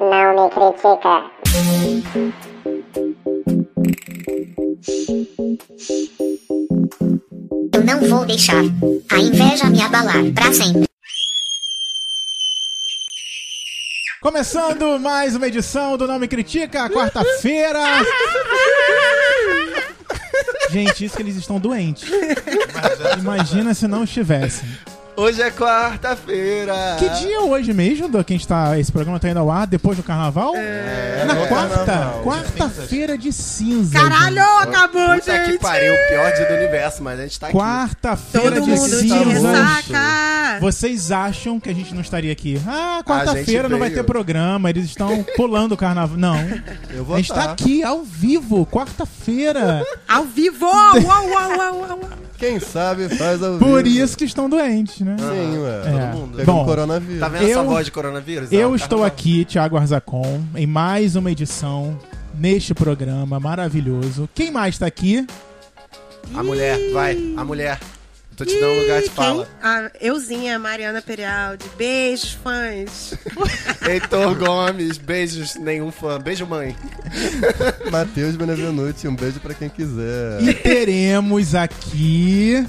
Não me critica. Eu não vou deixar a inveja me abalar pra sempre. Começando mais uma edição do Não Me Critica, quarta-feira. Gente, isso que eles estão doentes. Imagina se não estivessem. Hoje é quarta-feira. Que dia é hoje mesmo, do que a gente tá, esse programa tá indo ao ar depois do carnaval? É, Na no quarta, quarta-feira de cinza. Caralho, acabou, Puta que gente. pariu, o pior dia do universo, mas a gente tá aqui. Quarta-feira de ressaca. Vocês acham que a gente não estaria aqui? Ah, quarta-feira gente não vai ter programa, eles estão pulando o carnaval. Não. Eu vou A gente tá aqui ao vivo, quarta-feira. Ao vivo. Uau, uau, uau, uau, uau. Quem sabe faz ao Por vivo. isso que estão doentes, né? Sim, ué. É. mundo. Pega Bom, coronavírus. Tá vendo essa Eu- voz de coronavírus? Eu Não, estou carnaval. aqui, Thiago Arzacon, em mais uma edição neste programa maravilhoso. Quem mais tá aqui? A mulher, vai, a mulher. Tô te dando um lugar de fala. A euzinha, Mariana Perialdi. Beijos, fãs. Heitor Gomes, beijos, nenhum fã. Beijo, mãe. Matheus Benevenuti, um beijo pra quem quiser. E teremos aqui.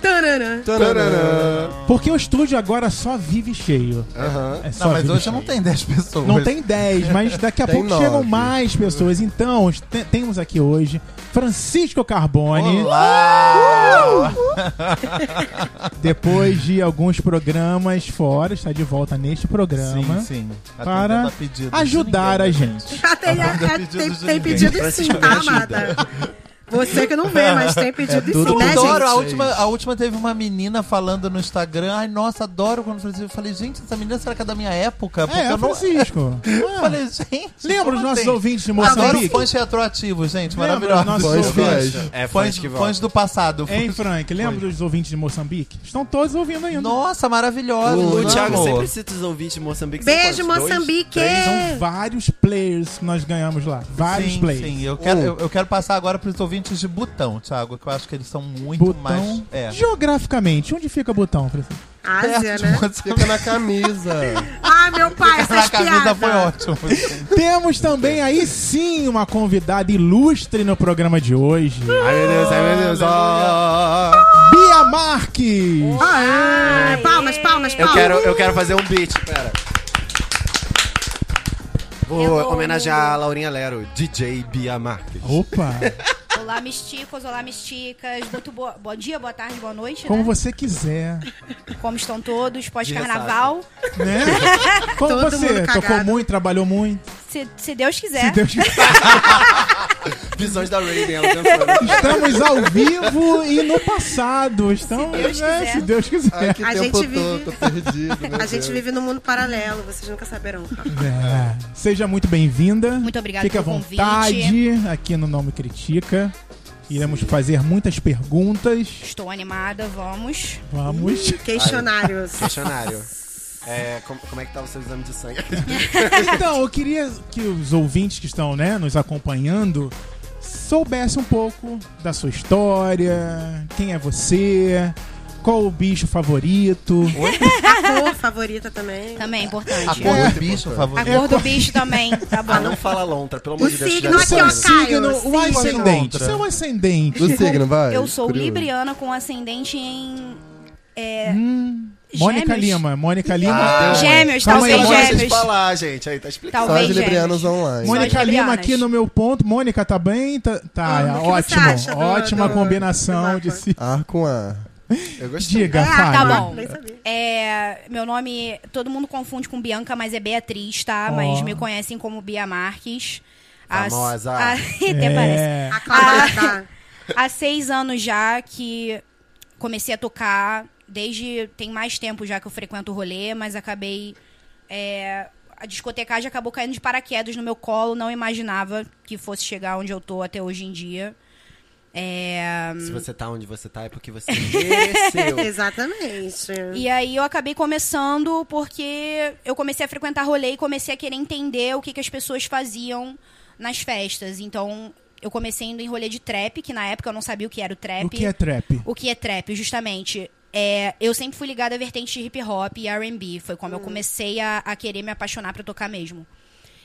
Tananã. Porque o estúdio agora só vive cheio. Aham. É só Não, mas vive hoje cheio. não tem 10 pessoas. Não tem 10, mas daqui a pouco nove. chegam mais pessoas. Então, te- temos aqui hoje Francisco Carbone. Olá! Depois de alguns programas fora, está de volta neste programa. Sim, sim. Para a de ajudar a ninguém, né, gente. Ah, tem, Manda é, pedidos tem, tem pedido sim, tá, amada? Você que não vê, mas tem pedido tudo sim, Eu né, adoro, a gente? última, a última teve uma menina falando no Instagram. Ai, nossa, adoro quando eu Eu falei, gente, essa menina será que é da minha época? Porque É, eu não. Francisco. Eu Ah, falei, gente. Lembra os nossos assim? ouvintes de Adoro Moçambique? fãs retroativos, gente. Maravilhoso. os nossos Fãs. É, fãs Fãs, que fãs do passado. Hein, Fãs- Frank? Lembra dos ouvintes de Moçambique? Estão todos ouvindo ainda. Nossa, maravilhoso. O. Thiago sempre cita os ouvintes de Moçambique. Beijo? Dois? Moçambique. São vários players que nós ganhamos lá. Vários sim, players. sim. Eu quero, Um. eu, eu quero passar agora pros ouvintes de Butão, Thiago, que eu acho que eles são muito Botão. mais. É. Geograficamente, onde fica Botão, Francisco? Ásia, Perto né? Fica na camisa. Ah, meu pai, Na essas camisa foi ótimo. Temos também aí sim uma convidada ilustre no programa de hoje. Ai, meu Deus, ai, meu Deus. ó. Bia Marques! Ah, palmas, palmas, Eu palmas. quero, eu quero fazer um beat, pera. Vou Eu vou- homenagear a Laurinha Lero, DJ Bia Marques. Opa! Olá, misticos, olá, misticas. Muito boa, bom dia, boa tarde, boa noite, Como né? você quiser, Como estão todos? Pós-carnaval. né? Como Todo você? Tocou muito, trabalhou muito. Se, se Deus Se quiser. Deus quiser. Visões da Raven, ela. Estamos ao vivo e no passado. Estamos, Se Deus né, quiser. se Deus quiser. Ai, que A tempo gente tô, vive- tô perdido. A gente Deus. vive num mundo paralelo, vocês nunca saberão. É. Seja muito bem-vinda. Muito obrigada Fique à vontade aqui no Não Me Critica. Iremos fazer muitas perguntas. Estou animada, vamos. Vamos. Questionários. Questionário. É, como, como é que tá o seu exame de sangue? Então, eu queria que os ouvintes que estão né, nos acompanhando soubessem um pouco da sua história, quem é você, qual o bicho favorito. A cor favorita também. Também é A importante. cor É. do bicho, por favor. A cor do bicho também, tá bom. Ah, não fala lontra, pelo amor O de Deus. signo O aqui, ó, signo, o signo. ascendente. Seu ascendente. O signo, vai. Eu sou curioso. libriana com ascendente em. É, Hum, Mônica Gêmeos. Lima. Mônica Lima. Ah, Gêmeos, Calma talvez aí, Só vocês gêmeos. falar, gente. Aí tá explicado. Só Talvez as librianas gêmeos. online. Mônica- Lima aqui no meu ponto. Mônica, tá bem? Tá, tá, Ah, ótimo. Ótima do- combinação do de si. Ar com ar. Eu gostei. Diga, fale. tá bom. É, meu nome, todo mundo confunde com Bianca, mas é Beatriz, tá? Ó. Mas me conhecem como Bia Marques. Famosa. há- até parece. É. A Cláudia tá. Há seis anos já que comecei a tocar. Desde. Tem mais tempo já que eu frequento o rolê, mas acabei. é, a discotecagem acabou caindo de paraquedas no meu colo. Não imaginava que fosse chegar onde eu tô até hoje em dia. É, Se você tá onde você tá, é porque você mereceu. Exatamente. E aí eu acabei começando porque eu comecei a frequentar rolê e comecei a querer entender o que, que as pessoas faziam nas festas. Então, eu comecei indo em rolê de trap, que na época eu não sabia o que era o trap. O que é trap? O que é trap, justamente. É, eu sempre fui ligada à vertente de hip hop e R&B. Foi como eu comecei a, a querer me apaixonar pra tocar mesmo.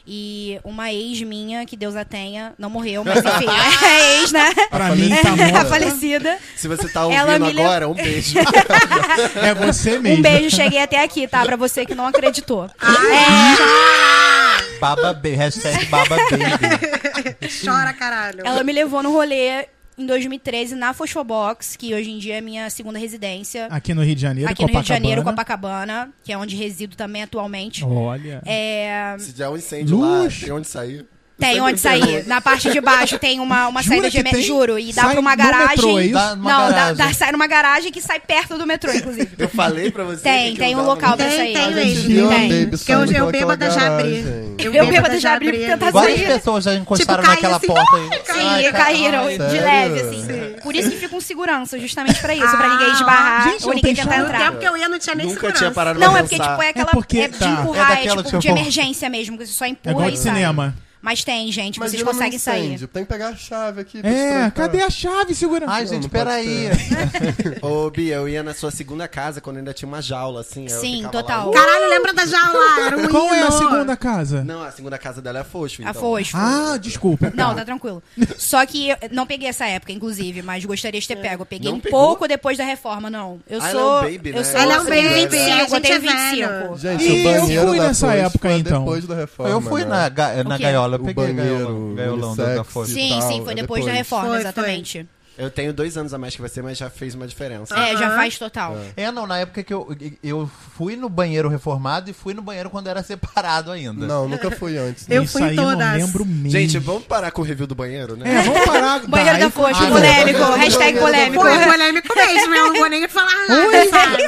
E uma ex minha, que Deus a tenha, não morreu, mas enfim, é ex, né? Pra mim tá a morta. falecida. Se você tá ouvindo agora, um beijo. É você mesmo. Um beijo, cheguei até aqui, tá? Pra você que não acreditou. Baba Baby. Hashtag Baba Baby. Chora, caralho. Ela me levou no rolê em 2013 na Fosfobox, que hoje em dia é minha segunda residência. Aqui no Rio de Janeiro, aqui no Rio de Copacabana. Janeiro, Copacabana, que é onde resido também atualmente. Olha. É, Se der um incêndio lá, Luz. tem onde sair. Tem onde sair. Na parte de baixo tem uma, uma Jura saída de emergência. tem? Juro. E dá Sai pra uma no metrô, garagem. é isso? Dá numa não, dá, garagem. dá- sai numa garagem que sai perto do metrô, inclusive. Eu falei pra você. Tem, que tem um local pra Tem, sair. tem mesmo. Tem. Baby Porque eu, eu bêbada já abri. garagem. Eu bêbada já abri porque tentar Várias sair. pessoas já encostaram Tipo, cai naquela assim, porta aí. Sim, caíram de leve, assim. Por isso que fica com segurança, justamente pra isso, pra ninguém esbarrar ou ninguém tem tentar entrar. tempo que eu ia, não tinha nem segurança. Não, pra é porque, tipo, é aquela É porque é de tá. empurrar, É é, daquela, tipo, de emergência mesmo, que você só É empurra igual e de sai. cinema. Mas tem, gente, vocês Imagina num conseguem sair. Tem que pegar a chave aqui. É, cadê a chave, segurança? Ai, gente, peraí. Ô, Bia, eu ia na sua segunda casa quando ainda tinha uma jaula, assim. Sim, total. lá. Caralho, lembra da jaula? Era um Qual é a hino. segunda casa? Não, a segunda casa dela é a Fosfo, então. A Fosfo. Ah, desculpa. Não, tá tranquilo. Só que eu não peguei essa época, inclusive, mas gostaria de ter pego. Eu peguei Não um pegou? pouco depois da reforma, não. Eu ela sou. é baby, eu né? sou Ela é um eu tenho baby, 25, a eu gente tenho é velho. 25. Gente, E eu banheiro fui da nessa época, então. depois da reforma, Eu fui né? na, ga- na quê? Gaiola, eu O peguei banheiro, gaiola, gaiolão da, unissex. da Foz. Sim, sim, foi é depois, da depois. reforma, Foi, exatamente. Eu tenho dois anos a mais que você, mas já fez uma diferença. É, já faz total. É, não, na época que eu, eu fui no banheiro reformado e fui no banheiro quando era separado ainda. Não, nunca fui antes. Eu Isso fui em aí eu não todas. lembro mesmo. Gente, vamos parar com o review do banheiro, né? É, vamos parar. Banheiro Tá, da aí- polêmico, hashtag polêmico. Foi polêmico mesmo, eu não vou nem falar nada, sabe?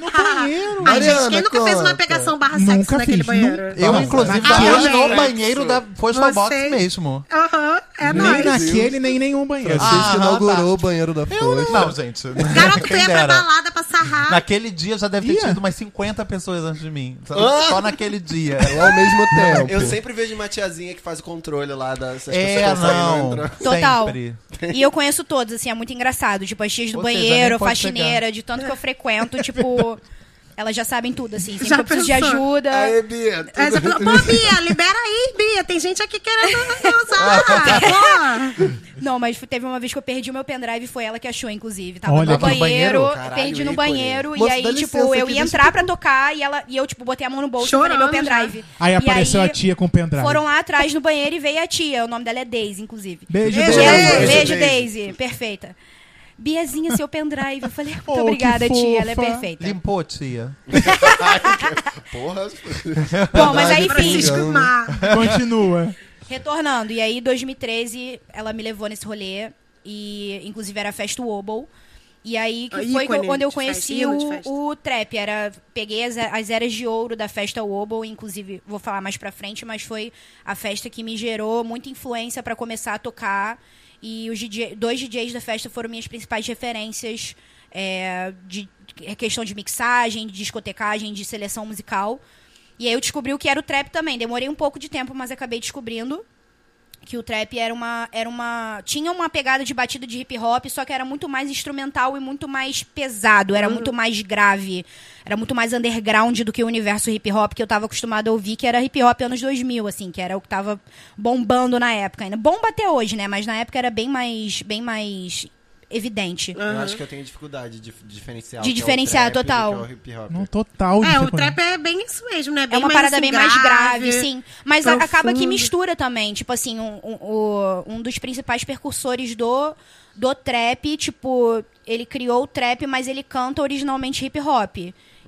No banheiro. Ai, gente, quem nunca fez uma pegação barra sexo naquele fiz, banheiro? Eu, inclusive, fui no banheiro da Fosfo Box mesmo. Aham, é Nem nóis. naquele, nem em nenhum banheiro. Francisco Ah, inaugurou tá. o banheiro da Foz. Não, gente. Garoto, tu ia pra balada pra sarrar. Naquele dia já deve ter Ia. tido umas 50 pessoas antes de mim. Só, Ah! só naquele dia. É ao mesmo tempo. Eu sempre vejo uma tiazinha que faz o controle lá das É, pessoas saindo não. Total. Sempre. E eu conheço todos, assim, é muito engraçado. Tipo, as tias do Ou banheiro, faxineira, de tanto que eu frequento, tipo. Elas já sabem tudo, assim. Sempre Já preciso de pensou? ajuda. Aê, Bia. tudo- Aí falou, pô, Bia, libera aí, Bia. Tem gente aqui querendo usar. Não, mas teve uma vez que eu perdi o meu pendrive e foi ela que achou, inclusive. Tava Olha no banheiro, No banheiro? Caralho, perdi no banheiro. Moça, e aí, tipo, licença eu ia entrar pra tocar e, ela, e eu, tipo, botei a mão no bolso e falei meu pendrive. Aí E apareceu aí, a tia com o pendrive. Foram lá atrás no banheiro e veio a tia. O nome dela é Daisy, inclusive. Beijo, Beijo, Daisy. Beijo. Daisy. Perfeita. Biazinha, seu pendrive. Eu falei, muito Oh, obrigada, tia. Ela é perfeita. Limpou, tia. Porra. Bom, mas aí, enfim. Continua. retornando. E aí, em 2013, ela me levou nesse rolê. E, inclusive, era a festa Wobble. E aí, que Ah, foi quando eu conheci festa, o, o trap. Era, peguei as, as eras de ouro da festa Wobble. Inclusive, vou falar mais pra frente, mas foi a festa que me gerou muita influência pra começar a tocar. E os DJ, dois DJs da festa foram minhas principais referências é, de de questão de mixagem, de discotecagem, de seleção musical. E aí eu descobri o que era o trap também. Demorei um pouco de tempo, mas acabei descobrindo que o trap era uma era uma tinha uma pegada de batida de hip hop, só que era muito mais instrumental e muito mais pesado, era muito mais grave, era muito mais underground do que o universo hip hop que eu tava acostumado a ouvir, que era hip hop anos 2000 assim, que era o que tava bombando na época ainda. Bomba até hoje, né, mas na época era bem mais bem mais evidente. Eu acho que eu tenho dificuldade de diferenciar. De é o diferenciar, trap do total. que é o hip hop. Não, total. É, o trap é bem isso mesmo, né? É Bem uma mais, parada bem mais grave, sim. Mas a- acaba que profundo. mistura também. Tipo assim, um, um, um dos principais percursores do, do trap, tipo, ele criou o trap, mas ele canta originalmente hip hop.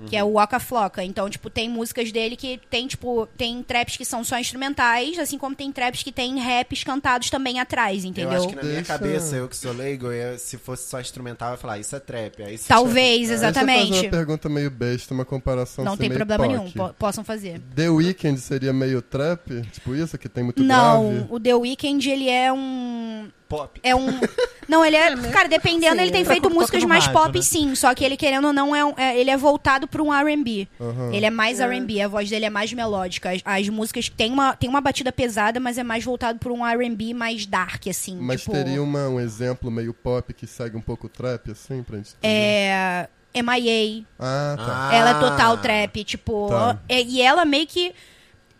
Que é o Waka Flocka. Então, tipo, tem músicas dele que tem, tipo, tem traps que são só instrumentais, assim como tem traps que tem raps cantados também atrás, entendeu? Eu acho que na minha Deixa- cabeça, eu que sou leigo, eu- se fosse só instrumental, eu ia falar, isso é trap. Aí, se Talvez, tivesse- Deixa eu exatamente. fazer uma pergunta meio besta, uma comparação Não ser tem problema POC. nenhum, po- possam fazer. The Weeknd seria meio trap? Tipo isso, que tem muito Não, grave? o The Weeknd, ele é um Pop. É um. Não, ele é. Cara, dependendo, ele tem Toca- feito músicas mais rádio, pop, né? sim. Só que ele, querendo ou não, é, um- é- ele é voltado pra um RB. Aham. Ele é mais RB, a voz dele é mais melódica. As, as músicas têm uma, tem uma batida pesada, mas é mais voltado pra um RB mais dark, assim. Mas tipo, teria uma- um exemplo meio pop que segue um pouco o trap, assim, pra gente entender? É. MIA. Ah, tá. Ela é total trap, tipo. Tá. é- e ela meio que.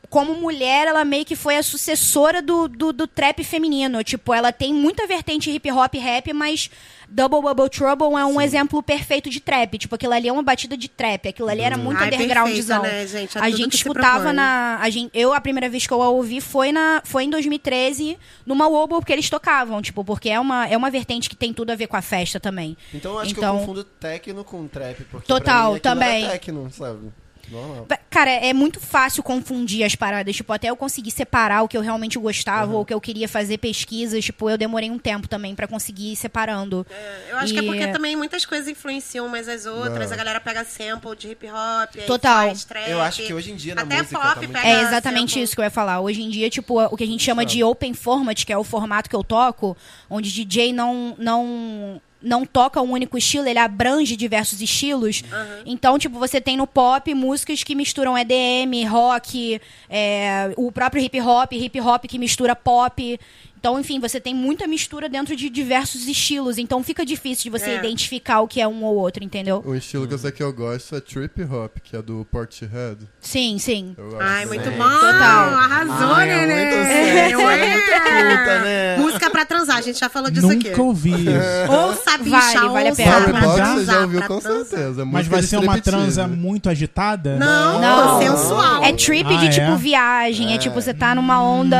Como mulher, ela meio que foi a sucessora do, do, do trap feminino. Tipo, ela tem muita vertente hip hop rap, mas Double Bubble Trouble é um exemplo perfeito de trap. Tipo, aquilo ali é uma batida de trap. Aquilo ali era muito Ai, undergroundzão. perfeita, né, gente? É a gente escutava na. A gente, eu, a primeira vez que eu a ouvi foi, na, foi em 2013, numa Wobble, que eles tocavam. Tipo, porque é uma, é uma vertente que tem tudo a ver com a festa também. Então eu acho que eu Então- confundo techno com trap. Porque Total, mim também. Era techno, sabe? Normal. Cara, é muito fácil confundir as paradas. Tipo, até eu conseguir separar o que eu realmente gostava ou o que eu queria fazer pesquisas. Tipo, eu demorei um tempo também pra conseguir ir separando. Eu acho que é E- porque também muitas coisas influenciam umas às outras. Não. A galera pega sample de hip hop, Total. faz trap. Eu acho que hoje em dia na até música pop tá muito- pega É exatamente sample. isso que eu ia falar. Hoje em dia, tipo, o que a gente chama de open format, que é o formato que eu toco, onde DJ não não não toca um único estilo, ele abrange diversos estilos. Então, tipo, você tem no pop músicas que misturam EDM, rock, é, o próprio hip hop, hip hop que mistura pop. Então, enfim, você tem muita mistura dentro de diversos estilos. Então fica difícil de você É. identificar o que é um ou outro, entendeu? Um estilo que eu sei que eu gosto é trip hop, que é do Portishead. Sim, sim. Ai, muito Sim. bom. Total. Arrasou, Ai, é muito Ué. é muito culta, né? Música pra transar, a gente já falou disso aqui. Nunca ouvi isso. Ouça, bicha, Vale, vale a ouça pena. Pra Box transar, você já ouviu com transar. certeza. Mas vai ser uma transa muito agitada? Não, Não. sensual. É trip Ah, de é? tipo viagem. É tipo, você tá numa onda.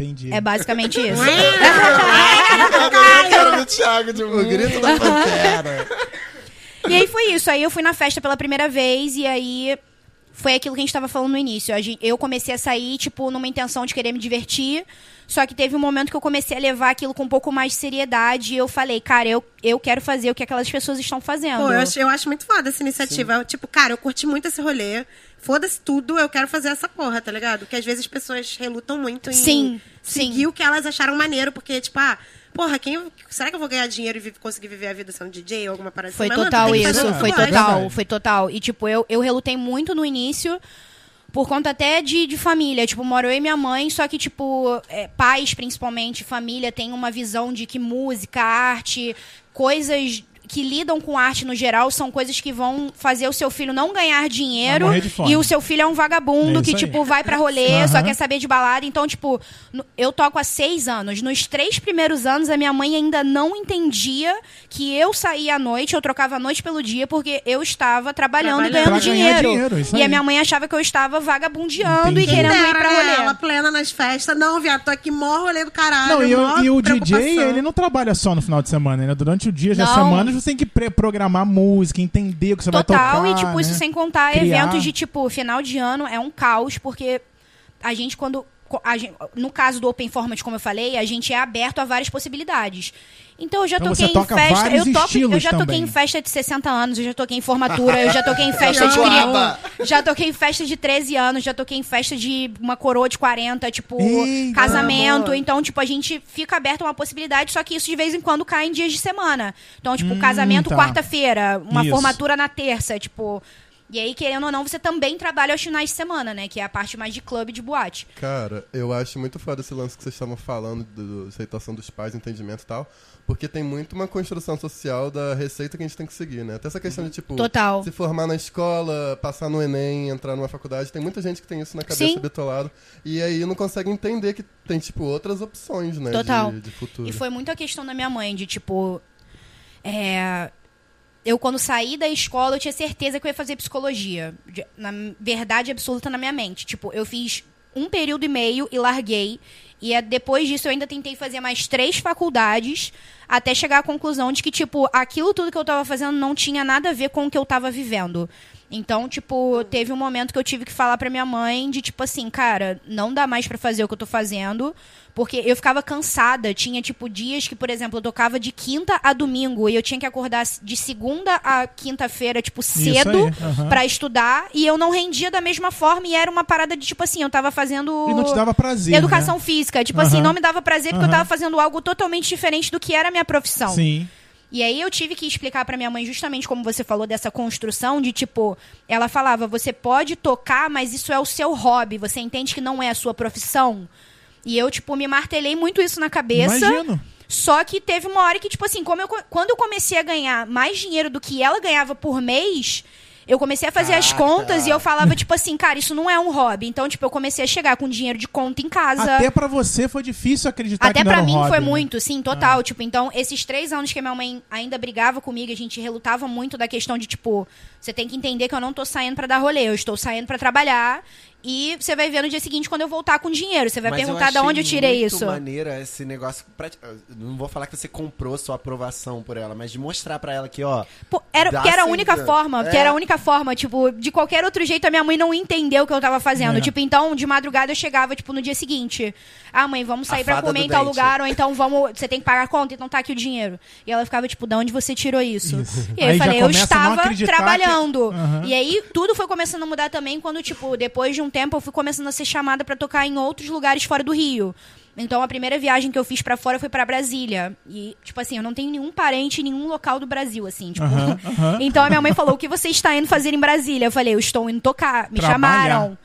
Entendi. É basicamente isso. A cara do Thiago de O grito da pantera. E aí foi isso. Aí eu fui na festa pela primeira vez e aí foi aquilo que a gente tava falando no início. Eu comecei a sair, tipo, numa intenção de querer me divertir. Só que teve um momento que eu comecei a levar aquilo com um pouco mais de seriedade. E eu falei, cara, eu, eu quero fazer o que aquelas pessoas estão fazendo. Pô, eu acho, eu acho muito foda essa iniciativa. Eu, Tipo, cara, eu curti muito esse rolê. Foda-se tudo, eu quero fazer essa porra, tá ligado? Porque às vezes as pessoas relutam muito em Sim, seguir sim. o que elas acharam maneiro, porque, tipo, ah, porra, quem, será que eu vou ganhar dinheiro e conseguir viver a vida sendo DJ ou alguma parada Foi assim? Mas, mano, total fazer isso, foi total, foi total. E, tipo, eu, eu relutei muito no início, por conta até de, de família. Tipo, moro eu e minha mãe, só que, tipo, é, pais, principalmente, família, tem uma visão de que música, arte, coisas que lidam com arte no geral são coisas que vão fazer o seu filho não ganhar dinheiro e o seu filho é um vagabundo É que, aí. tipo, vai pra rolê, só Aham. quer saber de balada. Então, tipo, eu toco há seis anos. Nos três primeiros anos, a minha mãe ainda não entendia que eu saía à noite, eu trocava a noite pelo dia, porque eu estava trabalhando e Trabalhando. ganhando Pra ganhar dinheiro. dinheiro, e aí. a minha mãe achava que eu estava vagabundeando Entendi. e querendo ir pra né? rolê. Ela plena nas festas. Não, viado, tô aqui mó rolê do caralho. Não, e, o- e o. DJ, ele não trabalha só no final de semana, né? Durante o dia, já Não. Você tem que pre- programar música, entender o que você vai Total, tocar. e tipo, isso né? sem contar Criar. eventos de tipo, final de ano é um caos, porque a gente, quando. a gen- no caso do Open Format, como eu falei, a gente é aberto a várias possibilidades. Então eu já Então toquei você em festa. Eu, toco, eu já toquei também. em festa de 60 anos, eu já toquei em formatura, eu já toquei em festa de criança. Já toquei em festa de 13 anos, já toquei em festa de uma coroa de 40, tipo, Eita, casamento. boa. Então, tipo, a gente fica aberto a uma possibilidade, só que isso de vez em quando cai em dias de semana. Então, tipo, Hum, casamento tá. quarta-feira, uma Isso. formatura na terça, tipo. E aí, querendo ou não, você também trabalha aos finais de semana, né? Que é a parte mais de clube de boate. Cara, eu acho muito foda esse lance que vocês estavam falando, do, aceitação dos pais, entendimento e tal. Porque tem muito uma construção social da receita que a gente tem que seguir, né? Até essa questão de, tipo, Total. se formar na escola, passar no Enem, entrar numa faculdade. Tem muita gente que tem isso na cabeça Sim. bitolado. E aí não consegue entender que tem, tipo, outras opções, né? Total. De, de futuro. E foi muito a questão da minha mãe, de tipo. É, eu, quando saí da escola, eu tinha certeza que eu ia fazer psicologia. Na verdade absoluta na minha mente. Tipo, eu fiz um período e meio e larguei. E é, depois disso eu ainda tentei fazer mais três faculdades até chegar à conclusão de que, tipo, aquilo tudo que eu tava fazendo não tinha nada a ver com o que eu tava vivendo. Então, tipo, teve um momento que eu tive que falar pra minha mãe de tipo assim, cara, não dá mais pra fazer o que eu tô fazendo, porque eu ficava cansada. Tinha, tipo, dias que, por exemplo, eu tocava de quinta a domingo e eu tinha que acordar de segunda a quinta-feira, tipo, cedo aham. pra estudar e eu não rendia da mesma forma e era uma parada de tipo assim, eu tava fazendo E não te dava prazer. educação né? física. Tipo assim, Aham. não me dava prazer porque eu Aham. tava fazendo algo totalmente diferente do que era a minha profissão. Sim. E aí eu tive que explicar pra minha mãe justamente como você falou dessa construção de tipo, ela falava, você pode tocar, mas isso é o seu hobby, você entende que não é a sua profissão? E eu tipo me martelei muito isso na cabeça. Imagino. Só que teve uma hora que tipo assim, como eu, quando eu comecei a ganhar mais dinheiro do que ela ganhava por mês, eu comecei a fazer as contas e eu falava, tipo assim, cara, isso não é um hobby. Então, tipo, eu comecei a chegar com dinheiro de conta em casa. Até pra você foi difícil acreditar Até que não pra era um mim hobby, foi né? muito, sim, total. Tipo, então, esses três anos que a minha mãe ainda brigava comigo, a gente relutava muito da questão de, tipo, você tem que entender que eu não tô saindo pra dar rolê, eu estou saindo pra trabalhar. E você vai ver no dia seguinte quando eu voltar com dinheiro. Você vai Mas perguntar de onde eu tirei muito isso. maneira esse negócio. pra- não vou falar que você comprou sua aprovação por ela, mas de mostrar pra ela que, ó. Pô, era, porque era a única forma, que É. era a única forma, tipo, de qualquer outro jeito a minha mãe não entendeu o que eu tava fazendo. É. Tipo, então, de madrugada eu chegava, tipo, no dia seguinte. Ah, mãe, vamos sair A pra fada comer em tal dente. lugar, ou então vamos. Você tem que pagar a conta, então tá aqui o dinheiro. E ela ficava, tipo, de onde você tirou isso? E aí, Aí eu falei, eu estava acreditar que- trabalhando. Aham. E aí tudo foi começando a mudar também quando, tipo, depois de um tempo eu fui começando a ser chamada pra tocar em outros lugares fora do Rio. Então a primeira viagem que eu fiz pra fora foi pra Brasília. E, tipo assim, eu não tenho nenhum parente em nenhum local do Brasil, assim, tipo. Então a minha mãe falou: "O que você está indo fazer em Brasília?" Eu falei: "Eu estou indo tocar". Me Trabalhar. chamaram.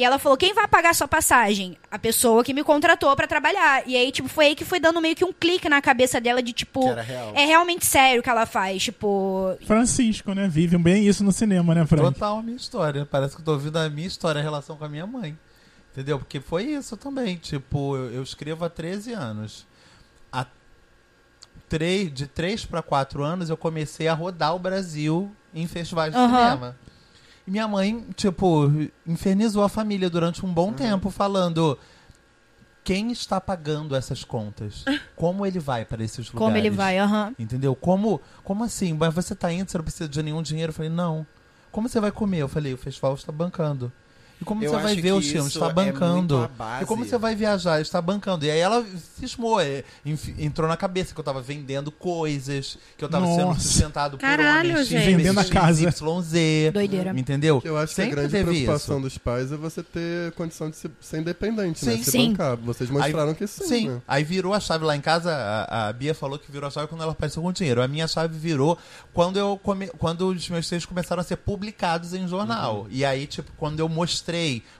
E ela falou: "Quem vai pagar sua passagem?" A pessoa que me contratou pra trabalhar. E aí, tipo, foi aí que foi dando meio que um clique na cabeça dela de tipo, Que era real. é realmente sério o que ela faz, tipo, Francisco, né? Vive bem isso no cinema, né, Frank? Total a minha história. Parece que eu tô ouvindo a minha história em relação com a minha mãe. Entendeu? Porque foi isso também. Tipo, eu, eu escrevo há 13 anos. Há três, de 3 para 4 anos eu comecei a rodar o Brasil em festivais de cinema. Minha mãe, tipo, infernizou a família durante um bom tempo, falando. Quem está pagando essas contas? Como ele vai para esses lugares? como ele vai, aham. Entendeu? Como, como assim? Mas você tá indo, você não precisa de nenhum dinheiro? Eu falei, não. Como você vai comer? Eu falei, o festival está bancando. E como Eu você vai ver os filmes? Está é bancando. base. E como você vai viajar? Está bancando. E aí ela cismou, é, entrou na cabeça que eu tava vendendo coisas, que eu tava sendo sustentado por Caralho, homens gente. Vendendo a casa. YZ. Doideira. Entendeu? Eu acho que a grande preocupação isso. dos pais é você ter condição de se- ser independente, Sim, né? Se sim. bancar. Vocês mostraram que sim, Sim, né? aí virou a chave lá em casa. A, a Bia falou que virou a chave quando ela apareceu com dinheiro. A minha chave virou quando eu come, quando os meus textos começaram a ser publicados em jornal. E aí, tipo, quando eu mostrei,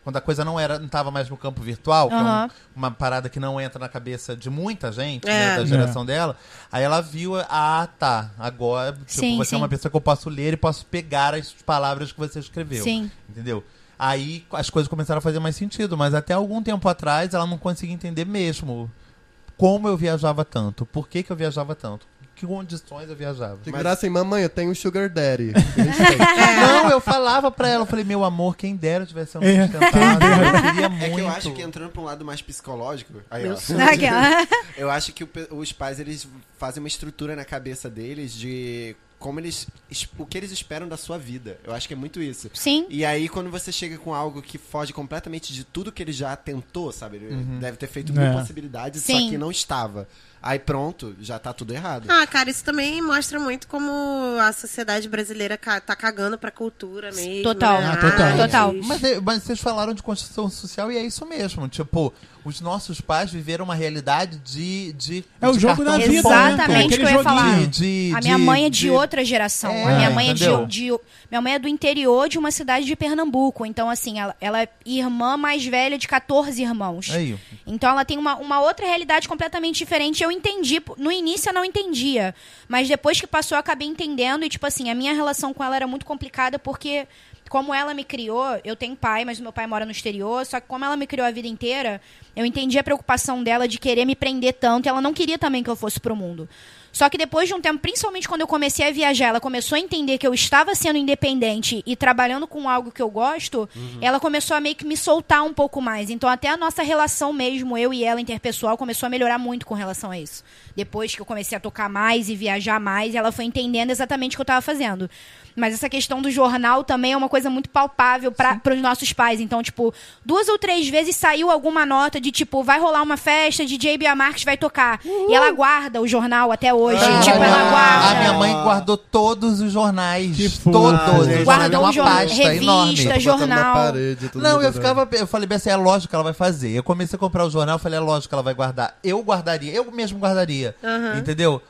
quando a coisa não era, não tava mais no campo virtual, que é um- uma parada que não entra na cabeça de muita gente, É. né, da geração dela. Aí ela viu, ah, tá, agora tipo, Sim, você é sim. uma pessoa que eu posso ler e posso pegar as palavras que você escreveu. Sim. Entendeu? Aí as coisas começaram a fazer mais sentido, mas até algum tempo atrás ela não conseguia entender mesmo como eu viajava tanto, por que, que eu viajava tanto, que condições eu viajava. Graça em mamãe, eu tenho um sugar daddy. Não, eu falava pra ela, eu falei, meu amor, quem dera eu tivesse um É, eu queria muito. É que eu acho que entrando pra um lado mais psicológico. Aí, ó. Eu acho que o os pais eles fazem uma estrutura na cabeça deles de como eles es- o que eles esperam da sua vida. Eu acho que é muito isso. Sim. E aí quando você chega com algo que foge completamente de tudo que ele já tentou, sabe? Ele deve ter feito mil É. possibilidades, só Sim. que não estava. Aí pronto, já tá tudo errado. Ah, cara, isso também mostra muito como a sociedade brasileira tá cagando pra cultura mesmo. Total. né? Ah, total. Total. Mas, mas vocês falaram de construção social e é isso mesmo. Tipo, os nossos pais viveram uma realidade de. de É o de jogo da vida, de né? Exatamente o que eu ia falar. De- a minha de- mãe é de, de- outra geração. É, a minha mãe é entendeu? de, de- Minha mãe é do interior de uma cidade de Pernambuco. Então, assim, ela, ela é irmã mais velha de 14 irmãos. Aí. Então ela tem uma, uma outra realidade completamente diferente. Eu entendi. No início eu não entendia. Mas depois que passou, eu acabei entendendo. E, tipo assim, a minha relação com ela era muito complicada porque. Como ela me criou, eu tenho pai, mas meu pai mora no exterior. Só que como ela me criou a vida inteira, eu entendi a preocupação dela de querer me prender tanto. E ela não queria também que eu fosse pro mundo. Só que depois de um tempo, principalmente quando eu comecei a viajar, ela começou a entender que eu estava sendo independente e trabalhando com algo que eu gosto, ela começou a meio que me soltar um pouco mais. Então até a nossa relação mesmo, eu e ela interpessoal, começou a melhorar muito com relação a isso. Depois que eu comecei a tocar mais e viajar mais, ela foi entendendo exatamente o que eu estava fazendo. Mas essa questão do jornal também é uma coisa muito palpável para os nossos pais. Então, tipo, duas ou três vezes saiu alguma nota de tipo, vai rolar uma festa, DJ Bia Marques vai tocar. E ela guarda o jornal até hoje. Ah, tipo, ela guarda. A minha mãe guardou todos os jornais. Que todos. Ah, Guardou uma um jornal, pasta revista, enorme. Jornal. parede, Não, eu ficava. Eu falei, bem assim, é lógico que ela vai fazer. Eu comecei a comprar o jornal, eu falei, é lógico que ela vai guardar. Eu guardaria, eu mesmo guardaria. Entendeu?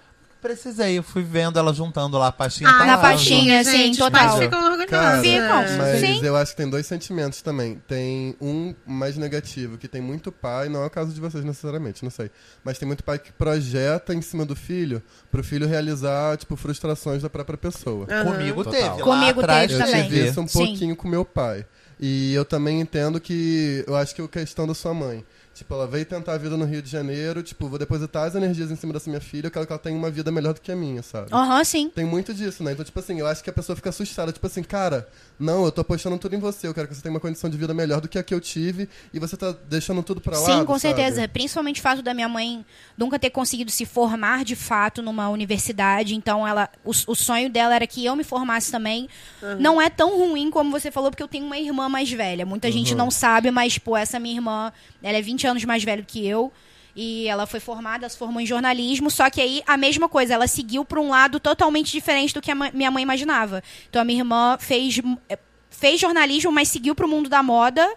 Precisei, eu fui vendo ela juntando lá a pastinha. Ah, tá na lá, pastinha, junto. sim, gente, total. Pais ficam. Cara, Ficam, mas sim. eu acho que tem dois sentimentos também. Tem um mais negativo, que tem muito pai, não é o caso de vocês necessariamente, não sei. Mas tem muito pai que projeta em cima do filho, pro filho realizar, tipo, frustrações da própria pessoa. Comigo Total. teve. lá Comigo atrás teve Eu também. tive isso um Sim. pouquinho com meu pai. E eu também entendo que. Eu acho que é a questão da sua mãe. Tipo, ela veio tentar a vida no Rio de Janeiro, tipo, vou depositar as energias em cima dessa minha filha, eu quero que ela tenha uma vida melhor do que a minha, sabe? Aham, sim. Tem muito disso, né? Então, tipo assim, eu acho que a pessoa fica assustada. Tipo assim, cara, não, eu tô apostando tudo em você. Eu quero que você tenha uma condição de vida melhor do que a que eu tive. E você tá deixando tudo pra lá. Sim, com certeza. Principalmente o fato da minha mãe nunca ter conseguido se formar de fato numa universidade. Então, ela, o, o sonho dela era que eu me formasse também. Não é tão ruim como você falou, porque eu tenho uma irmã mais velha. Muita gente não sabe, mas, pô, essa minha irmã, ela é 20 anos mais velha do que eu. E ela foi formada, se formou em jornalismo, só que aí a mesma coisa, ela seguiu para um lado totalmente diferente do que a minha mãe imaginava. Então a minha irmã fez eh, fez jornalismo, mas seguiu pro mundo da moda.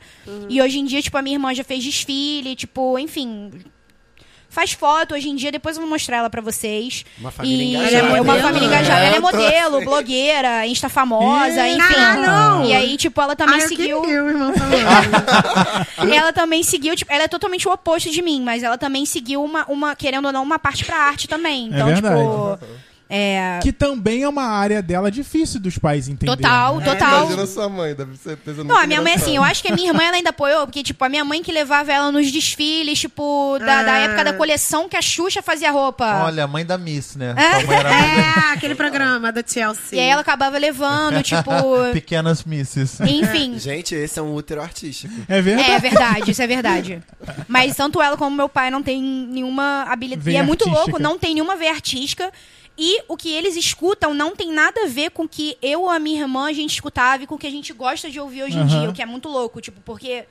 E hoje em dia, tipo, a minha irmã já fez desfile, tipo, enfim, faz foto hoje em dia, depois eu vou mostrar ela pra vocês. Uma família e engajada. ela é uma modelo, família engajada. Ela é É, modelo, assim. blogueira, insta famosa, Ih, enfim. caralho! E aí, tipo, ela também Ah, eu seguiu. o irmão. Ela também seguiu, tipo, ela é totalmente o oposto de mim, mas ela também seguiu uma, uma querendo ou não, uma parte pra arte também. Então, verdade. tipo. É. Que também é uma área dela difícil dos pais entenderem. Total, né? total. Imagina sua mãe, deve ser pesando Não, a minha mãe, assim, eu acho que a minha irmã ela ainda apoiou, porque, tipo, a minha mãe que levava ela nos desfiles, tipo, da, da Ah. época da coleção que a Xuxa fazia roupa. Olha, a mãe da Miss, né? Mãe É, aquele programa da TLC. E aí ela acabava levando, tipo. da Pequenas Misses. Enfim. Gente, esse é um útero artístico. É verdade. É verdade, isso é verdade. Mas tanto ela como meu pai não tem nenhuma habilidade. E é muito louco, não tem nenhuma veia artística. E o que eles escutam não tem nada a ver com o que eu ou a minha irmã a gente escutava e com o que a gente gosta de ouvir hoje em dia, o que é muito louco, tipo, porque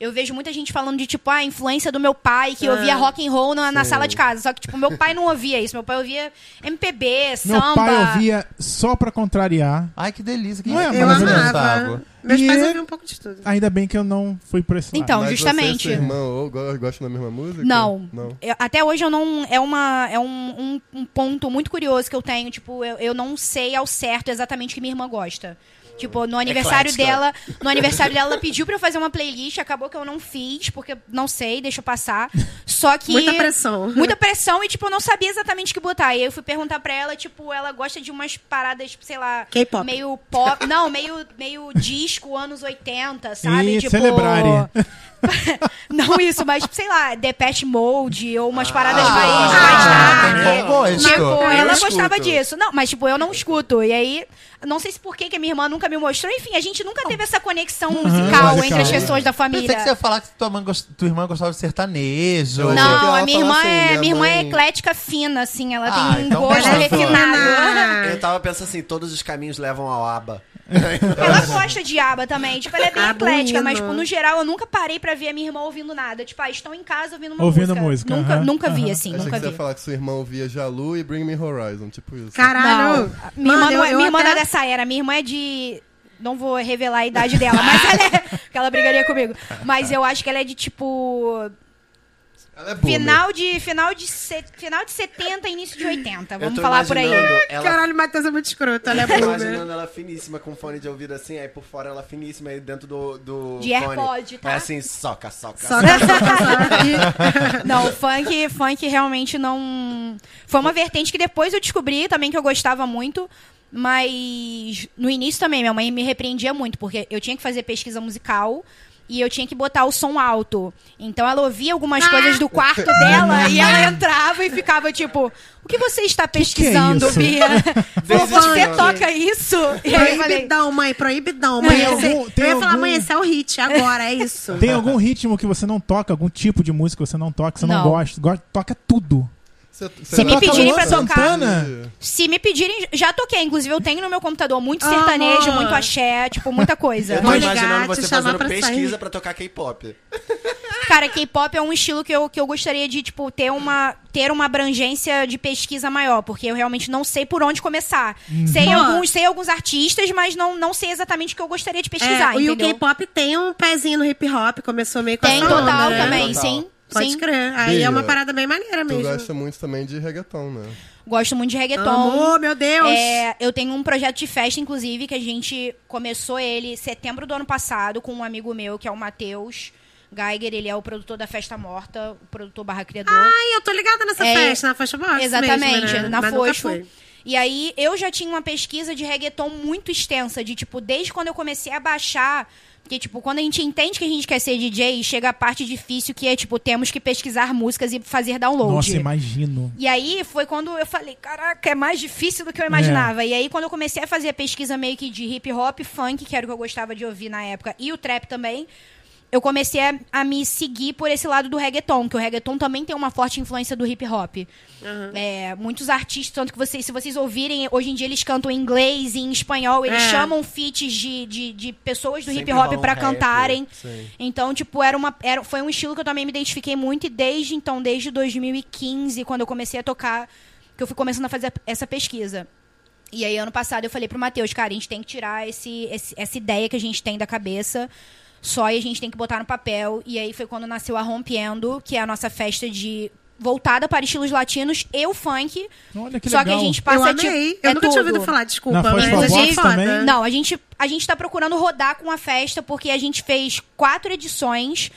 eu vejo muita gente falando de tipo a influência do meu pai que ouvia rock and roll na, na sala de casa, só que tipo meu pai não ouvia isso, meu pai ouvia MPB, Meu samba. pai ouvia só pra contrariar. Ai, que delícia. Que Não é Eu amava. Meus E- pais ouviam um pouco de tudo. Ainda bem que eu não fui por esse lado. Então, Mas justamente. Você e sua irmã ou go- gostam da mesma música? Não. Não. Eu- até hoje eu não. É, uma, é um, um, um ponto muito curioso que eu tenho. Tipo, eu, eu não sei ao certo exatamente o que minha irmã gosta. Tipo, no aniversário Eclética. dela. No aniversário dela, ela pediu pra eu fazer uma playlist. Acabou que eu não fiz, porque não sei, deixa eu passar. Só que. Muita pressão. Muita pressão e, tipo, eu não sabia exatamente o que botar. E aí eu fui perguntar pra ela, tipo, ela gosta de umas paradas, sei lá. K-pop. Meio pop. Não, meio, meio disco, anos 80, sabe? Ih, tipo. Celebrare. não isso, mas, sei lá, Depeche Mode ou umas paradas Ah, mais, mais ah, dark. Tipo, Eu ela escuto. gostava disso. Não, mas, tipo, eu não escuto. E aí, não sei se por que que a minha irmã nunca me mostrou. Enfim, a gente nunca teve essa conexão musical musical. entre as pessoas da Pensei família. que você ia falar que tua, mãe gost- tua irmã gostava de sertanejo. Eu achei que Não, ela a minha irmã, assim, é, minha minha irmã é mãe- eclética fina, assim. Ela Ah, tem um então gosto pode. refinado. Eu tava pensando assim, todos os caminhos levam ao aba. Ela gosta de aba também. Tipo, ela é bem Ah, eclética, mas, tipo, no geral, eu nunca parei pra ver a minha irmã ouvindo nada. Tipo, ah, estão em casa ouvindo uma Ouvindo música. música, Nunca, aham, nunca vi, assim, Achei nunca que você vi. ia falar que sua irmã ouvia Jalu e Bring Me Horizon, tipo isso. Caralho. Não, minha irmã, é, eu- eu minha irmã não é até- dessa era. Minha irmã é de. Não vou revelar a idade dela, mas ela é. que ela brigaria comigo. Mas eu acho que ela é de tipo. Ela é. Final de, final, de se- final de 70, início de 80. Eu Vamos tô falar por aí. Ela, Caralho, Matheus é muito escroto. Ela é eu tô boomer. imaginando ela finíssima com fone de ouvido assim, aí por fora ela finíssima e dentro do, do De fone. AirPod, tá? É assim, soca, soca. Que- só que- Não, funk, funk realmente não. Foi uma vertente que depois eu descobri também que eu gostava muito. Mas no início também, minha mãe me repreendia muito, porque eu tinha que fazer pesquisa musical e eu tinha que botar o som alto. Então ela ouvia algumas coisas do quarto dela e ela entrava e ficava tipo: O que você está que é pesquisando, isso? Bia? Você toca isso? E aí Proibidão, mãe, proibidão. Mãe, Tem esse- algum- tem eu ia falar, algum- mãe, esse é o hit agora, é isso. Tem algum ritmo que você não toca, algum tipo de música que você não toca, que você não, Não. gosta, gosta, toca tudo. Se me toca pedirem Luan pra tocar- Santana, Se me pedirem, já toquei. Inclusive, eu tenho no meu computador muito Aham. sertanejo, muito axé, tipo, muita coisa. Eu tô Vou imaginando ligar, você fazendo pra pesquisa sair. pra tocar K-pop. Cara, K-pop é um estilo que eu, que eu gostaria de, tipo, ter uma, ter uma abrangência de pesquisa maior, porque eu realmente não sei por onde começar. Sei, Pô. alguns, sei alguns artistas, mas não, não sei exatamente o que eu gostaria de pesquisar, É, e o? K-pop tem um pezinho no hip hop, começou meio com Tem essa total onda, né? também, Total. sim. Pode Sim. crer. Aí é Bia, uma parada bem maneira Tu mesmo. gosta muito também de reggaeton, né? Gosto muito de reggaeton. Amor, meu Deus! É, eu tenho um projeto de festa, inclusive, que a gente começou ele em setembro do ano passado com um amigo meu, que é o Matheus Geiger. Ele é o produtor da Festa Morta, o produtor barra criador. Ai, eu tô ligada nessa É, festa, na festa box Exatamente, mesmo, né? na Mas Fosfo. E aí, eu já tinha uma pesquisa de reggaeton muito extensa, de tipo, desde quando eu comecei a baixar. Porque, tipo, quando a gente entende que a gente quer ser DJ, chega a parte difícil que é, tipo, temos que pesquisar músicas e fazer download. Nossa, imagino. E aí foi quando eu falei, caraca, é mais difícil do que eu É. imaginava. E aí quando eu comecei a fazer a pesquisa meio que de hip hop, funk, que era o que eu gostava de ouvir na época, e o trap também, eu comecei a, a me seguir por esse lado do reggaeton, que o reggaeton também tem uma forte influência do hip hop. É, muitos artistas, tanto que vocês, se vocês ouvirem, hoje em dia eles cantam em inglês e em espanhol, eles É. chamam feats de, de, de pessoas do Sempre hip hop rap, cantarem. sim. Então, tipo, era uma, era, foi um estilo que eu também me identifiquei muito e desde então, desde 2015, quando eu comecei a tocar, que eu fui começando a fazer essa pesquisa. E aí, ano passado, eu falei pro Matheus, cara, a gente tem que tirar esse, esse- essa ideia que a gente tem da cabeça só e a gente tem que botar no papel. E aí foi quando nasceu a Rompendo, que é a nossa festa de voltada para estilos latinos e o funk. Olha que só legal. que a gente passa Eu amei. tipo, eu é nunca tinha tudo. ouvido falar, desculpa, Na mas Box foda. também? Não, a gente, a gente tá procurando rodar com a festa, porque a gente fez quatro edições.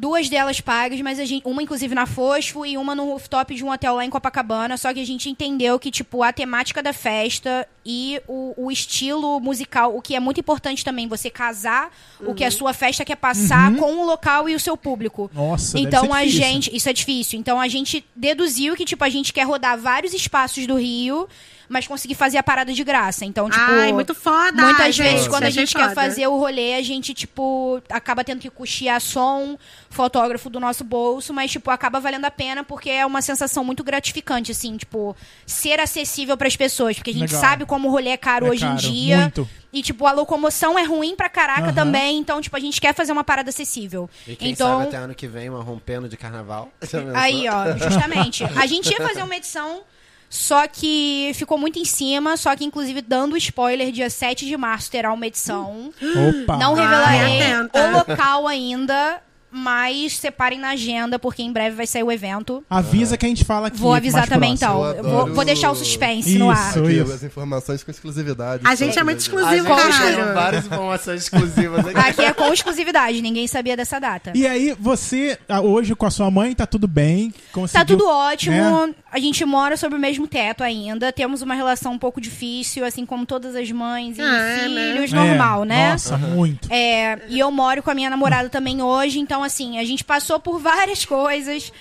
Duas delas pagas, mas a gente, uma inclusive na Fosfo e uma no rooftop de um hotel lá em Copacabana. Só que a gente entendeu que, tipo, a temática da festa e o, o estilo musical, o que é muito importante também, você casar o que a sua festa quer passar com o local e o seu público. Nossa, deve Então ser a difícil. gente. Isso é difícil. Então a gente deduziu que, tipo, a gente quer rodar vários espaços do Rio, mas conseguir fazer a parada de graça. Então, tipo. Ai, muito foda, Muitas gente. vezes, quando a gente quer foda. fazer o rolê, a gente, tipo, acaba tendo que custear som, fotógrafo do nosso bolso, mas, tipo, acaba valendo a pena porque é uma sensação muito gratificante, assim, tipo, ser acessível pras pessoas. Porque a gente Legal. sabe como o rolê é caro É hoje caro, em dia. muito. E, tipo, a locomoção é ruim pra caraca Aham. também. Então, tipo, a gente quer fazer uma parada acessível. E quem então, sabe até ano que vem, uma rompendo de carnaval. Aí, ó, justamente. A gente ia fazer uma edição, só que ficou muito em cima. Só que, inclusive, dando spoiler, dia 7 de março terá uma edição. Opa. Não revelarei atenta. o local ainda, mas separem na agenda, porque em breve vai sair o evento. Avisa que a gente fala aqui. Vou avisar mais também, próximo. então. Vou, vou deixar o suspense no ar. Isso. As informações com exclusividade. A gente é muito exclusivo, tem várias informações exclusivas aqui. Aqui é com exclusividade, ninguém sabia dessa data. E aí, você, ah, hoje com a sua mãe, tá tudo bem? Tá tudo ótimo. né? A gente mora sob o mesmo teto ainda. Temos uma relação um pouco difícil, assim como todas as mães e Ah, é, né? filhos, normal, É, né? Nossa, muito. É, e eu moro com a minha namorada também hoje, então assim, a gente passou por várias coisas,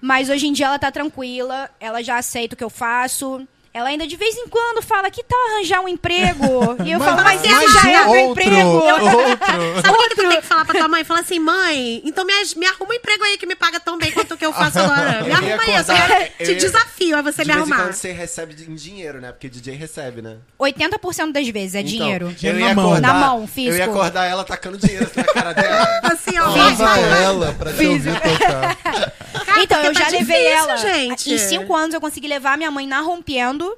mas hoje em dia ela tá tranquila, ela já aceita o que eu faço. Ela ainda de vez em quando fala que tal arranjar um emprego. E eu falo, mas esse já é um meu outro, emprego. outro. Sabe o que tu tem que falar pra tua mãe? Fala assim, mãe, então me, me arruma um emprego aí que me paga tão bem quanto o que eu faço agora. Me Eu arruma isso. acordar- Eu eu te ia- desafio a você De me arrumar. quando você recebe em dinheiro, né? Porque DJ recebe, né? 80% das vezes é dinheiro. Então, eu Na ia mão. acordar, Na mão, Eu físico. ia acordar ela tacando dinheiro assim na cara dela. Assim, ó. Lava ela pra te ouvir tocar. Cara, então, eu porque já tá levei difícil, ela. gente. Em cinco anos eu consegui levar minha mãe na rompendo.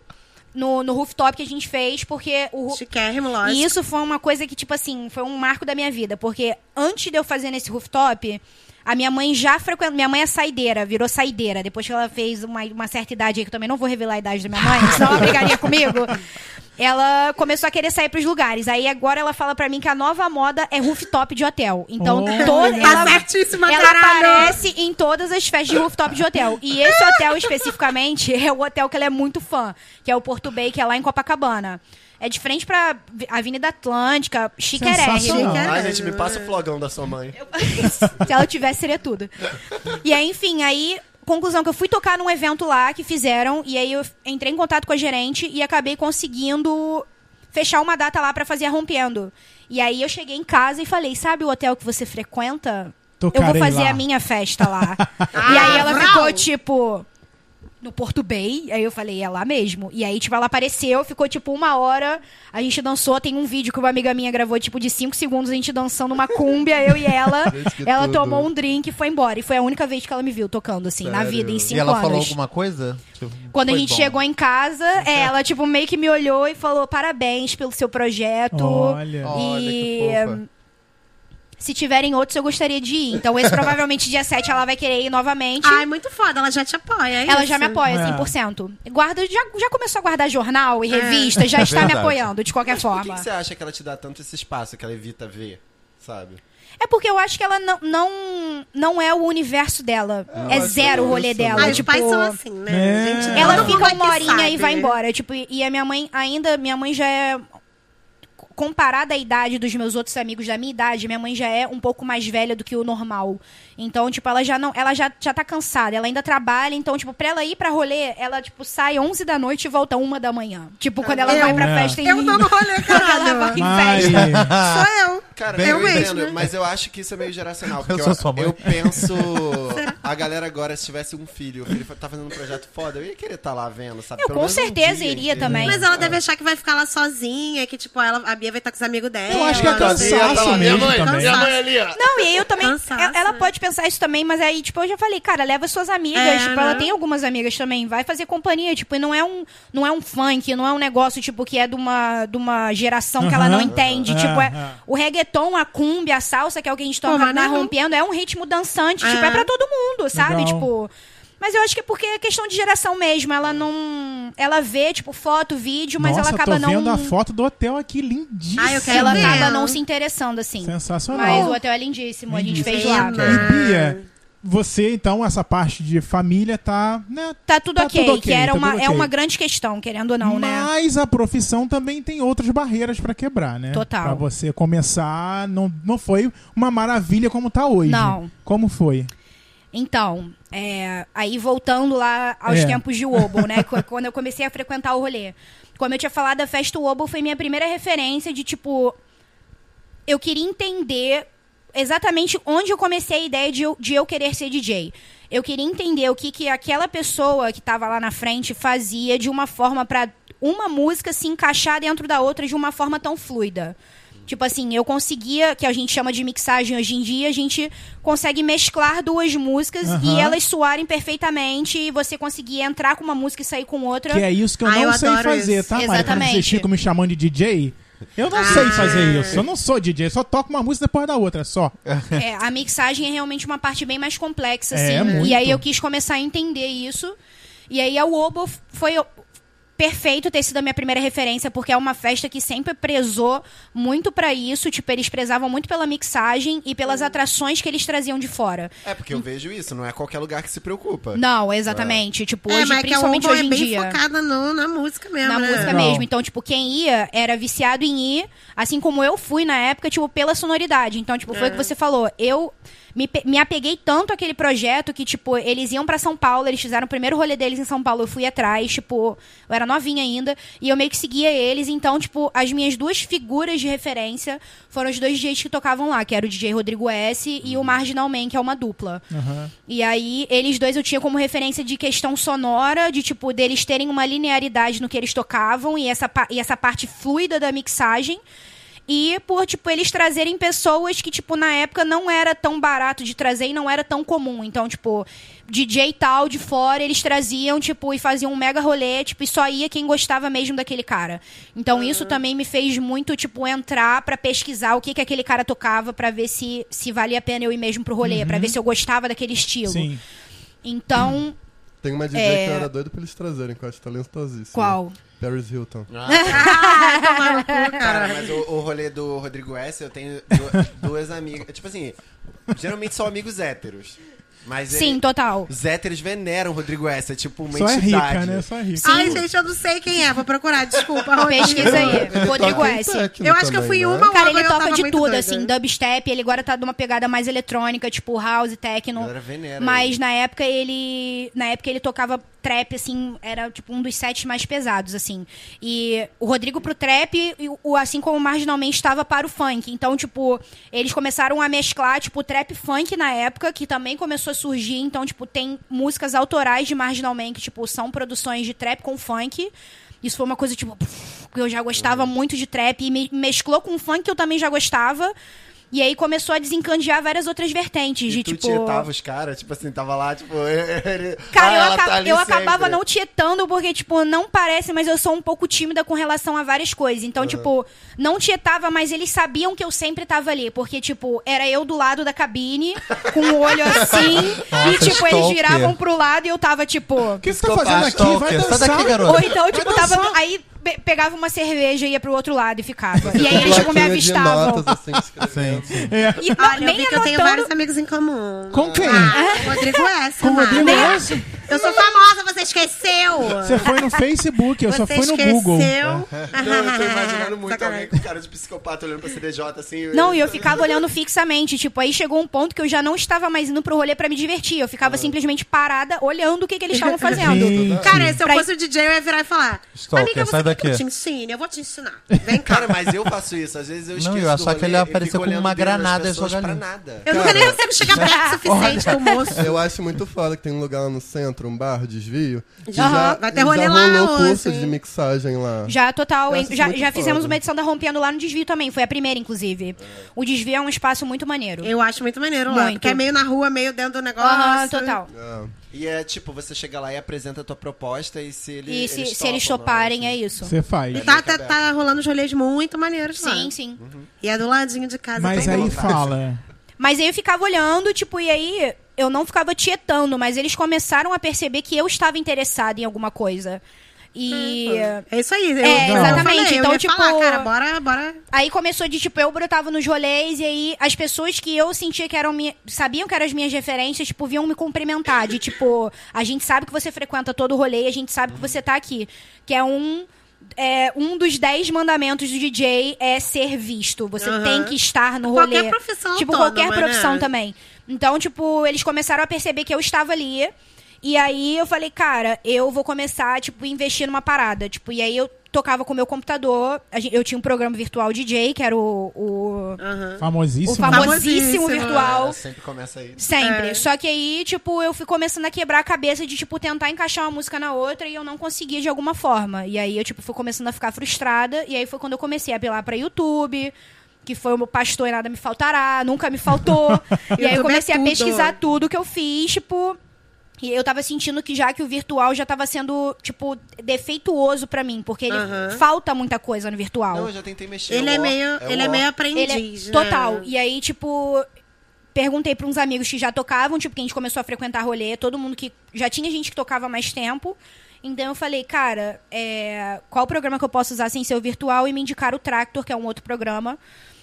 No, no rooftop que a gente fez, porque o, Chiquérrimo, lógico. E isso foi uma coisa que, tipo assim, foi um marco da minha vida. Porque antes de eu fazer nesse rooftop, a minha mãe já frequentou. Minha mãe é saideira, virou saideira. Depois que ela fez uma, uma certa idade aí, que eu também não vou revelar a idade da minha mãe, senão ela brigaria comigo. Ela começou a querer sair pros lugares. Aí agora ela fala pra mim que a nova moda é rooftop de hotel. Então, Olha. toda. Tá ela- certíssima, ela caralho. aparece em todas as festas de rooftop de hotel. E esse hotel especificamente é o hotel que ela é muito fã, que é o Porto Bay, que é lá em Copacabana. É de frente pra Avenida Atlântica, chiquérrimo. Sensacional. Ai, gente, me passa o flogão da sua mãe. Se ela tivesse, seria tudo. E aí, enfim, aí, conclusão que eu fui tocar num evento lá que fizeram, e aí eu entrei em contato com a gerente e acabei conseguindo fechar uma data lá pra fazer a rompendo. E aí eu cheguei em casa e falei, sabe o hotel que você frequenta? eu Tocarei vou fazer lá. a minha festa lá. e aí ela brau. ficou tipo no Porto Bay, aí eu falei, é lá mesmo. E aí, tipo, ela apareceu, ficou tipo uma hora, a gente dançou, tem um vídeo que uma amiga minha gravou, tipo, de cinco segundos, a gente dançando uma cúmbia, eu e ela. Ela tudo. tomou um drink e foi embora. E foi a única vez que ela me viu tocando, assim, na Sério? vida, em cinco E ela anos. falou alguma coisa? Tipo, Quando a gente bom. chegou em casa, é, ela, tipo, meio que me olhou e falou, parabéns pelo seu projeto. Olha. Olha, que e fofa. Se tiverem outros, eu gostaria de ir. Então, esse provavelmente dia 7 ela vai querer ir novamente. Ai, muito foda, ela já te apoia, é ela isso. já me apoia, É. 100%. Guarda, já, já começou a guardar jornal e revista, já está me apoiando, de qualquer Mas por que, forma. que você acha que ela te dá tanto esse espaço que ela evita ver, sabe? É porque eu acho que ela não, não, não é o universo dela. eu é acho zero o é rolê dela. né? Ah, os tipo, pais são assim, né? É. Gente, Ela fica uma horinha sabe. e vai embora. Tipo, e a minha mãe ainda, minha mãe já é comparada à idade dos meus outros amigos da minha idade, minha mãe já é um pouco mais velha do que o normal. Então, tipo, ela já não, ela já, já tá cansada, ela ainda trabalha, então, tipo, pra ela ir pra rolê, ela, tipo, sai 11 da noite e volta uma da manhã. Tipo, quando ela eu- vai pra É. festa em Eu no rolê, Quando ela vai em Mas, festa. Sou eu. Cara, eu eu mesmo. entendo, mas eu acho que isso é meio geracional. Porque Eu eu, sou sua mãe. eu penso. A galera agora, se tivesse um filho, o filho tá fazendo um projeto foda, eu ia querer estar lá vendo, sabe? Eu Pelo com menos um certeza dia, iria entendeu? também. Mas ela deve achar que vai ficar lá sozinha, que, tipo, ela, a Bia vai estar com os amigos dela. eu acho que é cansaço mesmo também. Cansaço. Não, e aí eu também. Cansaço, ela- pode pensar isso também, mas aí, tipo, eu já falei, cara, leva suas amigas. É, tipo, né? ela tem algumas amigas também. Vai fazer companhia, tipo, e não é um, não é um funk, não é um negócio, tipo, que é de uma, de uma geração que ela não entende. Aham. Tipo, é, É. o reggaeton, a cumbia, a salsa, que é o que a gente toca na maneiro. rompendo, é um ritmo dançante, É. tipo, é pra todo mundo, sabe? Legal. Tipo. Mas eu acho que é porque é questão de geração mesmo. Ela não. Ela vê, tipo, foto, vídeo, mas Nossa, ela acaba tô não. vendo a foto do hotel aqui, lindíssima. Ah, eu quero Ela ver. acaba não se interessando, assim. Sensacional. Mas o hotel é lindíssimo, a gente fez lá. Lindíssimo. E Bia, você, então, essa parte de família tá, né? Tá tudo, Tá ok, tudo ok, que era tá uma, é ok. uma grande questão, querendo ou não, né? Mas a profissão também tem outras barreiras pra quebrar, né? Total. Pra você começar, não, não foi uma maravilha como tá hoje. Não. Como foi? Então, é, aí voltando lá aos É. tempos de Wobble, né? qu- Quando eu comecei a frequentar o rolê. Como eu tinha falado, a festa Wobble foi minha primeira referência de, tipo... Eu queria entender exatamente onde eu comecei a ideia de eu, de eu querer ser DJ. Eu queria entender o que, que aquela pessoa que estava lá na frente fazia de uma forma para uma música se encaixar dentro da outra de uma forma tão fluida. Tipo assim, eu conseguia, que a gente chama de mixagem hoje em dia, a gente consegue mesclar duas músicas Aham. e elas soarem perfeitamente e você conseguir entrar com uma música e sair com outra. Que é isso que eu Ah, não eu sei fazer, isso. tá, Mari? Quando Exatamente. vocês ficam me chamando de DJ, eu não sei fazer isso. Eu não sou DJ, eu só toco uma música depois da outra, só. É, a mixagem é realmente uma parte bem mais complexa, assim. É, muito. E aí eu quis começar a entender isso. E aí a Wobo foi perfeito ter sido a minha primeira referência, porque é uma festa que sempre prezou muito pra isso. Tipo, eles prezavam muito pela mixagem e pelas atrações que eles traziam de fora. É, porque eu vejo isso, não é qualquer lugar que se preocupa. Não, exatamente. Tipo, É, hoje, mas que a principalmente hoje é em bem dia. focada no, na música mesmo, Na né? música Legal. mesmo. Então, tipo, quem ia era viciado em ir, assim como eu fui na época, tipo, pela sonoridade. Então, tipo, foi o que você falou. Eu me, me apeguei tanto àquele projeto que, tipo, eles iam pra São Paulo, eles fizeram o primeiro rolê deles em São Paulo, eu fui atrás, tipo, eu era novinha ainda, e eu meio que seguia eles. Então, tipo, as minhas duas figuras de referência foram os dois DJs que tocavam lá, que era o DJ Rodrigo S e o Marginal Man, que é uma dupla. Aham. E aí, eles dois eu tinha como referência de questão sonora, de tipo, deles terem uma linearidade no que eles tocavam e essa, e essa parte fluida da mixagem. E por, tipo, eles trazerem pessoas que, tipo, na época não era tão barato de trazer e não era tão comum. Então, tipo, DJ tal de fora, eles traziam, tipo, e faziam um mega rolê, tipo, e só ia quem gostava mesmo daquele cara. Então, isso também me fez muito, tipo, entrar pra pesquisar o que que aquele cara tocava pra ver se, se valia a pena eu ir mesmo pro rolê, pra ver se eu gostava daquele estilo. Sim. Então, Tem uma DJ É. que eu era doido pra eles trazerem, que eu acho talentosíssima. qual? Paris Hilton. Ah. Cara, mas o, o rolê do Rodrigo S, eu tenho du- duas amigas. Tipo assim, geralmente são amigos héteros. Mas Sim, ele- total. os héteros veneram o Rodrigo S, é tipo uma Só é entidade. rica, né? Só é rica. Ai, gente, eu não sei quem é. Vou procurar, desculpa. Rodrigo. Pesquisa aí. Rodrigo em S. Eu acho que eu fui né? uma Cara, ele eu toca de tudo, doida. assim, dubstep, ele agora tá numa pegada mais eletrônica, tipo house, techno. galera venera Mas ele. na época ele. Na época ele tocava trap, assim, era tipo um dos sets mais pesados, assim. E o Rodrigo pro trap, e o, assim como marginalmente estava para o funk. Então, tipo, eles começaram a mesclar, tipo, trap funk na época, que também começou a surgir. Então, tipo, tem músicas autorais de marginalmente, que, tipo, são produções de trap com funk. Isso foi uma coisa, tipo, que eu já gostava muito de trap e me mesclou com funk que eu também já gostava. E aí começou a desencandear várias outras vertentes. E de tu tipo. tietava os caras, tipo assim, tava lá, tipo... Cara, ah, eu, tá eu acabava não tietando, porque, tipo, não parece, mas eu sou um pouco tímida com relação a várias coisas. Então, tipo, não tietava, mas eles sabiam que eu sempre tava ali. Porque, tipo, era eu do lado da cabine, com o olho assim, Nossa, e, tipo, eles viravam pro lado e eu tava, tipo. O que você tá fazendo aqui? Vai sai dançar. daqui, garoto. Ou então, tipo, tava. Aí pe- pegava uma cerveja e ia pro outro lado e ficava. E aí eles, tipo, me avistavam. notas, assim, escrevendo. É. E não, eu nem vi que eu tenho anotando. vários amigos em comum. Com quem? Ah, o Rodrigo S. Com o Rodrigo. S? Eu sou famosa, você esqueceu? Você foi no Facebook, eu só Você fui no esqueceu? Google. Não, eu tô imaginando muito Sacanagem. alguém com cara de psicopata olhando pra CDJ, assim... Não, e eu ficava olhando fixamente. Tipo, aí chegou um ponto que eu já não estava mais indo pro rolê pra me divertir. Eu ficava simplesmente parada, olhando o que, que eles estavam fazendo. Gente. Cara, se eu fosse o DJ, eu ia virar e falar: Stalker, Amiga, você sai quer que eu daqui. te ensine? Eu vou te ensinar. Vem cá. Cara, mas eu faço isso. Às vezes eu Não, esqueço eu ia do achar que ele fico com uma granada e ali. nada. Eu nunca nem consigo chegar perto o suficiente com o moço. Eu acho muito foda que tem um lugar lá no centro, um bar, desvio. que Aham, vai ter rolê já lá rolou hoje. curso de mixagem lá. Já, total. Acho Já, já fizemos uma edição da Rompendo lá no Desvio também. Foi a primeira, inclusive. O Desvio é um espaço muito maneiro. Eu acho muito maneiro lá. Muito. Porque é meio na rua, meio dentro do negócio. Aham, total. É. E é tipo, você chega lá e apresenta a tua proposta e se ele, E se eles se eles topam, toparem, não, é assim. isso. Você faz. E tá, tá, tá rolando uns rolês muito maneiros lá. Sim, sim. E é do ladinho de casa. Mas também. aí fala. Mas aí eu ficava olhando, tipo, e aí eu não ficava tietando, mas eles começaram a perceber que eu estava interessada em alguma coisa. E. É isso aí. Eu, É, exatamente. falei, Então, tipo- falar, cara, bora, bora. Aí começou de, tipo, eu brotava nos rolês e aí as pessoas que eu sentia que eram minha, sabiam que eram as minhas referências, tipo, vinham me cumprimentar. De tipo, a gente sabe que você frequenta todo o rolê, a gente sabe que você tá aqui. Que é um. É, um dos dez mandamentos do DJ é ser visto. Você Aham. tem que estar no Qualquer rolê. profissão Tipo, qualquer profissão também. Então, tipo, eles começaram a perceber que eu estava ali. E aí eu falei, cara, eu vou começar, tipo, investir numa parada. Tipo, e aí eu tocava com o meu computador. Eu tinha um programa virtual DJ, que era o, o, Famosíssimo. o famosíssimo Famosíssimo. virtual. É, sempre começa aí. Sempre. É. Só que aí, tipo, eu fui começando a quebrar a cabeça de, tipo, tentar encaixar uma música na outra e eu não conseguia de alguma forma. E aí eu, tipo, fui começando a ficar frustrada. E aí foi quando eu comecei a apelar pra YouTube. Que foi o meu pastor e nada me faltará, nunca me faltou. e aí eu é comecei a pesquisar tudo que eu fiz, tipo. E eu tava sentindo que já que o virtual já tava sendo, tipo, defeituoso pra mim, porque ele Aham. falta muita coisa no virtual. Não, eu já tentei mexer. Ele o é ó, meio, o ele é meio Ele aprendiz, é né? total. E aí, tipo, perguntei pra uns amigos que já tocavam, tipo, que a gente começou a frequentar rolê, todo mundo que. Já tinha gente que tocava há mais tempo. Então eu falei, cara, é, qual programa que eu posso usar sem ser o virtual? E me indicaram o Tractor, que é um outro programa.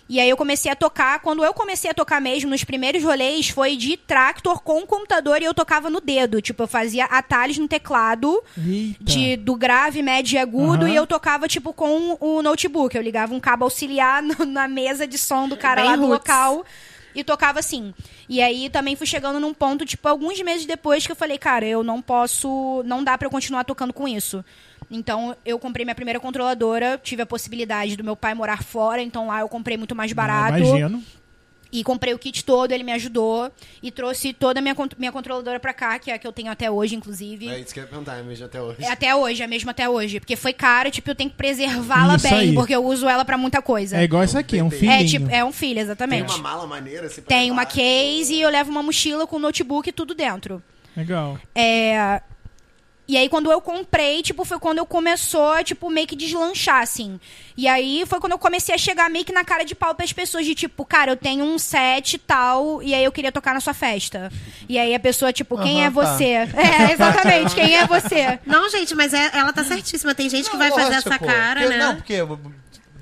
E aí eu comecei a tocar. Quando eu comecei a tocar mesmo, nos primeiros rolês, foi de Tractor com o computador e eu tocava no dedo. Tipo, eu fazia atalhos no teclado Eita. de, do grave, médio e agudo, Aham. e eu tocava, tipo, com o notebook. Eu ligava um cabo auxiliar no- na mesa de som do cara Bem lá do roots. local e tocava assim. E aí também fui chegando num ponto, tipo, alguns meses depois que eu falei, cara, eu não posso. Não dá pra eu continuar tocando com isso. Então eu comprei minha primeira controladora, tive a possibilidade do meu pai morar fora, então lá eu comprei muito mais barato. Imagino. E comprei o kit todo, ele me ajudou e trouxe toda a minha, minha controladora pra cá, que é a que eu tenho até hoje, inclusive. É isso que eu ia perguntar, é mesmo até hoje. É até hoje, é mesmo até hoje. Porque foi cara, tipo, eu tenho que preservá-la bem, aí. porque eu uso ela pra muita coisa. É igual isso aqui, é um filhinho. É, tipo, é um filho, Tem exatamente. uma mala maneira assim Tem uma levar, case tipo, e eu levo uma mochila com notebook e tudo dentro. Legal. É. E aí, quando eu comprei, tipo, foi quando eu começou, tipo, meio que deslanchar, assim. E aí, foi quando eu comecei a chegar meio que na cara de pau pras pessoas, de tipo, cara, eu tenho um set e tal, e aí eu queria tocar na sua festa. E aí a pessoa, tipo, quem Aham, é tá. você? É, exatamente, quem é você? Não, gente, mas é- ela tá certíssima. Tem gente que vai Não, fazer lógico, essa cara, porque- né? Não, porque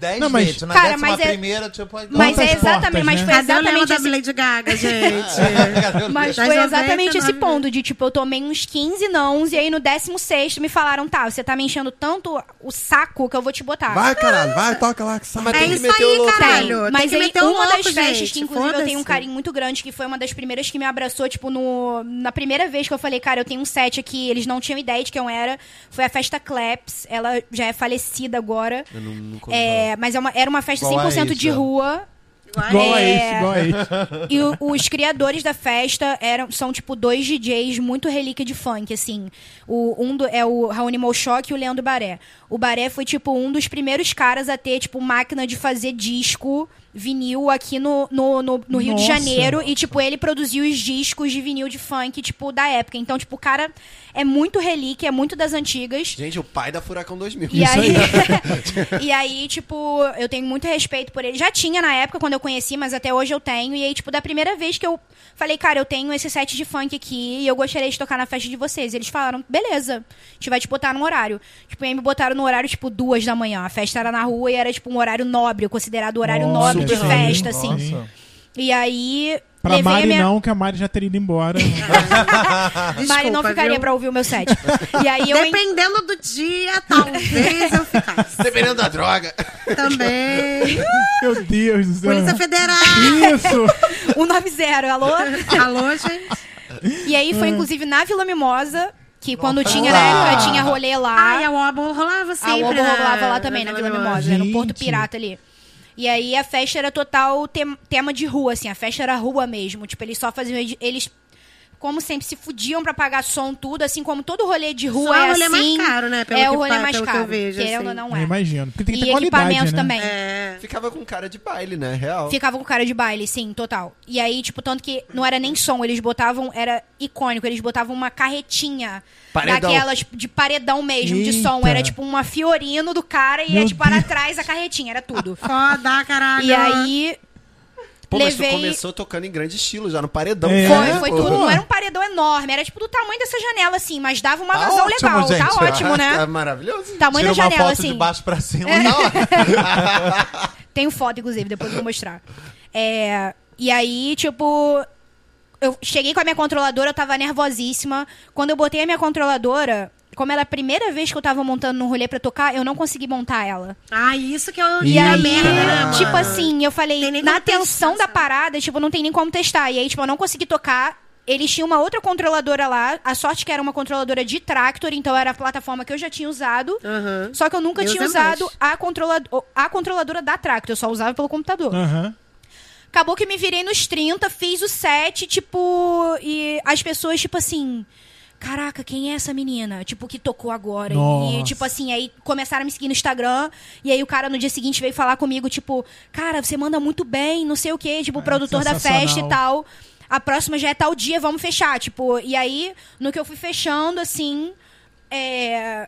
dez Não, mas- vezes, na Cara, décima mas é- primeira, tipo... aí- Mas é exatamente, portas, mas né? foi exatamente da esse Lady Gaga, gente? Mas foi 90, exatamente esse 99. ponto de, tipo, eu tomei uns 15 nãos e aí no 16 me falaram, tá, você tá me enchendo tanto o saco que eu vou te botar. Vai, caralho, vai, toca lá que sai. Mas É tem que isso meter o aí, louco. caralho. Tem Mas que aí, uma louco, das festas que, inclusive, eu tenho um carinho muito grande, que foi uma das primeiras que me abraçou, tipo, no, na primeira vez que eu falei, cara, eu tenho um set aqui, eles não tinham ideia de quem eu era, foi a festa Claps, ela já é falecida agora, Eu não, ouvi é, mas é uma- era uma festa Qual é 100% de isso? rua, Igual a É. esse, igual a esse. E o- os criadores da festa eram, são, tipo, dois DJs muito relíquia de funk, assim. O, um do- é o Raoni Molchoque e o Leandro Baré. O Baré foi, tipo, um dos primeiros caras a ter, tipo, máquina de fazer disco vinil aqui no, no, no, no Rio de Nossa. Janeiro. E, tipo, ele produziu os discos de vinil de funk, tipo, da época. Então, tipo, o cara é muito relíquia, é muito das antigas. Gente, o pai da Furacão 2000. E Isso aí, e aí, tipo, eu tenho muito respeito por ele. Já tinha na época quando eu conheci, mas até hoje eu tenho. E aí, tipo, da primeira vez que eu falei, cara, eu tenho esse set de funk aqui e eu gostaria de tocar na festa de vocês. Eles falaram, beleza, a gente vai te botar no horário. Tipo, e aí me botaram no horário, tipo, duas da manhã. A festa era na rua e era, tipo, um horário nobre, considerado horário Olha, nobre de sim. festa, assim. Nossa. E aí. Pra levei a Mari minha... não, que a Mari já teria ido embora. Mari não Desculpa, ficaria viu? pra ouvir o meu set. E aí eu. en- Dependendo do dia, talvez eu ficasse. Dependendo da droga. Também. Meu Deus do céu. Polícia Federal. Isso! 190, alô? Alô, gente? E aí foi, inclusive, na Vila Mimosa, que quando tinha, na época, tinha rolê lá. Ai, a Wobble rolava a sempre. Obo na- rolava lá também, na Vila Mimosa, no Gente. Porto Pirata ali. E aí a festa era total tem- tema de rua, assim, a festa era rua mesmo. Tipo, eles só faziam. Eles, como sempre, se fudiam pra pagar som, tudo, assim como todo rolê de rua Só é o rolê assim. mais caro, né? Pelo é que o rolê mais pelo que eu caro. vejo, querendo assim. ou não Eu é. imagino. Porque tem que ter E equipamento né? também. É. Ficava com cara de baile, né? Real. Ficava com cara de baile, sim, total. E aí, tipo, tanto que não era nem som, eles botavam, era icônico, eles botavam uma carretinha Paredão. daquelas de paredão mesmo, de som. Eita. Era tipo uma Fiorino do cara e Meu ia, tipo, para trás a carretinha, era tudo. Foda, caralho. e aí, Pô, mas levei- tu começou tocando em grande estilo, já no paredão. É. foi, foi pô. tudo. Não era um paredão enorme, era tipo do tamanho dessa janela, assim, mas dava uma Tá vazão ótimo, legal. gente. Tá ótimo, Tá né? maravilhoso. Tamanho Tira da uma janela, foto assim. de baixo pra cima. É. Não, Tenho foto, inclusive, depois eu vou mostrar. É, e aí, tipo, eu cheguei com a minha controladora, eu tava nervosíssima. Quando eu botei a minha controladora, como era a primeira vez que eu tava montando num rolê pra tocar, eu não consegui montar ela. Ai, isso que eu E ia aí, merda, né, mano? tipo assim, eu falei, na tensão da parada, tipo, não tem nem como testar. E aí, tipo, eu não consegui tocar. Eles tinham uma outra controladora lá. A sorte que era uma controladora de Tractor, então era a plataforma que eu já tinha usado. Aham. Só que eu nunca Deus tinha é usado mais. a, a controladora da Tractor, eu só usava pelo computador. Aham. Acabou que me virei nos 30, fiz o set, tipo, e as pessoas, tipo assim. Caraca, quem é essa menina? Tipo, que tocou agora. E, Nossa. tipo assim, aí começaram a me seguir no Instagram. E aí o cara no dia seguinte veio falar comigo, tipo, cara, você manda muito bem, não sei o quê, tipo, o produtor da festa e tal. A próxima já é tal dia, vamos fechar. Tipo, e aí, no que eu fui fechando, assim. É,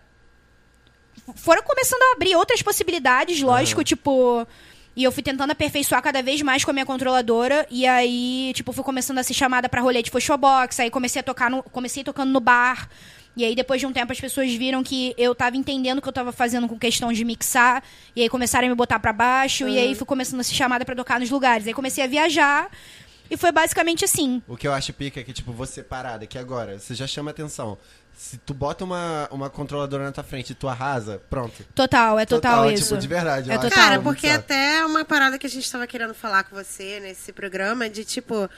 foram começando a abrir outras possibilidades, lógico, tipo. E eu fui tentando aperfeiçoar cada vez mais com a minha controladora. E aí, tipo, fui começando a ser chamada pra rolê de Box. Aí comecei a tocar no. Comecei tocando no bar. E aí, depois de um tempo, as pessoas viram que eu tava entendendo o que eu tava fazendo com questão de mixar. E aí começaram a me botar pra baixo. E aí fui começando a ser chamada pra tocar nos lugares. Aí comecei a viajar. E foi basicamente assim. O que eu acho pica é que, tipo, você parada aqui agora, você já chama atenção. Se tu bota uma, uma controladora na tua frente e tu arrasa, pronto. Total, é total, Total, é, isso. tipo, de verdade, É total. Cara, Muito porque até uma parada que a gente tava querendo falar com você nesse programa, de tipo,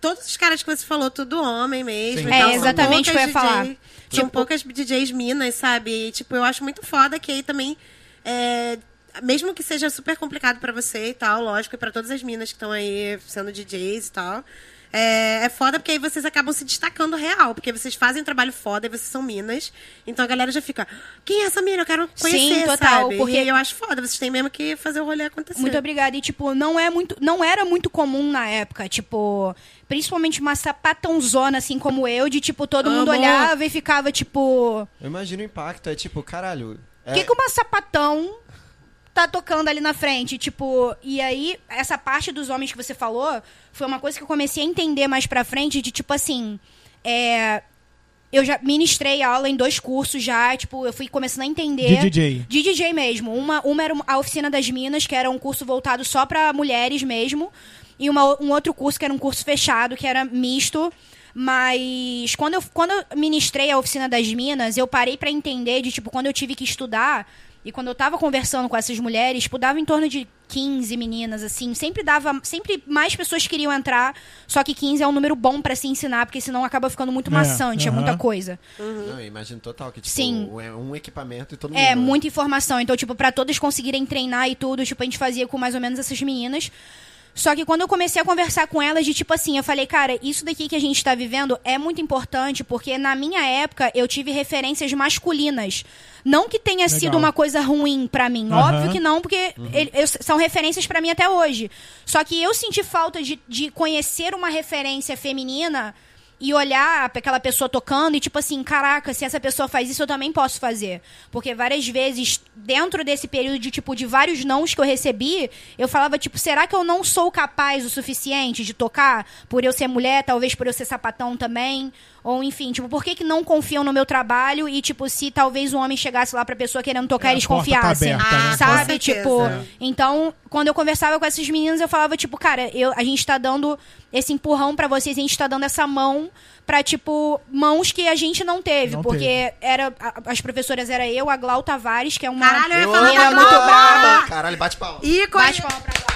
todos os caras que você falou, tudo homem mesmo. Sim. e É, exatamente o que eu ia falar. DJ São poucas DJs minas, sabe? E, tipo, eu acho muito foda que aí também. é, mesmo que seja super complicado pra você e tal, lógico, e pra todas as minas que estão aí sendo DJs e tal. É, é foda porque aí vocês acabam se destacando real, porque vocês fazem um trabalho foda e vocês são minas. Então a galera já fica, quem é essa mina? Eu quero conhecer, Sim, total, sabe? porque- E eu acho foda, vocês têm mesmo que fazer o rolê acontecer. Muito obrigada. E, tipo, não é muito. Não era muito comum na época, tipo. Principalmente uma sapatãozona, assim como eu, de tipo, todo mundo Amo. olhava e ficava, tipo. Eu imagino o impacto, é tipo, caralho. O É, que, que uma sapatão tá tocando ali na frente? Tipo, e aí, essa parte dos homens que você falou foi uma coisa que eu comecei a entender mais pra frente, de tipo assim. É. Eu já ministrei aula em dois cursos já, tipo, eu fui começando a entender. De DJ. De DJ mesmo. Uma, uma era a Oficina das Minas, que era um curso voltado só pra mulheres mesmo. E uma, um outro curso que era um curso fechado, que era misto. Mas quando eu, quando eu ministrei a Oficina das Minas, eu parei pra entender de, tipo, quando eu tive que estudar. E quando eu tava conversando com essas mulheres, tipo, dava em torno de 15 meninas, assim. Sempre dava. Sempre mais pessoas queriam entrar. Só que 15 é um número bom pra se ensinar, porque senão acaba ficando muito É, maçante, é muita coisa. Não, eu imagino total que, tipo, Sim. é um equipamento e todo mundo. É, muita informação. Então, tipo, pra todas conseguirem treinar e tudo, tipo, a gente fazia com mais ou menos essas meninas. Só que quando eu comecei a conversar com elas, de tipo assim, eu falei, cara, isso daqui que a gente tá vivendo é muito importante, porque na minha época eu tive referências masculinas. Não que tenha Legal. sido uma coisa ruim pra mim, Aham. óbvio que não, porque ele- eu- são referências pra mim até hoje. Só que eu senti falta de, de conhecer uma referência feminina e olhar aquela pessoa tocando e tipo assim, caraca, se essa pessoa faz isso, eu também posso fazer. Porque várias vezes, dentro desse período de tipo de vários nãos que eu recebi, eu falava tipo, será que eu não sou capaz o suficiente de tocar por eu ser mulher, talvez por eu ser sapatão também? Ou enfim, tipo, por que, que não confiam no meu trabalho e tipo, se talvez um homem chegasse lá pra pessoa querendo tocar, É, eles tá confiassem? aberta, né? Com Sabe? Tipo, É. então, quando eu conversava com essas meninas, eu falava, tipo, cara, eu, a gente tá dando esse empurrão pra vocês, a gente tá dando essa mão pra, tipo, mãos que a gente não teve. Não porque teve. era. a- as professoras era eu, a Glau Tavares, que é uma. Caralho, eu ia falar menina muito braba. Caralho, bate palma. Ícone. Bate palma pra Glau.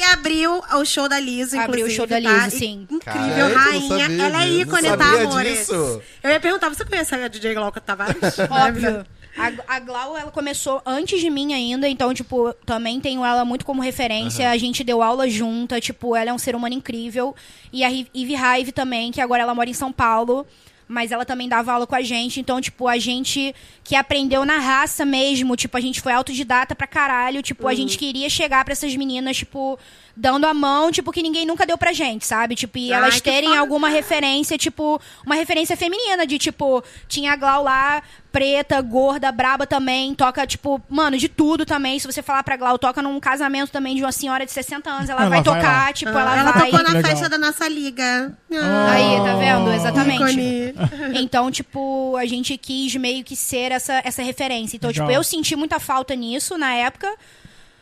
E abriu o show da Liso, Abriu o inclusive. show da tá? Liso, sim. Incrível, rainha. sabia Ela é ícone, Não tá, sabia amores? disso. Eu ia perguntar, você conhece a DJ Glauca Tavares? Óbvio. A, a Glau, ela começou antes de mim ainda, então, tipo, também tenho ela muito como referência. A gente deu aula junta, tipo, ela é um ser humano incrível. E a Ivy Hive também, que agora ela mora em São Paulo. Mas ela também dava aula com a gente. Então, tipo, a gente que aprendeu na raça mesmo. Tipo, a gente foi autodidata pra caralho. Tipo, a gente queria chegar pra essas meninas, tipo, dando a mão, tipo, que ninguém nunca deu pra gente, sabe? Tipo, e Ai, elas que terem foda. alguma referência, tipo, uma referência feminina, de tipo, tinha a Glau lá, preta, gorda, braba também, toca, tipo, mano, de tudo também. Se você falar pra Glau, toca num casamento também de uma senhora de 60 anos, ela, Ela vai vai tocar, lá. tipo, ela ela, vai. tocou na Legal. festa da nossa liga. Aí, tá vendo? Oh. Exatamente. Então, tipo, a gente quis meio que ser essa, essa referência. Então, Legal. tipo, eu senti muita falta nisso na época.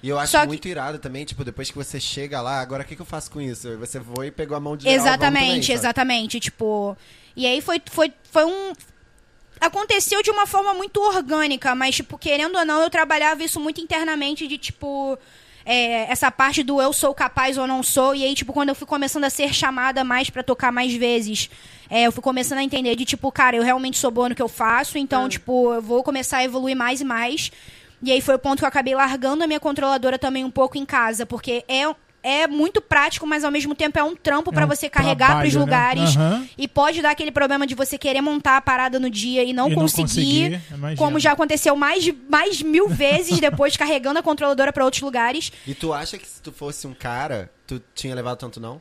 E eu acho Só que- muito irado também, tipo, depois que você chega lá, agora o que, que eu faço com isso? Você foi e pegou a mão de geral, Exatamente, também, exatamente. Tipo. E aí foi, foi, foi um. Aconteceu de uma forma muito orgânica, mas, tipo, querendo ou não, eu trabalhava isso muito internamente de, tipo. é, essa parte do eu sou capaz ou não sou. E aí, tipo, quando eu fui começando a ser chamada mais pra tocar mais vezes, é, eu fui começando a entender de, tipo, cara, eu realmente sou boa no que eu faço, então, tipo, eu vou começar a evoluir mais e mais. E aí foi o ponto que eu acabei largando a minha controladora também um pouco em casa, porque é, é muito prático, mas ao mesmo tempo é um trampo pra um você carregar pros trabalho, né? lugares. Aham. E pode dar aquele problema de você querer montar a parada no dia e não E não conseguir. conseguir, imagino. como já aconteceu mais, mais mil vezes depois carregando a controladora pra outros lugares. E tu acha que se tu fosse um cara, tu tinha levado tanto não?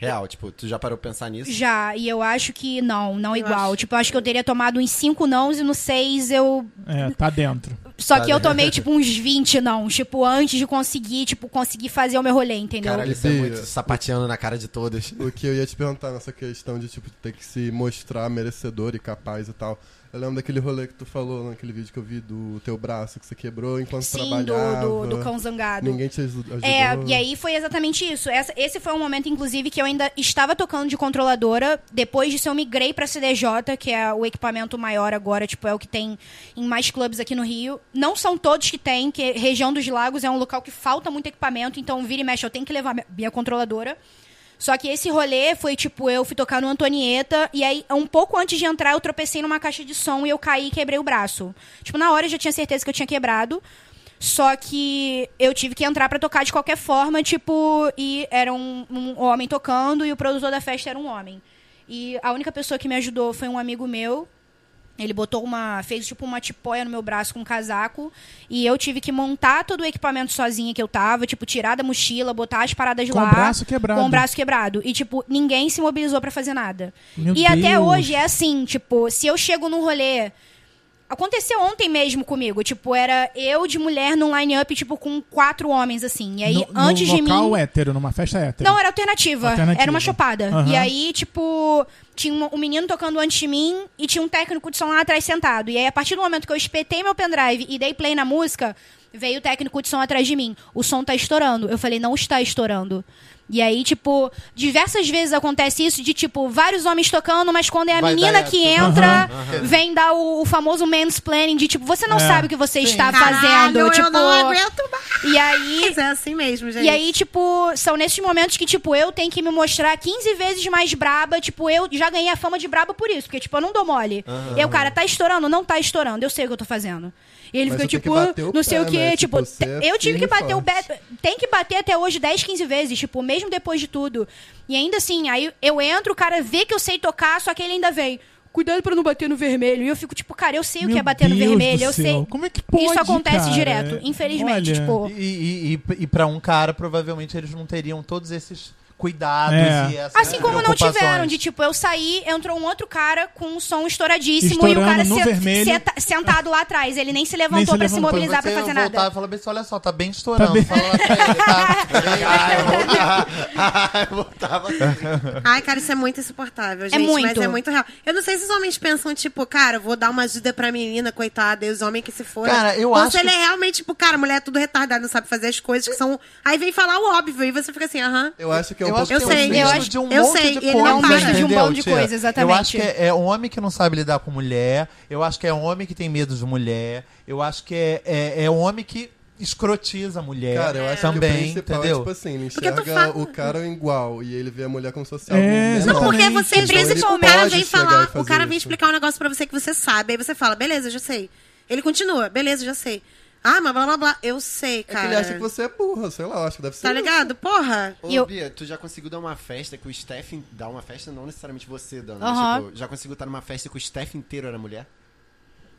Real, tipo, tu já parou pra pensar nisso? Já, e eu acho que não, não Eu igual. acho- Tipo, eu acho que eu teria tomado uns 5 nãos e no 6 eu. É, tá dentro. Só Tá que eu ligado? tomei, tipo, uns 20 não. Tipo, antes de conseguir, tipo, conseguir fazer o meu rolê, entendeu? Caralho, isso é Bia. muito sapateando na cara de todos. O que eu ia te perguntar nessa questão de, tipo, ter que se mostrar merecedor e capaz e tal. Eu lembro daquele rolê que tu falou naquele vídeo que eu vi do teu braço que você quebrou enquanto Sim, do, trabalhava. do, do cão zangado. Ninguém te aju- ajudou. É, e aí foi exatamente isso. Essa- esse foi um momento, inclusive, que eu ainda estava tocando de controladora. Depois disso, eu migrei pra CDJ, que é o equipamento maior agora, tipo, é o que tem em mais clubes aqui no Rio. Não são todos que tem, que região dos lagos é um local que falta muito equipamento, então vira e mexe, eu tenho que levar minha controladora. Só que esse rolê foi tipo, eu fui tocar no Antonieta, e aí, um pouco antes de entrar, eu tropecei numa caixa de som e eu caí e quebrei o braço. Tipo, na hora eu já tinha certeza que eu tinha quebrado. Só que eu tive que entrar pra tocar de qualquer forma, tipo, e era um, um homem tocando e o produtor da festa era um homem. E a única pessoa que me ajudou foi um amigo meu. Ele botou uma. fez tipo uma tipóia no meu braço com um casaco. E eu tive que montar todo o equipamento sozinha que eu tava, tipo, tirar da mochila, botar as paradas Com lá. o braço quebrado. Com o braço quebrado. E, tipo, ninguém se mobilizou pra fazer nada. Meu e até Deus. hoje é assim, tipo, se eu chego num rolê. Aconteceu ontem mesmo comigo. Tipo, era eu de mulher num line-up, tipo, com quatro homens, assim. E aí, no, antes no de mim. local hétero, numa festa hétero. Não, era alternativa. Alternativa. Era uma chopada. Aham. E aí, tipo, tinha um, um menino tocando antes de mim e tinha um técnico de som lá atrás sentado. E aí, a partir do momento que eu espetei meu pendrive e dei play na música, veio o técnico de som atrás de mim. O som tá estourando. Eu falei, não está estourando. E aí, tipo, diversas vezes acontece isso de, tipo, vários homens tocando, mas quando é a Vai menina que entra, vem dar o, o famoso mansplaining de, tipo, você não É. sabe o que você está Caralho, fazendo. eu tipo, não aguento mais. e aí, É assim mesmo, gente. e aí, tipo, são nesses momentos que, tipo, eu tenho que me mostrar 15 vezes mais braba. Tipo, eu já ganhei a fama de braba por isso. Porque, tipo, eu não dou mole. E aí, o cara, tá estourando? Não tá estourando. Eu sei o que eu tô fazendo. E ele Mas tem tipo, que "Ah, bater o não sei o quê. né? Tipo, Tipo, eu tive que bater o pé. Tem que bater até hoje 10, 15 vezes, tipo, mesmo depois de tudo. E ainda assim, aí eu entro, o cara vê que eu sei tocar, só que ele ainda vem. Cuidado pra não bater no vermelho. E eu fico tipo, cara, eu sei o que Meu é bater no Deus vermelho, do eu céu. sei. Como é que pode, Isso acontece cara? direto, infelizmente, Olha. tipo. E, e, e, e pra um cara, provavelmente eles não teriam todos esses cuidados É. e essas Assim como não tiveram, de tipo, eu saí, entrou um outro cara com um som estouradíssimo e o Estourando cara se- vermelho. senta- sentado lá atrás. Ele nem se levantou Nem se pra se levantou. mobilizar Você pra fazer voltava nada. e falava assim, olha só, tá bem estourando. Tá bem- Fala lá pra ele, tá? Ai, voltava assim. Ai, cara, isso é muito insuportável, gente. muito. Mas é muito real. Eu não sei se os homens pensam, tipo, cara, eu vou dar uma ajuda pra menina, coitada, e os homens que se foram. Cara, eu Ou acho se ele que- é realmente, tipo, cara, mulher é tudo retardada, não sabe fazer as coisas que são. Aí vem falar o óbvio, e você fica assim, aham. Eu acho que é Eu acho que Eu é um sei, misto eu acho- de um eu monte sei, de coisa, não É um misto de um bando de tia? coisa, exatamente. Eu acho que é, é homem que não sabe lidar com mulher, eu acho que é homem que tem medo de mulher, eu acho que é, é, é homem que escrotiza a mulher Cara, eu acho que o também, principal entendeu? é, tipo assim, ele Porque tu enxerga fa- o cara igual e ele vê a mulher como social. É. Não, porque você, Então, ele o cara vem falar, o cara vem isso. explicar um negócio pra você que você sabe. Aí você fala, beleza, já sei. Ele continua, beleza, já sei. Ah, mas blá blá blá. Eu sei, É que cara. ele acha que você é burra, sei lá, acho que deve ser. Tá isso. ligado? Porra. Ô, eu- Bia, tu já conseguiu dar uma festa que o Steph dá uma festa, não necessariamente você dando, tipo, já conseguiu estar numa festa que o Steph inteiro era mulher?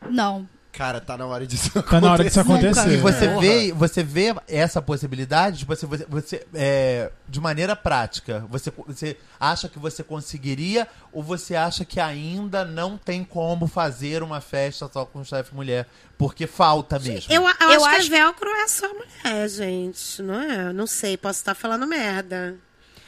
Não. Cara, tá na hora disso Tá na hora disso acontecer. E você Porra. vê, você vê essa possibilidade, tipo assim, você, você é, de maneira prática, você, você acha que você conseguiria ou você acha que ainda não tem como fazer uma festa só com chefe mulher? Porque falta mesmo. Eu, eu, Eu acho, acho- que a velcro é só mulher, gente. Não é? Não sei, posso estar falando merda.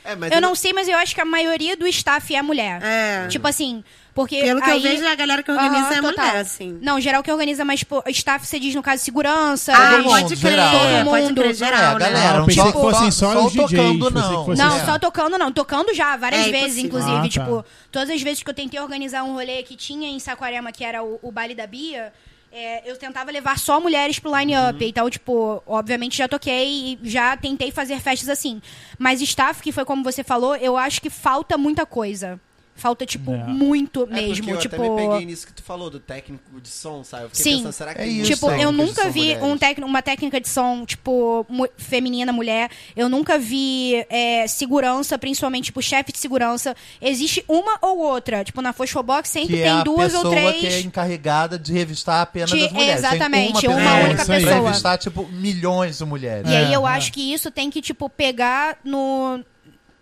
É, mas Eu ele- não sei, mas eu acho que a maioria do staff é mulher. É. Tipo assim, porque. Pelo que aí... eu vejo, a galera que organiza é total. mulher, assim. Não, geral que organiza, mas tipo, staff você diz no caso segurança. Ah, Todo pode mundo, crer, geral, é. pode Todo crer, mundo. geral, É, né? galera, eu pensei só- que fossem só- só, os DJs. tocando, não. que fosse- Não, É. só tocando não. Tocando já, várias É vezes, impossível. inclusive. Ah, tá. Tipo, todas as vezes que eu tentei organizar um rolê que tinha em Saquarema, que era o, o baile da Bia, é, eu tentava levar só mulheres pro line-up. Então, tipo, obviamente já toquei e já tentei fazer festas assim. Mas staff, que foi como você falou, eu acho que falta muita coisa. Falta, tipo, É. muito É mesmo. eu tipo. até me peguei nisso que tu falou, do técnico de som, sabe? Eu fiquei Sim. pensando, será que É tem isso. Tipo, eu técnicos de nunca vi um tec- uma técnica de som, tipo, mu- feminina, mulher. Eu nunca vi é, segurança, principalmente, tipo, chefe de segurança. Existe uma ou outra. Tipo, na Fosfobox sempre que tem é a duas ou três. que é encarregada de revistar apenas De- as mulheres. Tem exatamente, uma, uma pessoa única pra pessoa. revistar, tipo, milhões de mulheres. E aí É, eu é. acho que isso tem que, tipo, pegar no,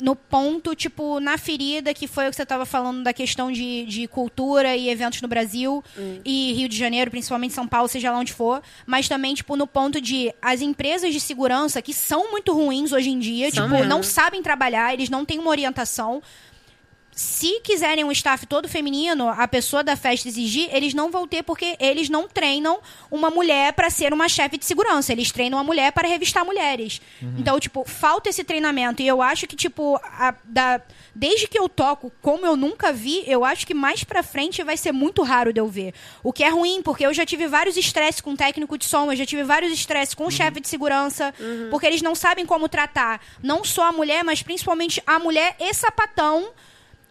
no ponto, tipo, na ferida, que foi o que você estava falando da questão de, de cultura e eventos no Brasil e Rio de Janeiro, principalmente São Paulo, seja lá onde for. Mas também, tipo, no ponto de as empresas de segurança, que são muito ruins hoje em dia, São tipo, mesmo. não sabem trabalhar, eles não têm uma orientação. Se quiserem um staff todo feminino, a pessoa da festa exigir, eles não vão ter porque eles não treinam uma mulher para ser uma chefe de segurança. Eles treinam a mulher para revistar mulheres. Então, tipo, falta esse treinamento. E eu acho que, tipo, a- da- desde que eu toco, como eu nunca vi, eu acho que mais pra frente vai ser muito raro de eu ver. O que é ruim, porque eu já tive vários estresses com técnico de som, eu já tive vários estresses com chefe de segurança, porque eles não sabem como tratar não só a mulher, mas principalmente a mulher e sapatão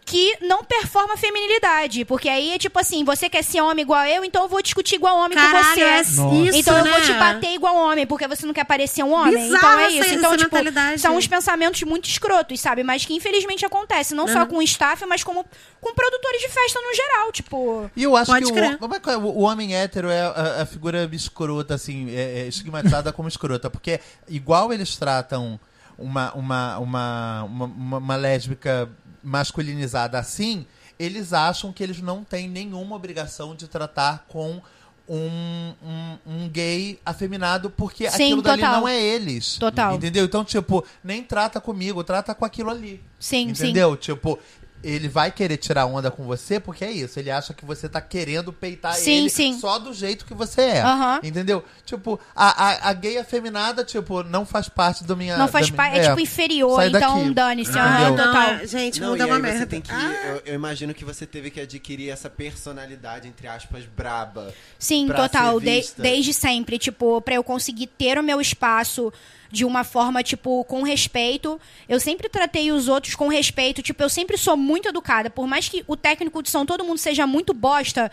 que não performa a feminilidade. Porque aí é tipo assim, você quer ser homem igual eu, então eu vou discutir igual homem com Caralho, você. é isso, então eu né? vou te bater igual homem, porque você não quer parecer um homem. Bizarro então é essa- isso. Então, essa tipo, mentalidade. são uns pensamentos muito escrotos, sabe? Mas que infelizmente acontece, não só com o staff, mas como com produtores de festa no geral, tipo. E eu acho Pode que o, é o, o homem hétero é a, a figura escrota, assim, é, é estigmatizada como escrota. Porque igual eles tratam uma, uma, uma, uma, uma- uma lésbica masculinizada assim, eles acham que eles não têm nenhuma obrigação de tratar com um, um, um gay afeminado, porque Sim, aquilo dali total. não é eles. Total. Entendeu? Então, tipo, nem trata comigo, trata com aquilo ali. Sim, sim. Entendeu? Tipo, ele vai querer tirar onda com você porque é isso. Ele acha que você tá querendo peitar Sim, ele sim. só do jeito que você é. Aham. Entendeu? Tipo, a, a, a gay afeminada, tipo, não faz parte do minha. Não faz parte, minha- é, tipo inferior, sai então daqui. dane-se. Não, total. é- gente, Não, é uma merda. você tem que. Ah, Eu, eu imagino que você teve que adquirir essa personalidade, entre aspas, braba. Sim, total. de- desde sempre, tipo, pra eu conseguir ter o meu espaço de uma forma, tipo, com respeito. Eu sempre tratei os outros com respeito. Tipo, eu sempre sou muito educada. Por mais que o técnico de som, todo mundo seja muito bosta,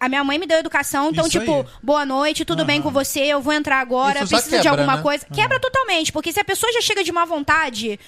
a minha mãe me deu educação, então, Isso tipo, aí. boa noite, tudo bem com você, eu vou entrar agora, Isso precisa de quebra, alguma né? coisa. Quebra totalmente, porque se a pessoa já chega de má vontade.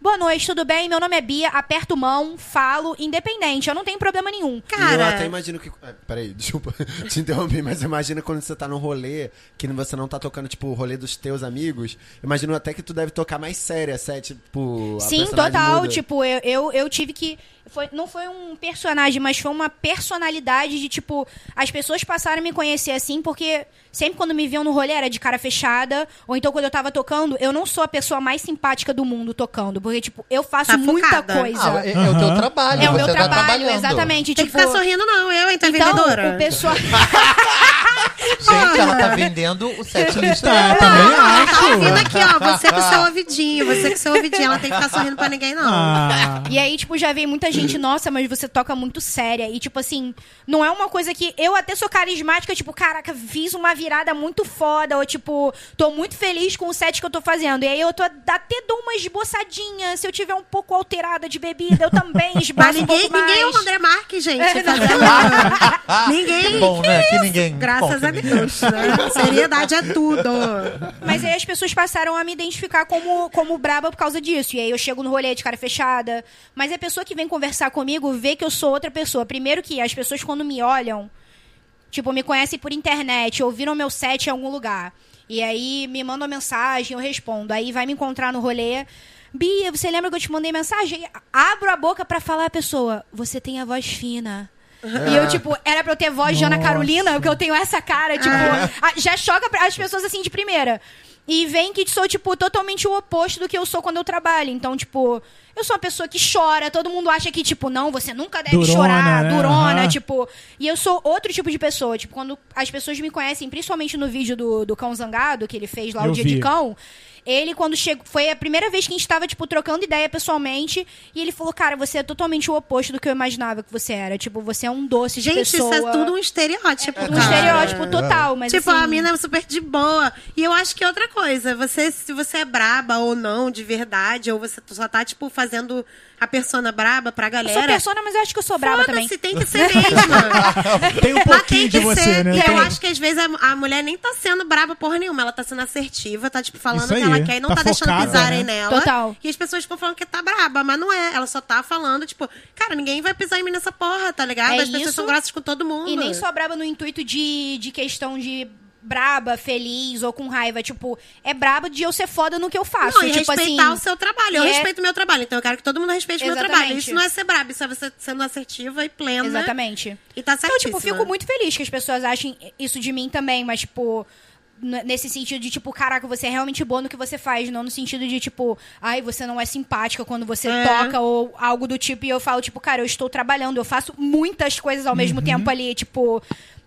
Boa noite, tudo bem? Meu nome é Bia, aperto mão, falo, independente, eu não tenho problema nenhum. E eu Cara, até imagino que. ah, Peraí, desculpa te interromper, mas imagina quando você tá no rolê, que você não tá tocando, tipo, o rolê dos teus amigos. Imagino até que tu deve tocar mais séria, sé, tipo. a Sim, total. muda. Tipo, eu, eu, eu tive que. Foi, não foi um personagem, mas foi uma personalidade de, tipo, as pessoas passaram a me conhecer assim, porque sempre quando me viam no rolê era de cara fechada, ou então quando eu tava tocando, eu não sou a pessoa mais simpática do mundo tocando, porque, tipo, eu faço Tá muita coisa. Ah, é, é o teu trabalho. é o meu tá trabalho, exatamente. tem que tipo, ficar sorrindo, não. Eu, então, então, vendedora. o pessoal. Gente, ela tá vendendo o set list Tá, dela. também Ela tá acho. ouvindo aqui, ó. Você com seu ouvidinho, você com seu ouvidinho. Ela tem que ficar sorrindo pra ninguém, não. Ah, E aí, tipo, já veio muita gente, nossa, mas você toca muito séria. E, tipo assim, não é uma coisa que. Eu até sou carismática, tipo, caraca, fiz uma virada muito foda. Ou, tipo, tô muito feliz com o set que eu tô fazendo. E aí eu tô até dou uma esboçadinha. Se eu tiver um pouco alterada de bebida, eu também esboço um ninguém, pouco ninguém é o mais. André Marques, gente. É, fazendo- ninguém. Que bom, né? Que ninguém. Graças a Deus. Né? Seriedade é tudo. Mas aí as pessoas passaram a me identificar como, como braba por causa disso. E aí eu chego no rolê de cara fechada. Mas a pessoa que vem conversar comigo vê que eu sou outra pessoa. Primeiro que as pessoas quando me olham, tipo, me conhecem por internet, ouviram meu set em algum lugar. E aí me mandam mensagem, eu respondo. Aí vai me encontrar no rolê. Bia, você lembra que eu te mandei mensagem? Abro a boca pra falar a pessoa. Você tem a voz fina. E eu, tipo, era pra eu ter voz de Ana. Carolina, porque eu tenho essa cara, tipo, a- já choca as pessoas assim de primeira. E vem que sou, tipo, totalmente o oposto do que eu sou quando eu trabalho. Então, tipo, eu sou uma pessoa que chora, todo mundo acha que, tipo, não, você nunca deve Durona, chorar, né? durona, Aham. tipo. E eu sou outro tipo de pessoa. Tipo, quando as pessoas me conhecem, principalmente no vídeo do, do Cão Zangado, que ele fez lá Eu o Dia vi. de Cão. Ele, quando chegou. Foi a primeira vez que a gente tava, tipo, trocando ideia pessoalmente. E ele falou, cara, você é totalmente o oposto do que eu imaginava que você era. Tipo, você é um doce de Gente, pessoa. isso é tudo um estereótipo. Um cara. estereótipo total, mas tipo, assim, a mina é super de boa. E eu acho que outra coisa, você, se você é braba ou não, de verdade, ou você só tá, tipo, fazendo a persona braba pra Eu galera. sou persona, mas eu acho que eu sou braba também. Tem que ser mesmo. tem um pouquinho tem de que você, ser. né? E eu Tem- acho que às vezes a, a mulher nem tá sendo braba porra nenhuma. Ela tá sendo assertiva, tá, tipo, falando o que ela quer e não tá tá, deixando focada, pisarem né? nela. Total. E as pessoas ficam falando que tá braba, mas não é. Ela só tá falando, tipo, cara, ninguém vai pisar em mim nessa porra, tá ligado? É as pessoas isso. são grossas com todo mundo. E nem só braba no intuito de, de questão de braba, feliz ou com raiva. Tipo, é braba de eu ser foda no que eu faço. Não, e tipo respeitar assim, o seu trabalho. Eu é- respeito o meu trabalho, então eu quero que todo mundo respeite o meu trabalho. Isso não é ser braba, isso é você sendo assertiva e plena. Exatamente. E tá Então, certíssima. tipo, fico muito feliz que as pessoas achem isso de mim também, mas, tipo. Nesse sentido de, tipo, caraca, você é realmente boa no que você faz, não no sentido de, tipo, ai, você não é simpática quando você É. toca ou algo do tipo. E eu falo, tipo, cara, eu estou trabalhando, eu faço muitas coisas ao mesmo tempo ali, tipo.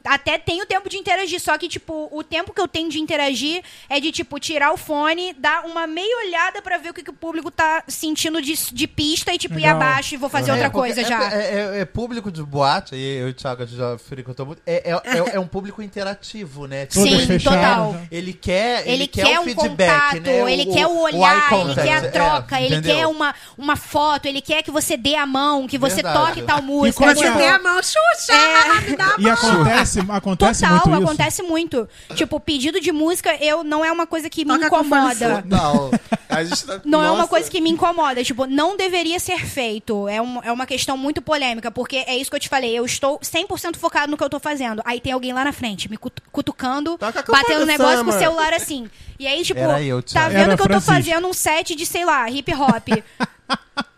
Até tenho tempo de interagir, só que, tipo, o tempo que eu tenho de interagir é de, tipo, tirar o fone, dar uma meia olhada pra ver o que, que o público tá sentindo de, de pista e, tipo, ir abaixo e vou fazer outra É, porque coisa é, já. É, é- é público de boate, e eu e o Thiago já frequentou muito. É, é, é, é um público interativo, né? Tipo, Sim, fechadas, total. né? Ele quer, ele, Ele, quer, quer o um feedback, contato, né? ele quer o olhar, ele contact, quer a é, troca, ele entendeu? quer uma, uma foto, ele quer que você dê a mão, que você Verdade. toque tal música. quando Você é- tem a mão, Xuxa! É. Me dá a E mão. Acontece, acontece Total, muito isso. acontece muito. Tipo, pedido de música eu não é uma coisa que me Toca com incomoda. Não. A gente tá- Não é uma coisa que me incomoda. Tipo, não deveria ser feito. É, um- é uma questão muito polêmica, porque é isso que eu te falei. Eu estou 100% focado no que eu tô fazendo. Aí tem alguém lá na frente, me cutu- cutucando, batendo um negócio com o Summer. celular assim. E aí, tipo, eu, tá vendo Era que eu tô Francisco. fazendo um set de, sei lá, hip hop.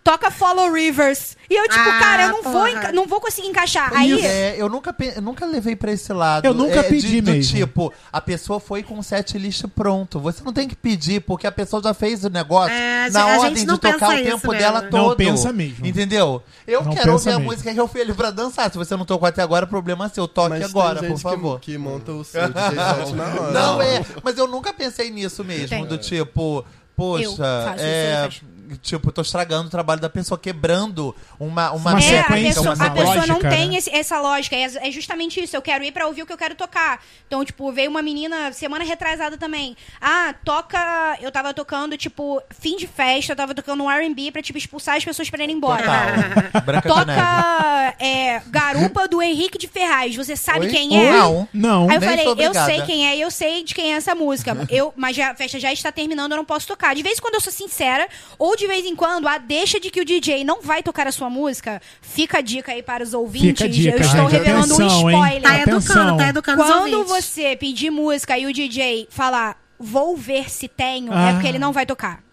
Toca Follow Rivers. E eu, tipo, Ah, cara, eu não vou, enca- não vou conseguir encaixar. Aí. É, eu nunca, pe- eu nunca levei pra esse lado. Eu nunca é, pedi de, do mesmo. tipo, a pessoa foi com o set list pronto. Você não tem que pedir, porque a pessoa já fez o negócio É, a na a ordem gente de tocar o tempo isso dela mesmo. todo. Não pensa mesmo. Entendeu? Eu Não quero ouvir a mesmo. música que eu fui ele pra dançar. Se você não tocou até agora, problema é seu. Toque Mas agora, tem por favor. Que, que monta o seu DJ set na hora. Não, é. Mas eu nunca pensei nisso mesmo. Tem. Do tipo, poxa, Eu faço isso, é. eu faço. Tipo, tô estragando o trabalho da pessoa, quebrando uma, uma, Uma É, técnica, a sequência, pessoa, uma a pessoa não lógica, tem né? esse- essa lógica. É, é justamente isso. Eu quero ir pra ouvir o que eu quero tocar. Então, tipo, veio uma menina semana retrasada também. Ah, toca. Eu tava tocando, tipo, fim de festa, eu tava tocando um RB pra, tipo, expulsar as pessoas pra irem embora. Total. Toca é garupa do Henrique de Ferraz. Você sabe Oi? quem é? Não. Não. Aí eu Nem falei, eu sei quem é, e eu sei de quem é essa música. Eu, mas já- a festa já está terminando, eu não posso tocar. De vez em quando eu sou sincera, ou de vez em quando, a deixa de que o DJ não vai tocar a sua música, fica a dica aí para os ouvintes. Fica a dica, eu estou gente. revelando Atenção, um hein? spoiler. Tá Atenção. educando, tá educando os Quando ouvintes. você pedir música e o DJ falar vou ver se tenho, Ah. é porque ele não vai tocar.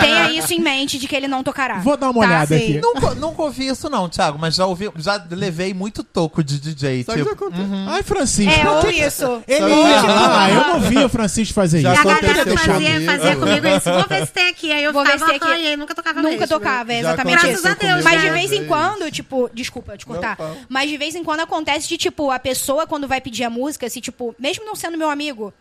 Tenha isso em mente de que ele não tocará. Vou dar uma Tá? olhada sim. aqui. Nunca, nunca ouvi isso não, Thiago, mas já ouvi, já levei muito toco de DJ, que tipo, acontece? Ai, Francisco. É, ou isso. Ele Sabe- ia. Ah, eu não vi o Francisco fazer Já E isso. a galera fazia, comigo. fazia comigo isso. Vou ver se tem aqui. Aí eu Vou ver ficava, se tem aqui. "Ai, aí nunca tocava Nunca mesmo." tocava, é Já exatamente Graças isso. a Deus, Mas de vez em quando, tipo, desculpa te cortar. Não, mas de vez em quando acontece de, tipo, a pessoa, quando vai pedir a música, se, tipo, mesmo não sendo meu amigo,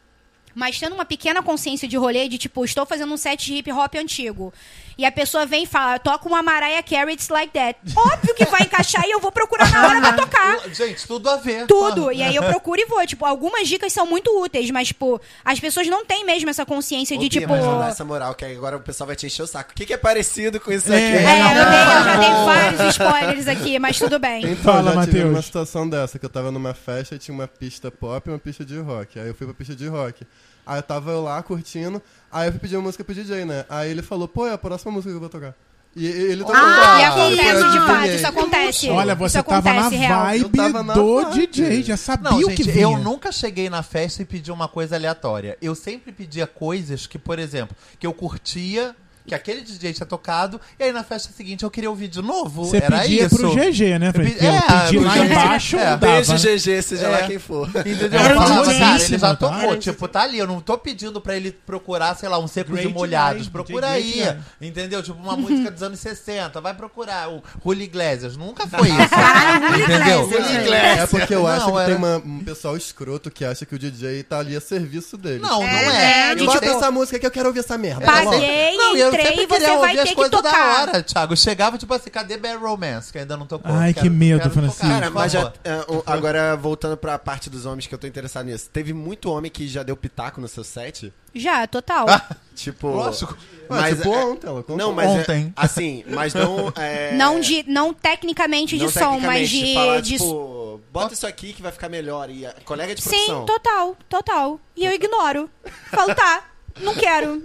mas tendo uma pequena consciência de rolê, de tipo, estou fazendo um set de hip hop antigo. E a pessoa vem e fala, toca uma Mariah Carey, it's like that. Óbvio que vai encaixar e eu vou procurar na hora pra tocar. gente, tudo a ver. Tudo. Ah, E aí eu procuro e vou. Tipo, algumas dicas são muito úteis, mas, tipo, as pessoas não têm mesmo essa consciência Ô, de, Bia, tipo. mas não dá essa moral, que agora o pessoal vai te encher o saco. O que, que é parecido com isso É. aqui? É, eu, Não, dei- eu não, já dei vários spoilers aqui, mas tudo bem. Então, Fala, já tive uma situação dessa, que eu tava numa festa e tinha uma pista pop e uma pista de rock. Aí eu fui pra pista de rock. Aí eu tava eu lá curtindo, aí eu fui pedir uma música pro DJ, né? Aí ele falou, pô, é a próxima música que eu vou tocar. E e- ele tocou. Ah, E que acontece, de fato, isso acontece. Olha, isso você tava na acontece, vibe tava na do vibe. DJ, já sabia Não, o gente, que vinha. eu nunca cheguei na festa e pedi uma coisa aleatória. Eu sempre pedia coisas que, por exemplo, que eu curtia, que aquele DJ tinha tocado, e aí na festa seguinte eu queria ouvir de novo. Você Era pedia isso. pro GG, né, Eu Fred? pedi- Eu é, pedi o lá embaixo, É. dava, Beijo? GG, seja É. lá quem for. Entendeu? Era Eu falava, cara, ele já tá? tocou, tipo, tá ali. Eu não tô pedindo pra ele procurar, sei lá, um secos e molhados. Procura aí. Entendeu? Tipo, uma música dos anos 60. Vai procurar. O Julio Iglesias. Nunca foi isso. entendeu? Iglesias, É porque eu Não, acho que era- tem uma- um pessoal escroto que acha que o DJ tá ali a serviço dele. Não, não É, é. Bota tipo- essa música que eu quero ouvir essa merda. Paguei, Não, e eu sempre e você queria vai ouvir as ter que coisas da tocar. hora, Thiago. Chegava, tipo assim, cadê Bad Romance? Que ainda não tocou. Ai, que medo, Francisco. tocar, Cara, mas já, é, o- agora voltando pra parte dos homens que eu tô interessado nisso. Teve muito homem que já deu pitaco no seu set? Já, total. Tipo. Lógico. Mas, tipo, é- ontem ela contou. Não, mas é- Ontem. assim, mas não. É, Não, de, não tecnicamente de não som, mas tecnicamente, de. falar, de- tipo, bota isso aqui que vai ficar melhor. E a colega de Sim, profissão. total, total. E eu ignoro. Falo, tá, não quero.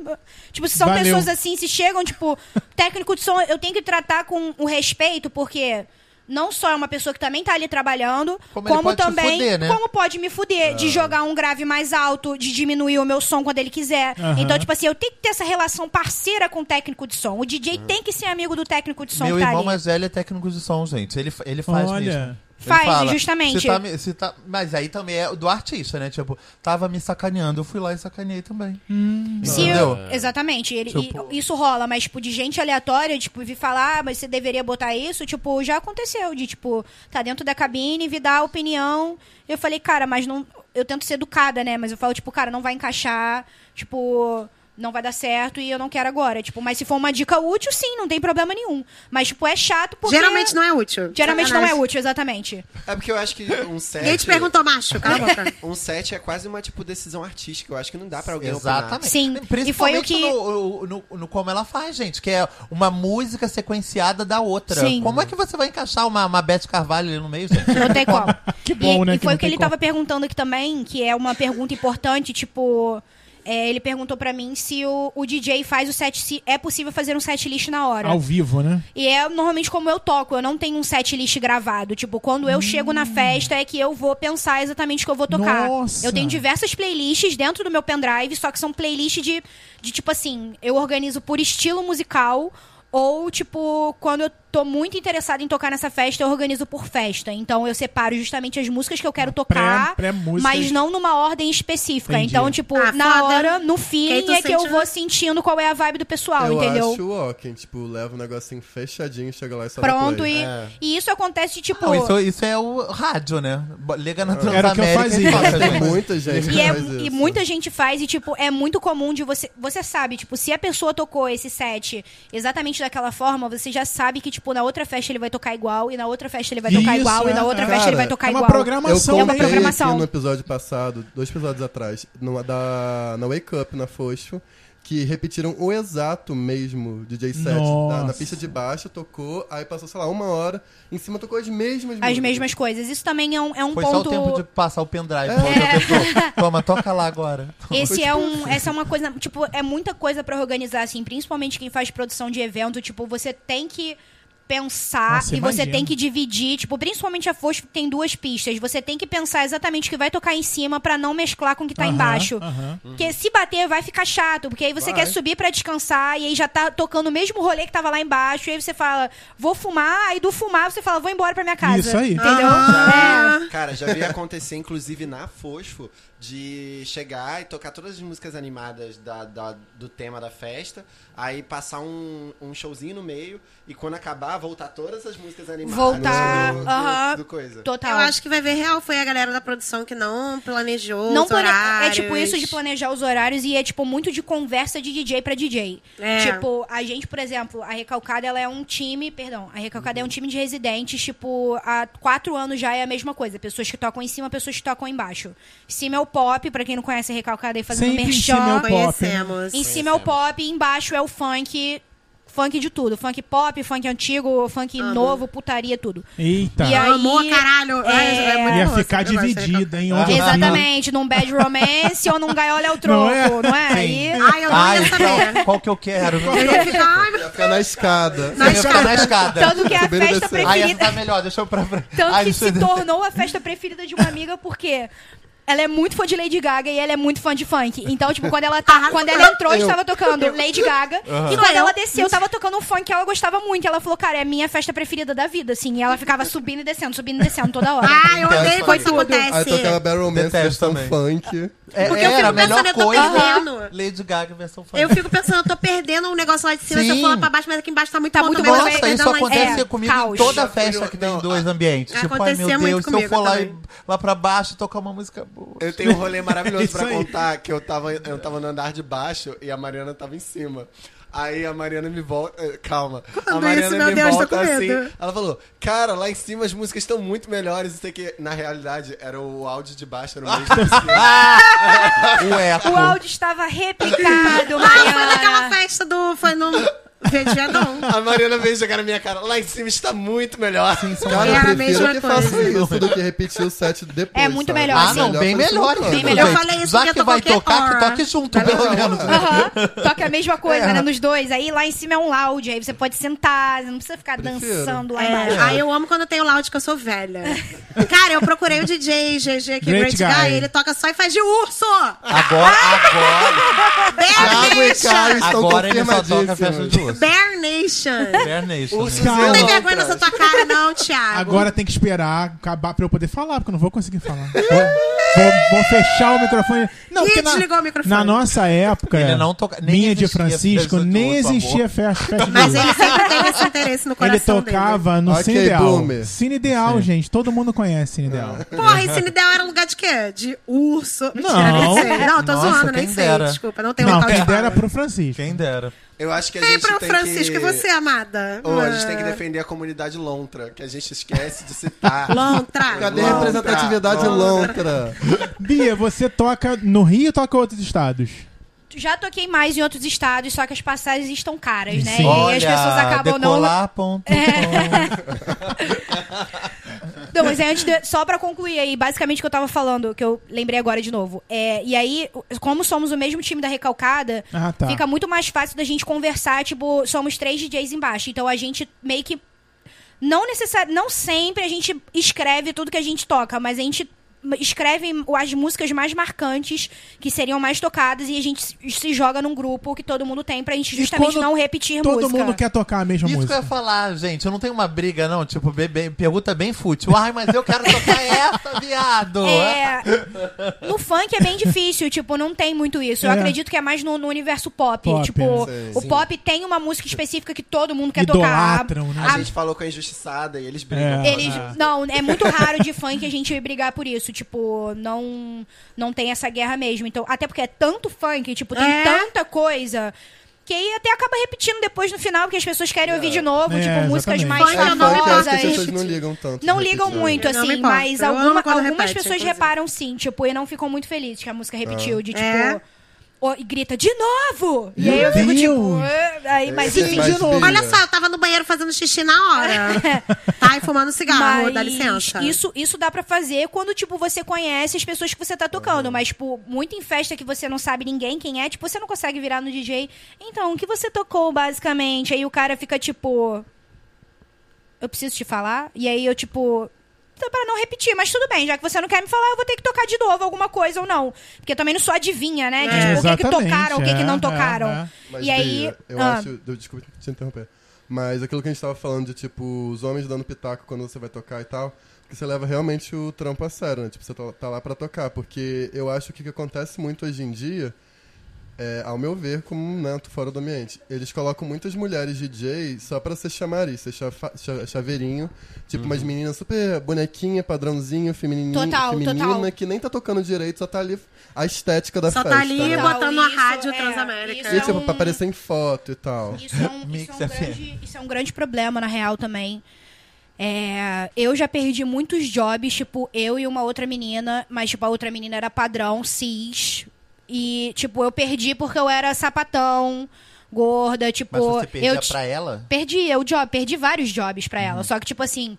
Tipo, se são Valeu. pessoas assim, se chegam, tipo, técnico de som, eu tenho que tratar com o respeito, porque não só é uma pessoa que também tá ali trabalhando, Como como, também fuder, né? como pode me fuder, de jogar um grave mais alto, de diminuir o meu som quando ele quiser. Então, tipo assim, eu tenho que ter essa relação parceira com o técnico de som. O DJ tem que ser amigo do técnico de som Meu tá irmão ali. mais velho é técnico de som, gente. Ele, ele faz Olha. mesmo. Faz, fala, justamente. "Se tá tá- mas aí também é do artista, né? Tipo, tava me sacaneando, eu fui lá e sacaneei também. Se Entendeu? eu- exatamente. Ele, Tipo- e- isso rola, mas, tipo, de gente aleatória, tipo, vir falar, ah, mas você deveria botar isso, tipo, já aconteceu. De, tipo, tá dentro da cabine, vir dar a opinião. Eu falei, cara, mas não. Eu tento ser educada, né? Mas eu falo, tipo, cara, não vai encaixar, tipo. Não vai dar certo e eu não quero agora. Tipo, mas se for uma dica útil, sim, não tem problema nenhum. Mas, tipo, é chato porque. Geralmente não é útil. Geralmente não é Sacanagem. útil, exatamente. É porque eu acho que um set. Ninguém te perguntou, macho. Cala a boca. Um set é quase uma, tipo, decisão artística. Eu acho que não dá pra alguém Exatamente. Sim, Principalmente e foi o que- no, no- no como ela faz, gente, que é uma música sequenciada da outra. Sim. Como é que você vai encaixar uma, uma Beth Carvalho ali no meio, gente? Não tem como. Que bom, e, né, E que foi o que tem ele como. tava perguntando aqui também, que é uma pergunta importante, tipo. É, ele perguntou pra mim se o, o DJ faz o set. Se é possível fazer um set list na hora. Ao vivo, né? E é normalmente como eu toco, eu não tenho um set list gravado. Tipo, quando eu chego na festa é que eu vou pensar exatamente o que eu vou tocar. Nossa! Eu tenho diversas playlists dentro do meu pendrive, só que são playlists de, de tipo assim, eu organizo por estilo musical. Ou, tipo, quando eu tô muito interessada em tocar nessa festa, eu organizo por festa. Então eu separo justamente as músicas que eu quero tocar, Pré- pré-músicas. mas não numa ordem específica. Entendi. Então, tipo, Ah, na foda. hora, no aí feeling, tu é que eu vou uma- sentindo qual é a vibe do pessoal, eu entendeu? acho ó, quem, tipo, leva um negocinho fechadinho, chega lá e só Pronto, play. e, É. e isso acontece de tipo. Não, isso, isso é o rádio, né? Liga na Era o que eu Transamérica fazia. e Tem muita gente E, é- faz e muita gente faz, e, tipo, é muito comum de você. Você sabe, tipo, se a pessoa tocou esse set exatamente daquela forma, você já sabe que, tipo, na outra festa ele vai tocar igual, e na outra festa ele vai tocar Isso, igual, e na é. outra Cara, festa ele vai tocar é uma igual. Eu programação. É uma programação. aqui no episódio passado, dois episódios atrás, numa da, na Wake Up, na Fosfo, que repetiram o exato mesmo DJ set. Na, na pista de baixo tocou, aí passou, sei lá, uma hora, em cima tocou as mesmas As músicas. mesmas coisas. Isso também é um, é um Foi ponto. só o tempo de passar o pendrive. É. pra outra pessoa. Toma, toca lá agora. Esse é um, essa é uma coisa, tipo, é muita coisa pra organizar, assim, principalmente quem faz produção de evento, tipo, você tem que pensar Nossa, e você imagino. tem que dividir, tipo, principalmente a Fosfo que tem duas pistas, você tem que pensar exatamente o que vai tocar em cima pra não mesclar com o que tá embaixo. Porque se bater vai ficar chato, porque aí você Vai. quer subir pra descansar e aí já tá tocando o mesmo rolê que tava lá embaixo, e aí você fala, vou fumar, aí do fumar você fala, vou embora pra minha casa. Isso aí. Entendeu? Ah. É. Cara, já vi acontecer, inclusive, na Fosfo, de chegar e tocar todas as músicas animadas da, da- do tema da festa, aí passar um, um showzinho no meio, e quando acabar, voltar todas as músicas animadas Voltar, do, do- aham. do coisa. Total. Eu acho que vai ver real foi a galera da produção que não planejou Não os plane... É horários. tipo isso de planejar os horários e é tipo muito de conversa de DJ pra DJ. É. Tipo, a gente, por exemplo, a Recalcada ela é um time, perdão, a Recalcada é um time de residentes, tipo, há quatro anos já é a mesma coisa. Pessoas que tocam em cima, pessoas que tocam embaixo. Em cima é o pop, pra quem não conhece a Recalcada aí fazendo Sempre em merchan. cima é o pop? Conhecemos. Em cima é o pop e embaixo é o funk. Funk de tudo. Funk pop, funk antigo, funk novo, putaria, tudo. Eita. E aí- Amor, caralho. Ai, É. muito Ia ficar dividida em onde. Exatamente, num bad romance ou num gaiola é o troco, Não não é? é? Aí, Ai, eu não Ah, ia saber. então, qual que eu quero? Eu ia ficar, ai, Ia ficar na escada. Eu ia ficar na escada. Tanto que é a festa descendo. Aí essa preferida. tá melhor, deixa eu pra. Tanto Ai, que se tornou a festa preferida de uma amiga, porque ela é muito fã de Lady Gaga e ela é muito fã de funk. Então, tipo, quando ela, tá, quando ela entrou, estava tocando Lady Gaga. E quando ela desceu, tava tocando um funk que ela gostava muito. E ela falou, cara, é a minha festa preferida da vida, assim. E ela ficava subindo e descendo, subindo e descendo toda hora. Ai, eu odeio quando isso acontece. Aí tocava Battle Romance, versão também. funk. É, Porque eu fico pensando, eu tô coisa. perdendo. Lady Gaga versão funk. Eu fico pensando, eu tô perdendo um negócio lá de cima, se eu Sim. for lá pra baixo, mas aqui embaixo tá muito Tá bom muito também, mas eu Nossa, tô isso acontece É, comigo caos. em toda festa que tem dois ambientes. Tipo, ai meu Deus, se eu for lá, lá pra baixo tocar uma música boa. Eu tenho um rolê maravilhoso Isso pra aí. contar, que eu tava, eu tava no andar de baixo e a Mariana tava em cima. Aí a Mariana me volta. eh, Calma. a Quando Mariana isso, me Deus, volta assim. Ela falou: Cara, lá em cima as músicas estão muito melhores. Isso aqui, na realidade, era o áudio de baixo, era o mesmo cima. O eco. O áudio estava replicado, Ah, foi naquela Mariana. festa do. Foi no. Viadão. A Mariana veio jogar na minha cara. Lá em cima está muito melhor. Cara, Era a eu prefiro mesma que coisa. faça isso do que repetir o set depois. É muito sabe? melhor, Ah, sim. não, bem melhor. Bem cara. melhor. Eu falei isso Já porque que eu vai toquei tocar, que toque junto, Tá pelo menos. Aham. Toca a mesma coisa, É. né? Nos dois. Aí lá em cima é um loud, aí você pode sentar, não precisa ficar Prefiro. dançando lá É, embaixo. Aí eu amo quando tem o loud que eu sou velha. Cara, eu procurei o DJ GG aqui, Great Great, guy. Guy. ele toca só e faz de urso! Agora, agora, estão agora ele só toca a festa de urso. Bear Nation! Bear Nation. Né? Calma. Não tem vergonha nessa tua cara, não, Thiago. Agora tem que esperar acabar pra eu poder falar, porque eu não vou conseguir falar. Vou, vou- fechar o microfone. Não, Ih, na, desligou o microfone. na nossa época, Ele não toca- nem minha de Francisco, nem existia festa, Mas ele sempre teve esse interesse no Ele coração tocava no Ok, Cine Ideal. boomer. Cine Ideal, gente. Todo mundo conhece Cine Ideal. dele. Porra, e Cine Ideal era lugar de quê? De urso? Mentira, Não. sei. Não, tô Nossa, zoando, nem quem sei. dera. Desculpa, não tem Não, local quem de dera pro Francisco. Quem dera. Eu acho que a Ei, gente pro tem Francisco que... você, amada? Ô, a gente tem que Ah. defender a comunidade lontra, que a gente esquece de citar. Lontra. Cadê a Lontra, representatividade lontra? Bia, você toca no Rio ou toca em outros estados? Já toquei mais em outros estados, só que as passagens estão caras, né? Sim. E Olha, as pessoas acabam não. decolar.com. Não, mas é antes de- só pra concluir aí, basicamente o que eu tava falando, que eu lembrei agora de novo. É, e aí, como somos o mesmo time da Recalcada, Ah, tá. fica muito mais fácil da gente conversar, tipo, somos três DJs embaixo. Então a gente meio que. Não necessari não sempre a gente escreve tudo que a gente toca, mas a gente escreve as músicas mais marcantes que seriam mais tocadas e a gente se- joga num grupo que todo mundo tem pra gente justamente não repetir Todo música. mundo quer tocar a mesma Isso que eu música. ia falar, gente. Eu não tenho uma briga, não. Tipo, be- be- pergunta bem fútil. Ai, mas eu quero tocar essa, viado. É, no funk é bem difícil, tipo, não tem muito isso. Eu É. acredito que é mais no, no universo pop. Pop, tipo, sim. o Sim. pop tem uma música específica que todo mundo quer tocar. Idolatram, né? A gente falou com a injustiçada e eles brigam. É. Eles, não, é muito raro de funk a gente brigar por isso. Tipo, não, não tem essa guerra mesmo. Então, até porque é tanto funk, tipo, tem É. tanta coisa. Que aí até acaba repetindo depois no final, porque as pessoas querem ouvir de novo, É, tipo, músicas exatamente. mais acho famosas. as pessoas não ligam tanto. Não de ligam muito, me assim, mas alguma- algumas repete, pessoas inclusive. reparam sim, tipo, e não ficam muito felizes que a música repetiu, de tipo. É? e grita, de novo! E aí Meu eu fico tipo. Aí, mas Esse enfim. de novo. Olha só, eu tava no banheiro fazendo xixi na hora. tá? E fumando cigarro, Mas dá licença. Isso, isso dá pra fazer quando, tipo, você conhece as pessoas que você tá tocando. Mas, tipo, muito em festa que você não sabe ninguém quem é, tipo, você não consegue virar no DJ. Então, o que você tocou, basicamente? Aí o cara fica, tipo. Eu preciso te falar? E aí eu, tipo. "Tá, Pra não repetir, mas tudo bem, já que você não quer me falar, eu vou ter que tocar de novo alguma coisa ou não. Porque eu também não sou adivinha, né? De, É, tipo, o que, que exatamente, tocaram, o que, que é, não é, tocaram. é. Mas, E aí. Eu ah, acho. eu- Desculpa te interromper. Mas aquilo que a gente tava falando de, tipo, os homens dando pitaco quando você vai tocar e tal, que você leva realmente o trampo a sério, né? Tipo, você tá, tá lá pra tocar. Porque eu acho que o que acontece muito hoje em dia, é, ao meu ver, como um neto fora do ambiente, eles colocam muitas mulheres DJ só pra ser chamariz, ser chafa- cha- chaveirinho. Tipo, umas meninas super bonequinha, padrãozinho, feminininha, Total, feminina, total. que nem tá tocando direito, só tá ali a estética da Só festa. tá ali né? Botando a isso, rádio é, Transamérica. isso E, é tipo, um- pra aparecer em foto e tal. Isso é, um, Mix isso, é um grande, isso é um grande problema, na real, também. É, eu já perdi muitos jobs, tipo, eu e uma outra menina, mas, tipo, a outra menina era padrão, cis. E, tipo, eu perdi porque eu era sapatão, gorda, tipo. Mas você perdia eu pra ela? Perdi, eu job, perdi vários jobs pra ela. Só que, tipo assim,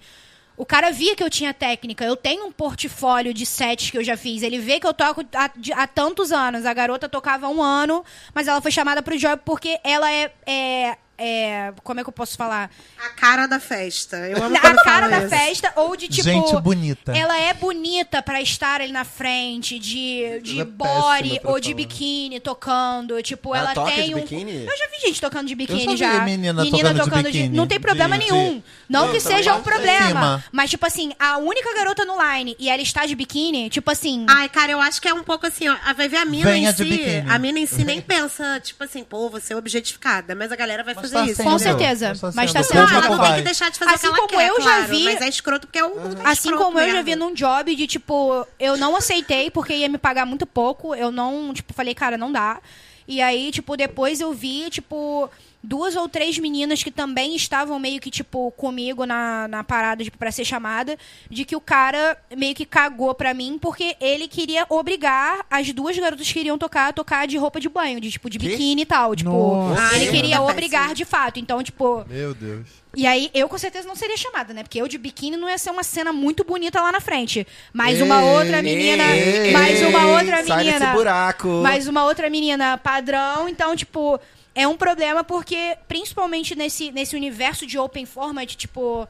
o cara via que eu tinha técnica. Eu tenho um portfólio de sets que eu já fiz. Ele vê que eu toco há, de- há tantos anos. A garota tocava há um ano, mas ela foi chamada pro job porque ela é. é- é- como é que eu posso falar? A cara da festa. Eu amo A cara da isso. festa, ou de tipo. Gente bonita. Ela é bonita pra estar ali na frente, de, de é body ou de falar. biquíni tocando. Tipo, Ela ela, toca tem de um. biquíni? Eu já vi gente tocando de biquíni já vi já. menina tocando de biquíni, Não tem problema de- nenhum. de- Não Não, que também seja um problema. Mas, tipo assim, a única garota no line e ela está de biquíni, tipo assim. Ai, cara, eu acho que é um pouco assim, ó. Vai ver a mina Venha em de si. biquíni. A mina em si nem pensa, tipo assim, pô, você é objetificada. Mas a galera vai Mas fazer tá isso. com certeza. Mas tá Mas tá sendo. sendo Não, não tem vai. que deixar de fazer Assim o que ela como quer, eu já claro, vi- Mas é escroto porque é um. é Assim como eu já mesmo. vi num job de, tipo, eu não aceitei porque ia me pagar muito pouco. Eu não, tipo, falei, cara, não dá. E aí, tipo, depois eu vi, tipo, duas ou três meninas que também estavam meio que, tipo, comigo na, na parada, tipo, pra ser chamada, de que o cara meio que cagou pra mim porque ele queria obrigar as duas garotas que iriam tocar a tocar de roupa de banho, de, tipo, de Quê? biquíni e tal. Tipo, Nossa. ele queria obrigar de fato. Então, tipo, Meu Deus. e aí, eu com certeza não seria chamada, né? Porque eu de biquíni não ia ser uma cena muito bonita lá na frente. Mais uma outra menina. Ei, mais uma outra sai desse menina. buraco. Mais uma outra menina padrão. Então, tipo, é um problema porque, principalmente nesse, nesse universo de open format, tipo.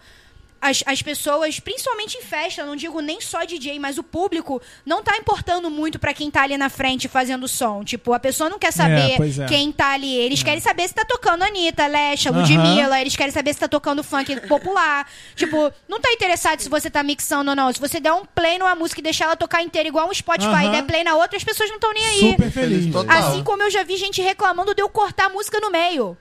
As, as pessoas, principalmente em festa, não digo nem só DJ, mas o público não tá importando muito pra quem tá ali na frente fazendo som. Tipo, a pessoa não quer saber pois é. quem tá ali. Eles querem saber se tá tocando Anitta, Lesha. Ludmilla, eles querem saber se tá tocando funk popular. tipo, não tá interessado se você tá mixando ou não. Se você der um play numa música e deixar ela tocar inteira igual um Spotify e der play na outra, as pessoas não estão nem aí. Super feliz. total. Assim como eu já vi gente reclamando de eu cortar a música no meio.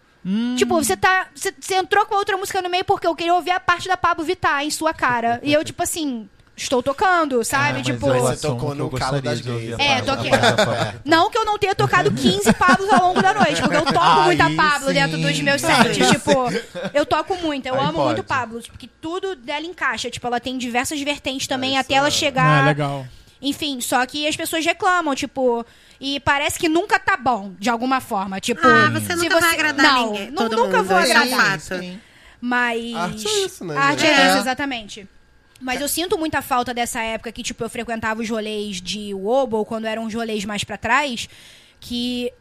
Tipo, você tá. Você, você entrou com a outra música no meio porque eu queria ouvir a parte da Pablo Vittar em sua cara. E eu, tipo assim, estou tocando, sabe? Ah, tipo. Você tocou no calo das gays. a É, toquei. Não que eu não tenha tocado 15 Pablos ao longo da noite, porque eu toco Aí muita Pablo sim. dentro dos meus sets. tipo, eu toco muito, eu Aí amo pode. muito Pablo, porque tudo dela encaixa. Tipo, ela tem diversas vertentes também É, até ela chegar. Ah, legal. Enfim, só que as pessoas reclamam, tipo, e parece que nunca tá bom, de alguma forma. Tipo, Ah, você se nunca vai agradar não, ninguém, nu- todo nunca mundo, vou é um agradar. fato. Mas. Arte é isso, né, Arte é É. isso, exatamente. Mas eu sinto muita falta dessa época que, tipo, eu frequentava os rolês de Wobo, quando eram os rolês mais pra trás, que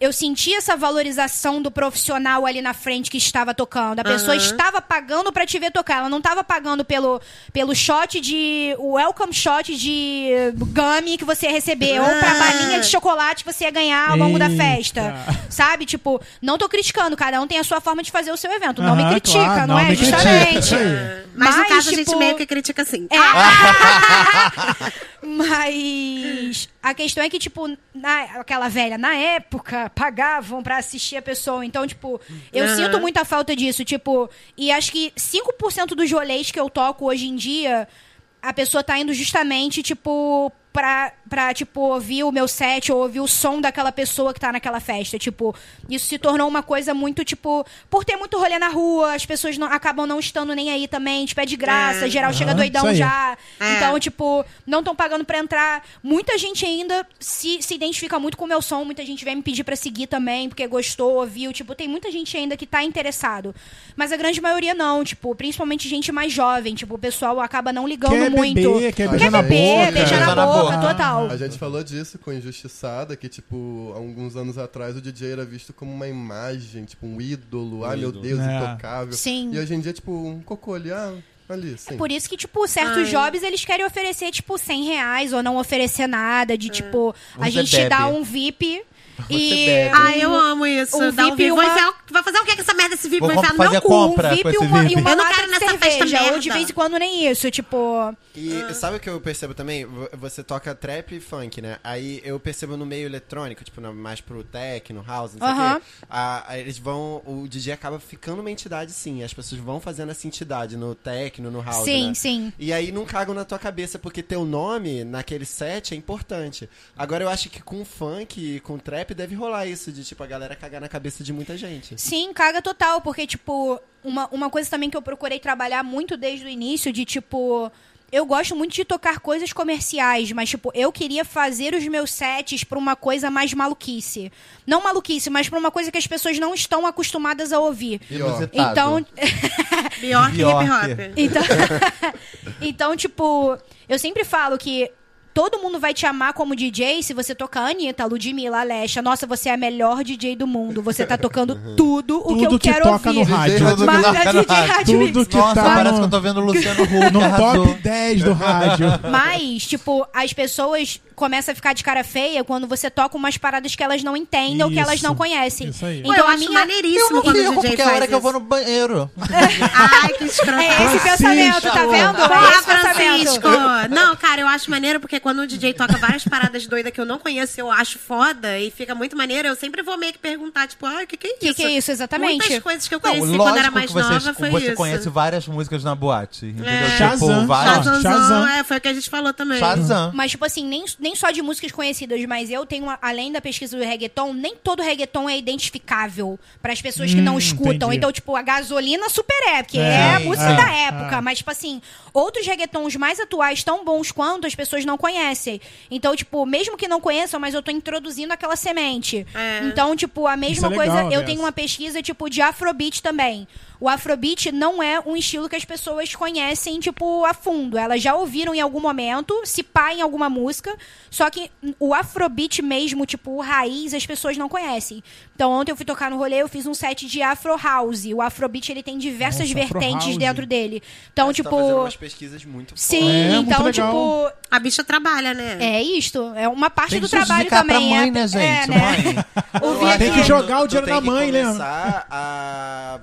eu sentia essa valorização do profissional ali na frente que estava tocando. A pessoa Aham. estava pagando pra te ver tocar. Ela não estava pagando pelo, pelo shot de. o welcome shot de gummy que você ia receber. Ou pra Ah. balinha de chocolate que você ia ganhar ao longo da Eita. festa. Sabe? Tipo, não tô criticando, cada um tem a sua forma de fazer o seu evento. Não me critica, claro, não, não é? Justamente. aí. Mas, no Mas, caso, a gente tipo, meio que critica assim. É. Mas a questão é que, tipo, na, aquela velha, na época, pagavam pra assistir a pessoa. Então, tipo, eu Aham. sinto muita falta disso. Tipo, e acho que 5% dos rolês que eu toco hoje em dia, a pessoa tá indo justamente, tipo, pra, pra, tipo, ouvir o meu set ou ouvir o som daquela pessoa que tá naquela festa. Tipo, isso se tornou uma coisa muito, tipo, por ter muito rolê na rua, as pessoas não, acabam não estando nem aí também, tipo, é de graça, É. geral chega Aham, doidão já. É. Então, tipo, não estão pagando pra entrar. Muita gente ainda se, se identifica muito com o meu som, muita gente vem me pedir pra seguir também, porque gostou, ouviu. Tipo, tem muita gente ainda que tá interessado. Mas a grande maioria não, tipo, principalmente gente mais jovem. Tipo, o pessoal acaba não ligando Quer muito. beber, quer Quer beijar na beber, boca. na Beijar na boca, total. A gente falou disso com Injustiçada, que, tipo, há alguns anos atrás o DJ era visto como uma imagem, tipo, um ídolo. Ai, meu ídolo. Deus, É. intocável. Sim. E hoje em dia, tipo, um cocô ali, ah, ali, sim. É por isso que, tipo, certos Ai. jobs eles querem oferecer, tipo, 100 reais ou não oferecer nada. De, tipo, a gente dá um VIP e. bebe. Ai, eu amo isso. Um Dá um VIP VIP. e uma- enfiar- Vai fazer o que com essa merda desse VIP? Vou Vou enfiar no fazer meu a cu. compra. VIP com e esse uma, VIP. e uma Eu não quero nessa festa cerveja. Ou merda. de vez em quando nem isso. Tipo, E Ah. sabe o que eu percebo também? Você toca trap e funk, né? Aí eu percebo no meio eletrônico, tipo, mais pro techno, house, não sei o Aham. quê. A- a- eles vão. O DJ acaba ficando uma entidade, sim. As pessoas vão fazendo essa entidade no techno, no house. sim, né? sim. E aí não cagam na tua cabeça, porque teu nome naquele set é importante. Agora eu acho que com funk e com trap deve rolar isso, de tipo, a galera cagar na cabeça de muita gente. Sim, caga total, porque, tipo, uma, uma coisa também que eu procurei trabalhar muito desde o início, de tipo. Eu gosto muito de tocar coisas comerciais, mas, tipo, eu queria fazer os meus sets pra uma coisa mais maluquice. Não maluquice, mas pra uma coisa que as pessoas não estão acostumadas a ouvir. Então, Bjork e Bjork. hip hop. Então, então, tipo, eu sempre falo que todo mundo vai te amar como DJ se você tocar Anitta, Ludmilla, Alexa. Nossa, você é a melhor DJ do mundo. Você tá tocando tudo o que eu que quero toca ouvir. no rádio. Tudo que toca no DJ rádio. Rádio Tudo que Nossa, tá parece no- que eu tô vendo o Luciano Huck No top 10 do rádio. Mas, tipo, as pessoas começam a ficar de cara feia quando você toca umas paradas que elas não entendem ou que elas Isso. não conhecem. Isso aí. Pô, Então eu a acho minha... maneiríssimo Eu não quando o fico, DJ porque é a hora que eu vou isso. no banheiro. Ai, que escroto. É esse Francisco. pensamento, tá vendo? É esse Francisco! Não, cara, eu acho maneiro porque quando o DJ toca várias paradas doidas que eu não conheço, eu acho foda e fica muito maneiro. Eu sempre vou meio que perguntar, tipo, ai, o que, que é isso? Que que é isso, exatamente? Muitas coisas que eu Não, conheci lógico quando era mais que você, nova foi você isso. conhece várias músicas na boate. Entendeu? É. Tipo, Shazam. várias. Shazam. é, foi o que a gente falou também. Shazam. Mas, tipo assim, nem, nem só de músicas conhecidas, mas eu tenho, uma- além da pesquisa do reggaeton, nem todo reggaeton é identificável para as pessoas que não Hum, escutam. entendi. Então, tipo, a gasolina super é, porque É, é, a sim, música é, da época. é. Mas, tipo assim, outros reggaetons mais atuais, tão bons quanto, as pessoas não conhecem. Então, tipo, mesmo que não conheçam, mas eu tô introduzindo aquela semente. É. Então, tipo, a mesma é coisa, legal, eu Bessa. tenho uma pesquisa, tipo, de afrobeat também. O afrobeat não é um estilo que as pessoas conhecem, tipo, a fundo. Elas já ouviram em algum momento, se pá em alguma música, só que o afrobeat mesmo, tipo, o raiz, as pessoas não conhecem. Então, ontem eu fui tocar no rolê, eu fiz um set de afro house. O afrobeat, ele tem diversas Nossa, vertentes dentro dele. Então, Você tipo... tá fazendo umas pesquisas muito Sim, É, muito então, legal. tipo... A bicha trabalha, né? É isto, é uma parte Tem do trabalho também. pra mãe, é, né, gente? É, né? Mãe. Tem que jogar o dinheiro que mãe, né? começar a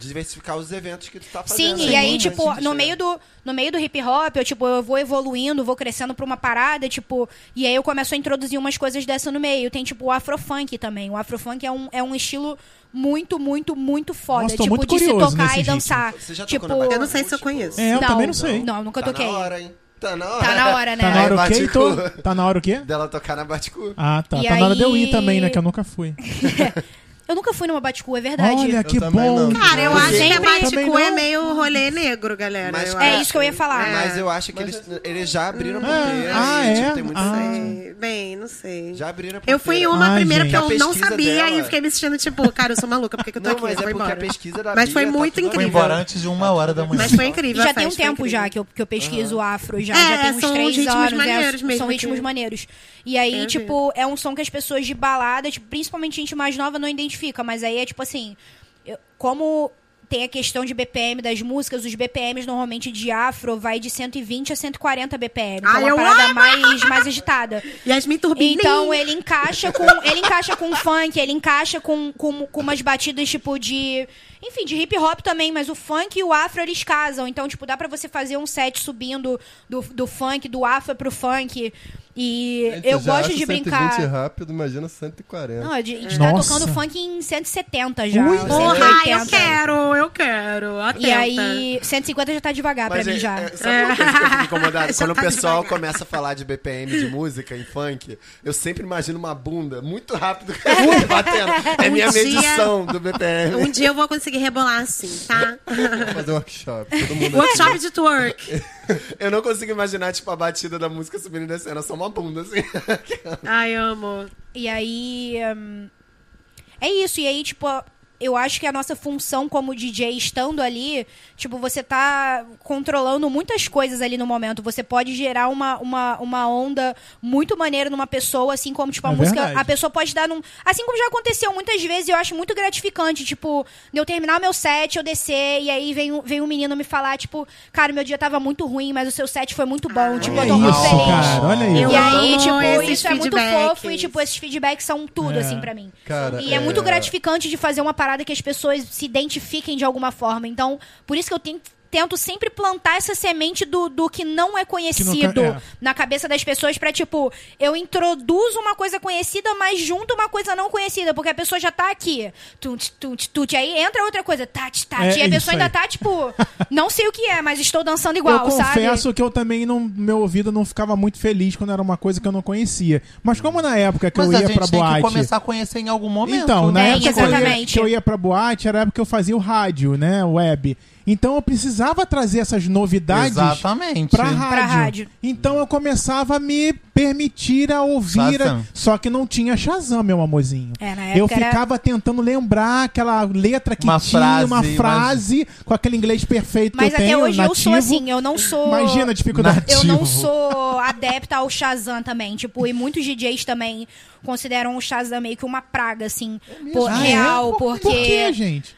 diversificar os eventos que tu tá fazendo. Sim, e aí, tipo, no chegar. meio do, no meio do hip hop, eu, tipo, eu vou evoluindo, vou crescendo pra uma parada, tipo, e aí eu começo a introduzir umas coisas dessa no meio. Tem, tipo, o afrofunk também. O afrofunk é um, é um estilo muito, muito, muito foda. Nossa, tô tipo, muito de se tocar e dançar. Você já tipo, tocou na Eu não sei se eu conheço. É, eu não, também não sei. Não, nunca Tá toquei. na hora, hein? Tá na hora. Tá na hora, né? Tá na hora o Aí, quê, cu. Tá na hora o quê? Dela tocar na Baticu. Ah, tá. E tá na hora de eu ir aí- também, né? Que eu nunca fui. Eu nunca fui numa Baticu, é verdade. Olha, que também bom. não. Cara, eu Porque- acho que a Também Baticu é não. meio rolê negro, galera. Mas, eu É acho. isso que eu ia falar. Mas eu acho que eles, eles já abriram a Ah, porteira. ah, e, é? tipo, tem muito Ah. site. Bem, não sei. Já abriram a Eu fui em uma Ai, primeira gente. que eu A não pesquisa sabia dela- e fiquei me sentindo tipo, cara, eu sou maluca, por que, que eu tô Não, aqui? mas Eu é vou porque a pesquisa da Mas foi Bia tá muito tudo incrível. embora antes de uma hora da manhã. Mas foi incrível. Já tem um festa, foi tempo incrível. já que eu, que eu pesquiso o afro, já. É, já tem uns são três ritmos anos. maneiros é, mesmo são que- ritmos maneiros. E aí, É, tipo, é um som que as pessoas de balada, tipo, principalmente gente mais nova, não identifica. Mas aí é tipo assim, eu- como tem a questão de BPM das músicas, os BPMs normalmente de afro vai de 120 a 140 BPM. Que Ai, é uma parada amo! mais, mais agitada. Yasmin Turbine. Então ele encaixa com ele encaixa com funk, ele encaixa com, com, com umas batidas tipo de enfim, de hip hop também, mas o funk e o afro eles casam. Então, tipo, dá pra você fazer um set subindo do, do funk, do afro pro funk. E Gente, eu gosto de 120 brincar. rápido, imagina 140. Não, a gente tá Nossa. tocando funk em 170 já. Ui. 180. Porra, eu quero, eu quero. Atenta. E aí, 150 já tá devagar pra Mas mim é, já. é, sabe uma coisa que eu fico incomodado? Quando o tá pessoal devagar. começa a falar de BPM de música em funk, eu sempre imagino uma bunda muito rápido batendo. É Um minha dia- medição do BPM. Um dia eu vou conseguir rebolar assim, tá? Vamos fazer um workshop. Todo mundo Workshop de twerk. Eu não consigo imaginar, tipo, a batida da música subindo e descendo. É só uma bunda, assim. Ai, amo. E aí. hum, é isso. E aí, tipo, eu acho que a nossa função como DJ estando ali, tipo, você tá controlando muitas coisas ali no momento. Você pode gerar uma, uma, uma onda muito maneira numa pessoa, assim como, tipo, a É música. verdade. A pessoa pode dar num. Assim como já aconteceu muitas vezes, eu acho muito gratificante, tipo, de eu terminar meu set, eu descer, e aí vem, um- vem um menino me falar, tipo, cara, meu dia tava muito ruim, mas o seu set foi muito bom. tipo, eu tô muito Isso, feliz. cara, olha aí. E aí, tipo, isso é muito feedbacks. fofo e, tipo, esses feedbacks são tudo, É. assim, pra mim. Cara, e é... muito gratificante de fazer uma parada que as pessoas se identifiquem de alguma forma. Então, por isso que eu tenho- tento sempre plantar essa semente do, do que não é conhecido é. na cabeça das pessoas pra, tipo, eu introduzo uma coisa conhecida, mas junto uma coisa não conhecida, porque a pessoa já tá aqui. Tut, tut, tut, aí entra outra coisa, tat, tat, É e a pessoa ainda aí. tá, tipo, não sei o que é, mas estou dançando igual, eu sabe? confesso que eu também, não, meu ouvido não ficava muito feliz quando era uma coisa que eu não conhecia. Mas como na época que Mas eu a ia pra tem boate... que começar a conhecer em algum momento. Então, na É, época que eu, ia, exatamente. que eu ia pra boate, era a época que eu fazia o rádio, né? Web. Então eu precisava trazer essas novidades Exatamente. pra rádio. rádio. Então eu começava a me permitir a ouvir. a-. Só que não tinha Shazam, meu amorzinho. É, na Eu época era- ficava tentando lembrar aquela letra que Uma tinha, frase, uma frase com aquele inglês perfeito Mas que eu até tenho, hoje eu sou nativo. assim, eu não sou. Imagina a dificuldade. Eu não sou adepta ao Shazam também, tipo, e muitos DJs também consideram o Shazam meio que uma praga, assim, por, Ah, é? real, Por- porque... Por quê, gente?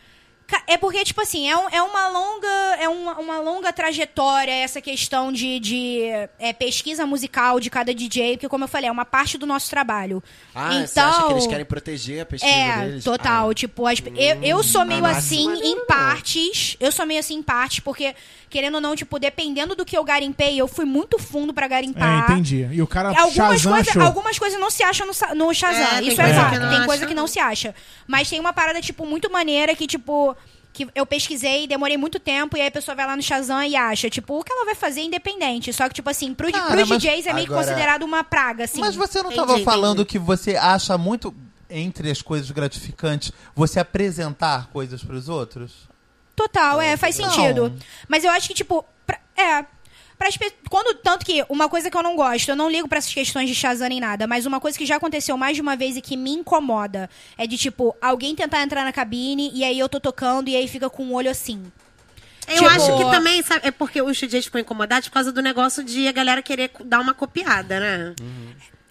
É porque, tipo assim, é, um- é uma longa. É uma, uma longa trajetória essa questão de, de é, pesquisa musical de cada DJ, porque, como eu falei, é uma parte do nosso trabalho. Ah, então, você acha que eles querem proteger a pesquisa é, deles? total. Ah. Tipo, as- eu, eu sou meio mas assim em não. partes. Eu sou meio assim em partes, porque, querendo ou não, tipo, dependendo do que eu garimpei, eu fui muito fundo pra É, garimpar. entendi. E o cara Algumas, Shazam coisa, achou. algumas coisas não se acham no, no Shazam. É, Isso é fato. Tem acha, coisa que não não. se acha. Mas tem uma parada, tipo, muito maneira que, tipo. Que eu pesquisei, demorei muito tempo, e aí a pessoa vai lá no Shazam e acha, tipo, o que ela vai fazer é independente. Só que, tipo assim, pro, Cara, pros DJs é meio agora- considerado uma praga, assim. Mas você não Entendi, estava falando entendi. que você acha muito, entre as coisas gratificantes, você apresentar coisas para os outros? Total, é, faz Não. sentido. Mas eu acho que, tipo, pra- é. Pras quando tanto que uma coisa que eu não gosto, eu não ligo pra essas questões de Shazam nem nada, mas uma coisa que já aconteceu mais de uma vez e que me incomoda é de tipo alguém tentar entrar na cabine e aí eu tô tocando e aí fica com o olho assim. Eu Tipo- acho que também, sabe, é porque os DJs ficam incomodados por causa do negócio de a galera querer dar uma copiada, né?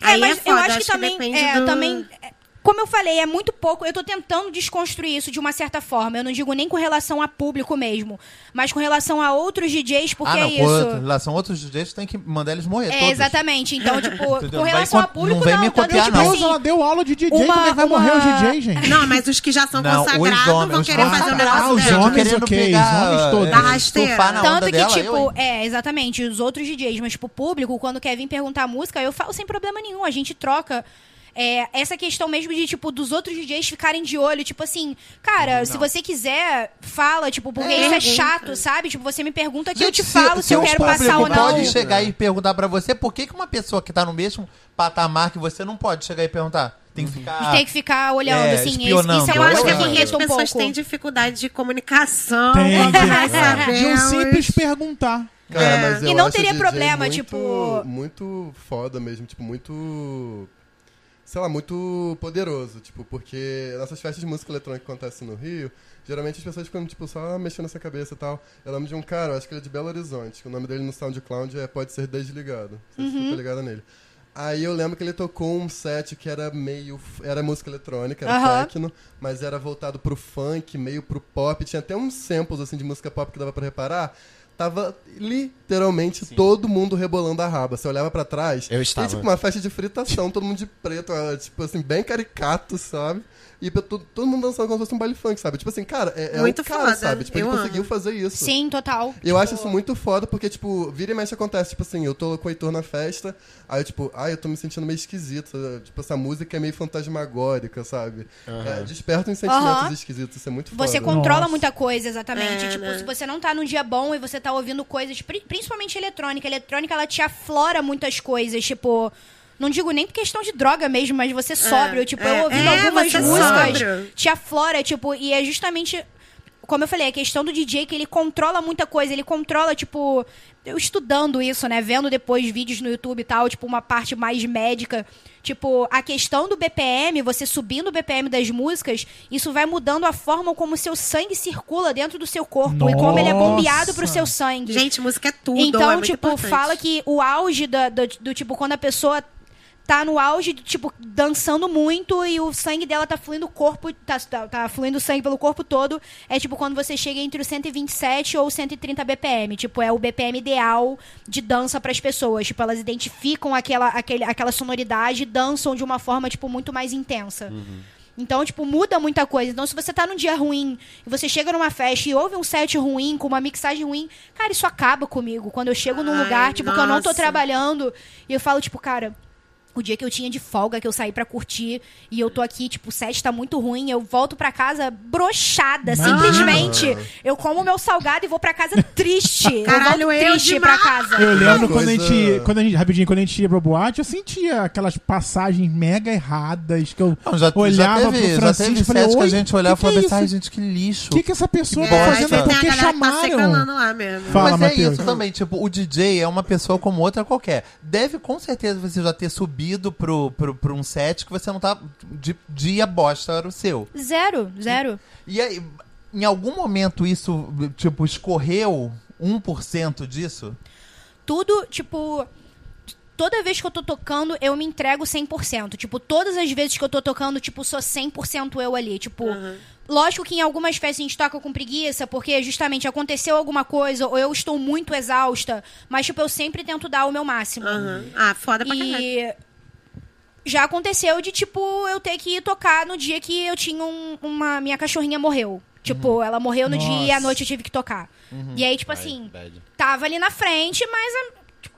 É, Aí mas é foda, eu acho que também, depende é, do- também é, como eu falei, é muito pouco. Eu tô tentando desconstruir isso de uma certa forma. Eu não digo nem com relação a público mesmo, mas com relação a outros DJs, porque ah, não, é com isso. em relação a outros DJs, tem que mandar eles morrer É, todos. exatamente. Então, tipo, com Não vai relação a co- público, não vem me tanto que, copiar, tipo não. Deus, assim, ela deu aula de DJ, uma- como é que vai uma- morrer o DJ, gente? Não, mas os que já são Não, os consagrados homens, vão os querer fazer o Ah, negócio os deles. homens, querendo ok, pegar, os homens todos. é, Da rasteira. surfar na Tanto que, dela, tipo, eu, é, exatamente, os outros DJs, mas, tipo, o público, quando quer vir perguntar a música, eu falo sem problema nenhum, a gente troca. É, essa questão mesmo de, tipo, dos outros DJs ficarem de olho, tipo assim, cara, se você quiser, fala, tipo, porque É, isso é é. chato, sabe? Tipo, você me pergunta que eu te falo se, eu o quero passar ou não. pode chegar e perguntar pra você por que, que uma pessoa que tá no mesmo patamar que você não pode chegar e perguntar. Tem que ficar. Tem que ficar olhando, É, assim, isso, espionando. isso é Eu uma acho que coisa é que porque as um pessoas pouco. têm dificuldade de comunicação. Tem mais de um simples perguntar. Cara, É. mas eu E não acho teria DJ problema, muito, tipo- Muito foda mesmo, tipo, muito. Sei lá, muito poderoso, tipo, porque nessas festas de música eletrônica que acontecem no Rio, geralmente as pessoas ficam, tipo, só mexendo essa cabeça e tal. Eu lembro de um cara, eu acho que ele é de Belo Horizonte, que o nome dele no SoundCloud é Pode Ser Desligado. Não sei se Uhum. você tá ligado nele. Aí eu lembro que ele tocou um set que era meio. Era música eletrônica, era Aham. techno, mas era voltado pro funk, meio pro pop. Tinha até uns samples assim de música pop que dava pra reparar. tava literalmente todo mundo rebolando a raba. Você olhava pra trás, Eu estava. e tipo uma festa de fritação, todo mundo de preto, ah, tipo assim, bem caricato, sabe? E todo, todo mundo dançando como se fosse um baile funk, sabe? Tipo assim, cara, é, é Muito o cara, foda. sabe? Tipo, ele Eu conseguiu amo. fazer isso. Sim, total. E eu acho isso muito foda, porque, tipo, vira e mexe acontece, tipo assim, eu tô com o Heitor na festa, aí eu, tipo, ai, eu tô me sentindo meio esquisito. Tipo, essa música é meio fantasmagórica, sabe? É, desperta uns sentimentos Aham. esquisitos, isso é muito foda. Você controla Nossa. muita coisa, exatamente. É, tipo, né? se você não tá num dia bom e você tá ouvindo coisas, pri- principalmente eletrônica, eletrônica ela te aflora muitas coisas, tipo. Não digo nem por questão de droga mesmo, mas você sóbrio. Tipo, é, eu ouvindo é, algumas você músicas, sóbrio. te aflora, tipo, e é justamente. Como eu falei, a questão do DJ que ele controla muita coisa, ele controla, tipo. Eu estudando isso, né? Vendo depois vídeos no YouTube e tal, tipo, uma parte mais médica. Tipo, a questão do BPM, você subindo o BPM das músicas, isso vai mudando a forma como o seu sangue circula dentro do seu corpo e como ele é bombeado pro Nossa. seu sangue. Gente, música é tudo. Então, é tipo, importante. fala que o auge da- do, do, tipo, quando a pessoa tá no auge, de, tipo, dançando muito e o sangue dela tá fluindo o corpo, tá, tá, tá fluindo sangue pelo corpo todo, é tipo quando você chega entre o 127 ou 130 BPM. Tipo, é o BPM ideal de dança pras pessoas. Tipo, elas identificam aquela, aquele, aquela sonoridade e dançam de uma forma, tipo, muito mais intensa. Então, tipo, muda muita coisa. Então, se você tá num dia ruim e você chega numa festa e ouve um set ruim, com uma mixagem ruim, cara, isso acaba comigo. Quando eu chego num Ai, lugar, tipo, que eu não tô nossa. trabalhando e eu falo, tipo, cara. O dia que eu tinha de folga, que eu saí pra curtir, e eu tô aqui, tipo, o set tá muito ruim, eu volto pra casa brochada, simplesmente. Eu como meu salgado e vou pra casa triste. Caralho, eu volto eu triste pra demais. casa. Eu lembro quando a gente. Quando a gente. Rapidinho, quando a gente ia pra boate, eu sentia aquelas passagens mega erradas que eu Não, já, olhava já teve, pro já Francisco teve e falei, set que a "Oi, gente olhava e é falava assim, ai gente, que lixo. O que, que essa pessoa Que tá bosta. fazendo aí? tem Por a que galera que tá chamaram? lá mesmo. Fala, Mas é isso também, tipo, o DJ é uma pessoa como outra qualquer. Deve com certeza você já ter subido pro, pro, pro um set que você não tá. De dia bosta era o seu. Zero, zero. E aí, em algum momento isso, tipo, escorreu 1% disso? tudo, tipo. Toda vez que eu tô tocando, eu me entrego 100%. Tipo, todas as vezes que eu tô tocando, tipo, sou 100% eu ali. Tipo, lógico que em algumas festas a gente toca com preguiça, porque justamente aconteceu alguma coisa, ou eu estou muito exausta. Mas, tipo, eu sempre tento dar o meu máximo. Aham. Ah, foda pra caralho. Já aconteceu de, tipo, eu ter que ir tocar no dia que eu tinha um- uma. Minha cachorrinha morreu. Tipo, ela morreu no dia e à Nossa. noite eu tive que tocar. E aí, tipo Ai, assim, bad. tava ali na frente, mas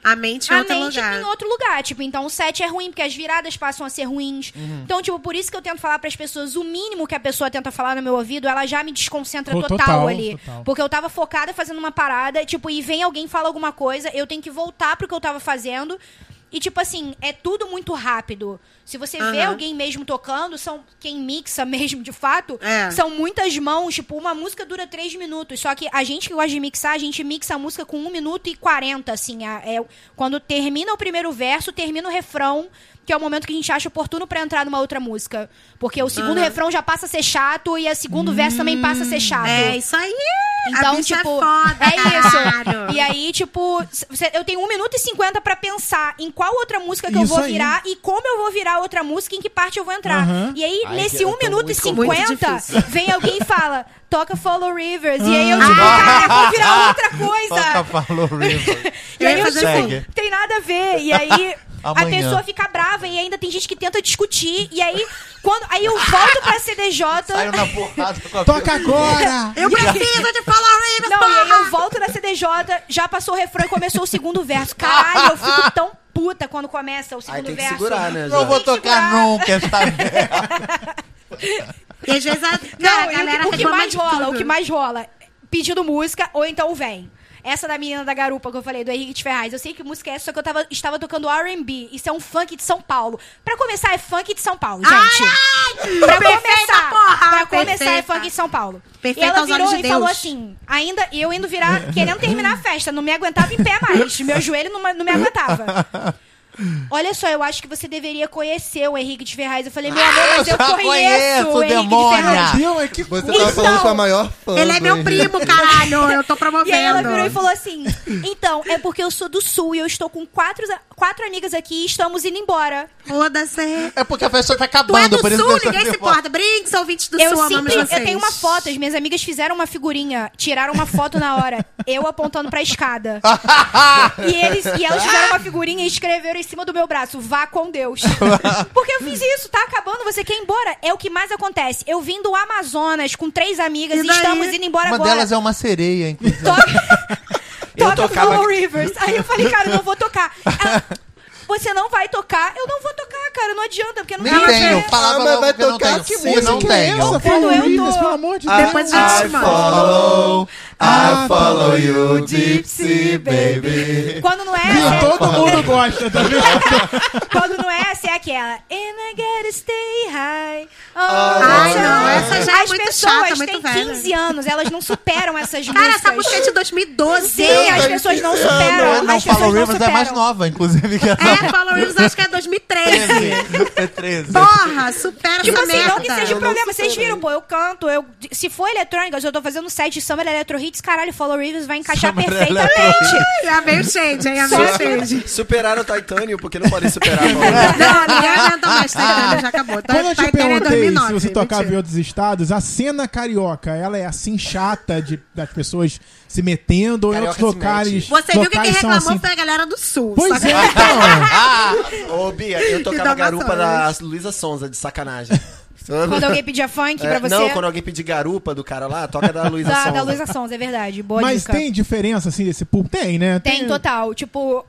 a, A mente em a outro mente lugar. em outro lugar. Tipo, então o set é ruim, porque as viradas passam a ser ruins. Então, tipo, por isso que eu tento falar pras pessoas, o mínimo que a pessoa tenta falar no meu ouvido, ela já me desconcentra total, total, ali. total. Porque eu tava focada fazendo uma parada, tipo, e vem alguém fala alguma coisa, eu tenho que voltar pro que eu tava fazendo. E, tipo assim, é tudo muito rápido. Se você vê Aham. alguém mesmo tocando, são quem mixa mesmo, de fato, É. são muitas mãos. Tipo, uma música dura três minutos. Só que a gente que gosta de mixar, a gente mixa a música com um minuto e quarenta, assim. É, é- quando termina o primeiro verso, termina o refrão, que é o momento que a gente acha oportuno pra entrar numa outra música. Porque o segundo Aham. refrão já passa a ser chato e o segundo verso também passa a ser chato. É isso aí. Então, a bicha tipo, é foda. é isso. E aí, tipo, eu tenho 1 minuto e 50 pra pensar em qual outra música que eu Isso vou aí. virar e como eu vou virar outra música e em que parte eu vou entrar. Aham. E aí, Ai, nesse que eu 1 tô minuto e muito confuso. 50, Muito difícil. vem alguém e fala, toca Follow Rivers. E aí eu, Ah. tipo, cara, eu vou virar outra coisa. Toca falou River. E aí Eu eu, tipo, assim. tem nada a ver. E aí a Amanhã. pessoa fica brava e ainda tem gente que tenta discutir. E aí, quando aí eu volto pra CDJ. Saiu na porrada com a Toca agora! Eu preciso de falar Rivers, Não, e aí eu volto na CDJ, já passou o refrão e começou o segundo verso. Caralho, eu fico tão puta quando começa o segundo Aí tem que verso. segurar, né? Não vou tocar nunca esta merda. E às vezes a, Não, cara, a o galera que, o que mais rola, o que mais rola, pedindo música ou então vem. Essa da menina da garupa que eu falei, do Henrique de Ferraz. Eu sei que música é essa, só que eu tava, estava tocando R&B. Isso é um funk de São Paulo. Pra começar, é funk de São Paulo, gente. pra Perfeita, começar, porra, pra começar é funk de São Paulo. Perfeita e ela virou de e falou Deus. assim, ainda eu indo virar, querendo terminar a festa, não me aguentava em pé mais. Meu joelho não, não me aguentava. Olha só, eu acho que você deveria conhecer o Henrique de Ferraz. Eu falei, meu amor, mas eu, conheço, conheço, o Henrique demônia. de Ferraz. Deus, é que Você Então- tava falando com a maior fã. Ele é meu Henrique. primo, caralho. Eu tô E promovendo. aí ela virou e falou assim: Então, é porque eu sou do sul e eu estou com quatro, quatro amigas aqui e estamos indo embora. Foda-se. É porque a festa tá Tu é acabando, do por isso sul, ninguém se importa. Brinks, ouvintes do Eu sul, amamos sempre, vocês. eu tenho uma foto, as minhas amigas fizeram uma figurinha, tiraram uma foto na hora, eu apontando pra escada. e, eles, e elas fizeram uma figurinha e escreveram em cima do meu braço, vá com Deus. Porque eu fiz isso, tá acabando, você quer ir embora. É o que mais acontece. Eu vim do Amazonas com três amigas E e, estamos indo embora Uma agora. delas é uma sereia, inclusive. Toca, Eu toca tocava- Follow Rivers. Aí eu falei, cara, eu não vou tocar. Ela, você não vai tocar? Eu não vou tocar, cara, não adianta, porque não Nem tem tenho. Falava Ah, mas logo vai que eu não tocar tenho. que Sim, não música é tenho. essa? Quando Follow eu tô- pelo amor de Depois Deus. a gente manda. follow, I follow you, gypsy baby. Quando não é E essa, todo mundo gosta, tá vendo? quando não é essa, é aquela. And I gotta stay high. Oh, Ai, não, essa já é As muito pessoas chata, muito têm velha. 15 anos, elas não superam essas Cara, músicas. essa música é de 2012. Sim, as pessoas não superam. Não, as pessoas Follow não Rivers é mais nova, inclusive. Que É, Follow Rivers acho que é 2013. É 13. Porra, supera Tipo essa assim, merda. não que seja problema. Vocês viram, pô, eu canto, eu... Se for eletrônica, eu tô fazendo um set de Summer Electro Hits, caralho, Follow Rivers vai encaixar Summer perfeitamente. Já veio shade, hein? Já veio shade. Superaram o Titânio, porque não podem superar. Não, ninguém aguenta mais. Tá já acabou. Tá, Quando eu te em perguntei 2009, se você tocava em outros estados, a cena carioca, ela é assim chata de, das pessoas se metendo ou em outros locais? Você viu que quem reclamou assim? foi a galera do Sul. Pois é, então. Ô, Bia, eu tocava garupa da. Luísa Sonza, de sacanagem. Quando alguém pedia funk É, pra você... Não, quando alguém pedir garupa do cara lá, toca da Luísa Da, Sonza. da Luísa Sons, é verdade. Boa Mas dica. tem diferença, assim, desse público? Tem, né? Tem total. Tipo,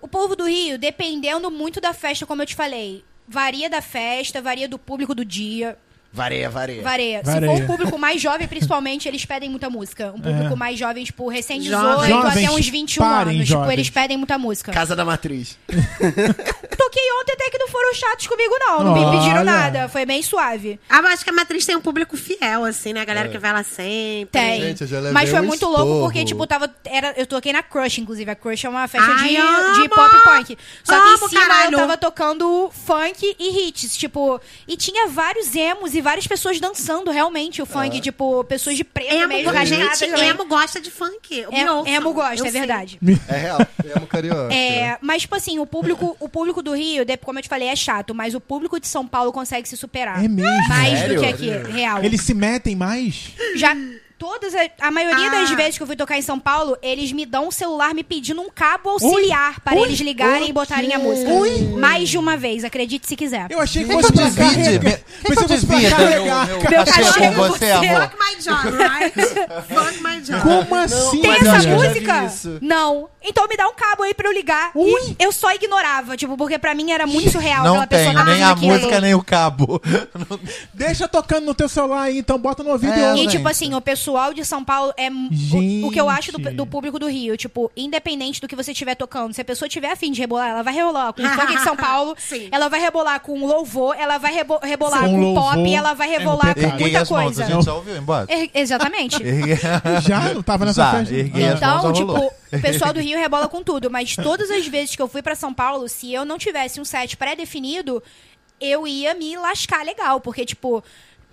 o povo do Rio, dependendo muito da festa, como eu te falei, varia da festa, varia do público do dia. Vareia, vareia. Varia. Se for um público mais jovem, principalmente, eles pedem muita música. Um público É. mais jovem, tipo, recém 18 Jovem. até Jovens, uns 21 parem, anos. jovens. Tipo, eles pedem muita música. Casa da Matriz. Toquei ontem até que não foram chatos comigo, não. Não me pediram Olha. nada. Foi bem suave. Ah, mas acho que a Matriz tem um público fiel, assim, né? A galera que vai lá sempre. Tem. Gente, eu já levei Mas foi um muito esporro. louco porque, tipo, tava. Era, eu toquei na Crush, inclusive. A Crush é uma festa Ai, de, amo! de pop punk. Só que Amo, em cima caralho! eu tava tocando funk e hits. Tipo, e tinha vários emos e várias pessoas dançando realmente o funk. Tipo, pessoas de preto Emo, mesmo. a gente, emo gosta de funk. Eu me Em- ouçam, emo gosta, eu é sei. verdade. É real. Emo carioca. É, mas, tipo assim, o público, o público do Rio, de- como eu te falei, é chato, mas o público de São Paulo consegue se superar. É mesmo? Mais Sério? do que aqui, real. Eles se metem mais? Já todas a, a maioria das Ah. vezes que eu fui tocar em São Paulo, eles me dão um celular me pedindo um cabo auxiliar para Ui. eles ligarem e botarem a música. Mais de uma vez, acredite se quiser. Eu achei que fosse pra carregar. Pensei que fosse pra carregar. meu, Meu meu cachê cachê com com você, você. amor? Fuck my job, right? Fuck my job. Como assim, Tem essa música? Não. Então me dá um cabo aí pra eu ligar. E eu só ignorava, tipo, porque pra mim era muito surreal Não aquela pessoa tenho tá nem fazendo a aquilo. música, nem o cabo. Deixa tocando no teu celular aí, então bota no ouvido É, e gente. tipo assim, o pessoal de São Paulo é o, o que eu acho do, do público do Rio. Tipo, independente do que você estiver tocando, se a pessoa tiver afim de rebolar, ela vai rebolar com funk de São Paulo, Sim. ela vai rebolar com louvor, ela vai rebo- rebolar Com com, louvor pop, ela vai é rebolar com. Erguei muita as mãos, coisa. a gente já ouviu embora? Er- exatamente. Já? Não tava nessa Já, festa? mãos, Então, já tipo, o pessoal do Rio rebola com tudo, mas todas as vezes que eu fui pra São Paulo, se eu não tivesse um set pré-definido, eu ia me lascar legal, porque, tipo,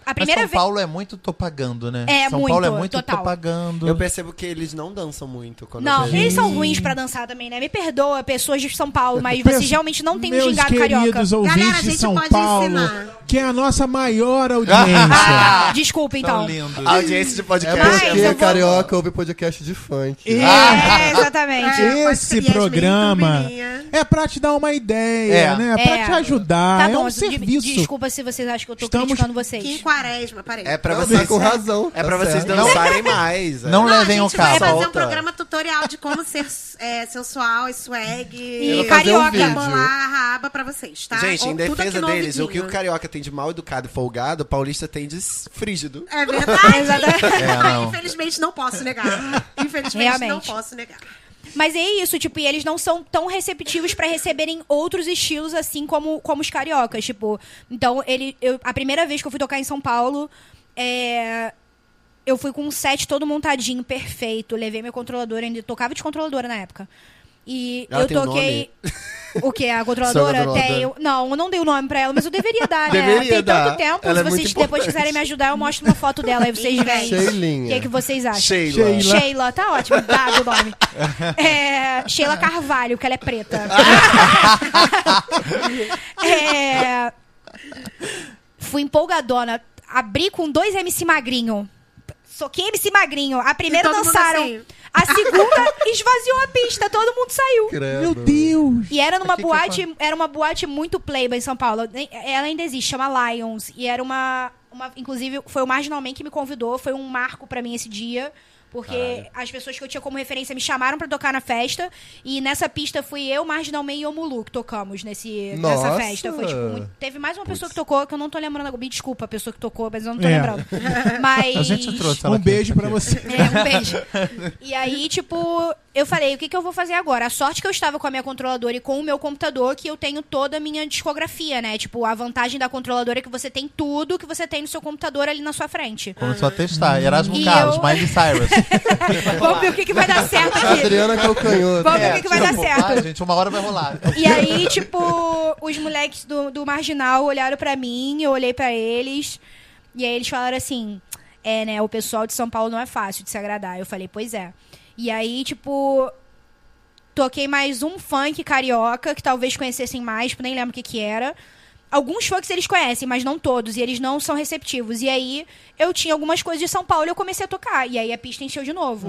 a Mas primeira São vez. Paulo é muito tô pagando, né? É, São muito, Paulo é muito total. tô pagando. Eu percebo que eles não dançam muito. Quando Não, eles são ruins pra dançar também, né? Me perdoa, pessoas de São Paulo, mas Pensa- vocês realmente não têm um gingado queridos carioca. Galera, a de gente São pode Paulo, ensinar. que é a nossa maior audiência. Ah, desculpa, então. A audiência de É podcast. Mas porque eu vou- carioca ouve podcast de funk. É, exatamente. É, pode Esse programa é pra te dar uma ideia, É. né? Pra É. te ajudar. Tá é bom, um de- serviço. desculpa se vocês acham que eu tô Estamos- criticando vocês. Quaresma, parei. É pra Não, vocês. tá com razão. É tá pra vocês certo. dançarem mais. é. Não Não, levem a o gente vai fazer um programa tutorial de como ser é, sensual e swag. E um carioca. vídeo. Bolar a raba pra vocês, tá? Gente, Ou em defesa deles, o que o carioca tem de mal educado e folgado, o paulista tem de frígido. É verdade. É, não. Infelizmente não posso negar. Infelizmente Realmente. não posso negar. Mas é isso, tipo, e eles não são tão receptivos pra receberem outros estilos assim como, como os cariocas, tipo. Então, ele, eu, a primeira vez que eu fui tocar em São Paulo, é, eu fui com um set todo montadinho, perfeito. Levei meu controlador, ainda tocava de controladora na época. E Ela eu um toquei. O que? A controladora? Tem. eu- Não, eu não dei o nome pra ela, mas eu deveria dar, né? Deveria tem dar. tanto tempo. Ela é se vocês muito depois quiserem me ajudar, eu mostro uma foto dela. Aí vocês veem. O Sheilinha. que, que vocês acham? Sheila. Sheila. Sheila, tá ótimo, dado o nome. É, Sheila Carvalho, porque ela é preta. É, fui empolgadona. Abri com dois MC magrinho. Soquei MC magrinho. A primeira dançaram. assim. A segunda esvaziou a pista. Todo mundo saiu. Credo. Meu Deus! E era numa que boate, era uma boate muito playboy em São Paulo. Ela ainda existe, chama Lions. E era uma, uma inclusive foi o Marginalmente que me convidou, foi um marco pra mim esse dia. Porque as pessoas que eu tinha como referência me chamaram pra tocar na festa. E nessa pista fui eu, Marginalmente e Omulu que tocamos nesse, nessa festa. Foi, tipo, muito- teve mais uma pessoa que tocou, que eu não tô lembrando agora. Me desculpa a pessoa que tocou, mas eu não tô É. lembrando. Mas. A gente trouxe ela Um aqui. beijo pra você. É, um beijo. E aí, tipo, eu falei, o que, que eu vou fazer agora? A sorte que eu estava com a minha controladora e com o meu computador, que eu tenho toda a minha discografia, né? Tipo, a vantagem da controladora é que você tem tudo que você tem no seu computador ali na sua frente. Começou a testar. Erasmo E Carlos, eu- Miley Cyrus. Vamos ver o que, que vai dar certo aqui. Adriana Calcanhoto. Vamos ver o que, que vai dar tipo, certo. Ai, gente, uma hora vai rolar. E aí, tipo, os moleques do, do Marginal olharam pra mim, eu olhei pra eles, e aí eles falaram assim: é, né, o pessoal de São Paulo não é fácil de se agradar. Eu falei, pois é. E aí, tipo, toquei mais um funk carioca, que talvez conhecessem mais, tipo, nem lembro o que que era. Alguns funks eles conhecem, mas não todos, e eles não são receptivos. E aí, eu tinha algumas coisas de São Paulo e eu comecei a tocar. E aí a pista encheu de novo.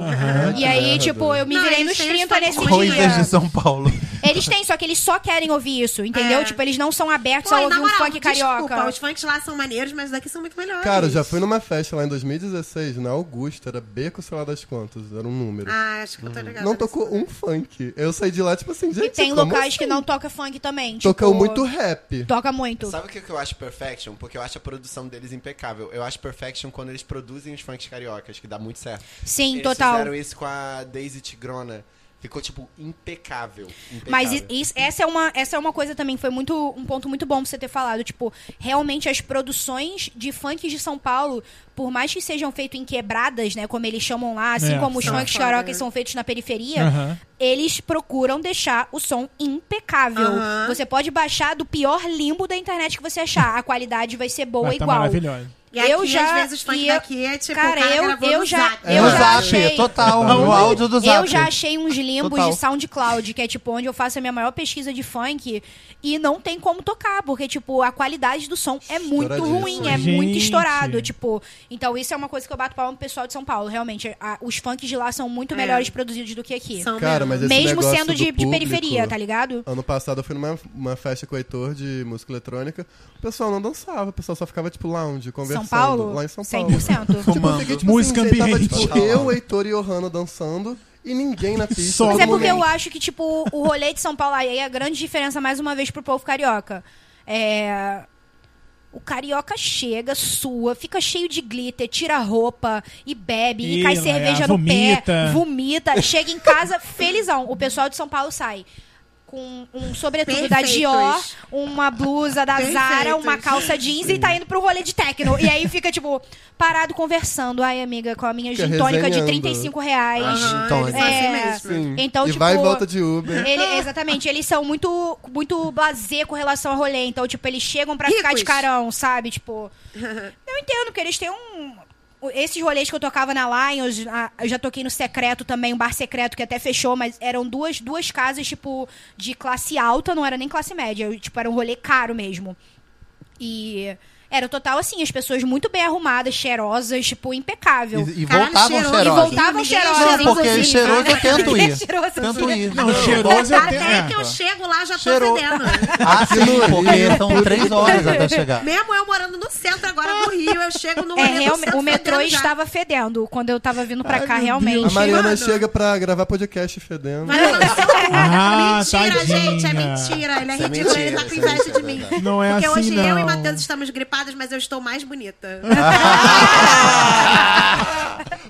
E aí, tipo, eu me Não, virei eles nos têm os 30 funks nesse dia. Coisas de São Paulo. Eles têm, só que eles só querem ouvir isso, entendeu? É. Tipo, eles não são abertos Pô, a e ouvir um funk carioca. Desculpa, os funks lá são maneiros, mas daqui são muito melhores. Cara, eu já fui numa festa lá em 2016, na Augusta, era beco, sei lá das quantas, era um número. Ah, acho que eu tô ligada. não tocou um funk. Eu saí de lá, tipo assim, gente, E tem como locais assim? que não toca funk também. Tocou tipo, muito rap. Toca muito. Sabe o que eu acho Perfection? Porque eu acho a produção deles impecável. Eu acho Perfection quando eles produzem os funks cariocas, que dá muito certo. Sim, eles total. fizeram isso com a Daisy Tigrona. Ficou, tipo, impecável. impecável. Mas isso- essa, é uma, essa é uma coisa também, foi muito um ponto muito bom pra você ter falado. Tipo, realmente as produções de funk de São Paulo, por mais que sejam feitas em quebradas, né? Como eles chamam lá, assim É, como os funks né? são feitos na periferia, Aham. eles procuram deixar o som impecável. Aham. Você pode baixar do pior limbo da internet que você achar. A qualidade vai ser boa Mas tá igual. maravilhosa. E aqui, eu já- às vezes, os funk e eu- daqui é tipo, Cara, o cara eu- eu no já- Zap. eu no já Zap, achei- total. No áudio do Zap. Eu já achei uns limbos Total. de SoundCloud, que é tipo onde eu faço a minha maior pesquisa de funk, e não tem como tocar, porque, tipo, a qualidade do som é muito ruim, é Gente. muito estourado. Tipo, então isso é uma coisa que eu bato palma pro pessoal de São Paulo. Realmente, a- os funks de lá são muito É. melhores produzidos do que aqui. São Cara, mesmo. mas esse Mesmo sendo do de, de público- periferia, tá ligado? Ano passado eu fui numa uma festa com o Heitor de música eletrônica. O pessoal não dançava, o pessoal só ficava, tipo, lounge, conversando. São Paulo? Lá em São Paulo. 100%. Tipo, eu fiquei, tipo, Música assim, tava, ambiente. tipo, eu, Heitor e Ohana dançando e ninguém na pista. Só Mas é porque eu acho que, tipo, o rolê de São Paulo aí é a grande diferença, mais uma vez, pro povo carioca. É. O carioca chega, sua, fica cheio de glitter, tira a roupa e bebe, e, E, cai é, cerveja no vomita. pé, vomita, chega em casa felizão. O pessoal de São Paulo sai com um sobretudo da Perfeitos. Dior, uma blusa da Zara, Perfeitos. uma calça jeans e tá indo pro rolê de techno. E aí fica, tipo, parado conversando. Ai, amiga, com a minha Fica gin tônica de resenhando. 35 reais. Então, eles são é, assim mesmo. Sim. Então, e tipo, vai e volta de Uber. Ele- exatamente, eles são muito, muito blasé com relação ao rolê. Então, tipo, eles chegam pra ficar Ricos. de carão, sabe? Tipo, eu entendo que eles têm um. Esses rolês que eu tocava na Lions, eu já toquei no Secreto também, um bar secreto que até fechou, mas eram duas, duas casas, tipo, de classe alta, não era nem classe média. Tipo, era um rolê caro mesmo. E era total assim, as pessoas muito bem arrumadas, cheirosas, tipo, impecável. E, e Caralho, voltavam cheiroso. E voltavam cheirosas. Não, porque inclusive. cheiroso eu tento Ninguém ir. é cheiroso, Tento ir. Não, cheiroso eu Até tenho. que eu chego lá, já tô Cheirou. fedendo. Ah, sim, porque são três horas até chegar. Mesmo eu morando no centro agora do Rio, eu chego no É, centro o metrô fedendo já. estava fedendo quando eu tava vindo pra Ai, cá, realmente. Deus. A Mariana Mano. chega pra gravar podcast fedendo. No seu cu. Ah, mentira, tadinha. gente, é mentira. Ele é é ridículo, ele tá com é inveja de mim. é. Não é Porque assim, hoje não. eu e Matheus estamos mas eu estou mais bonita.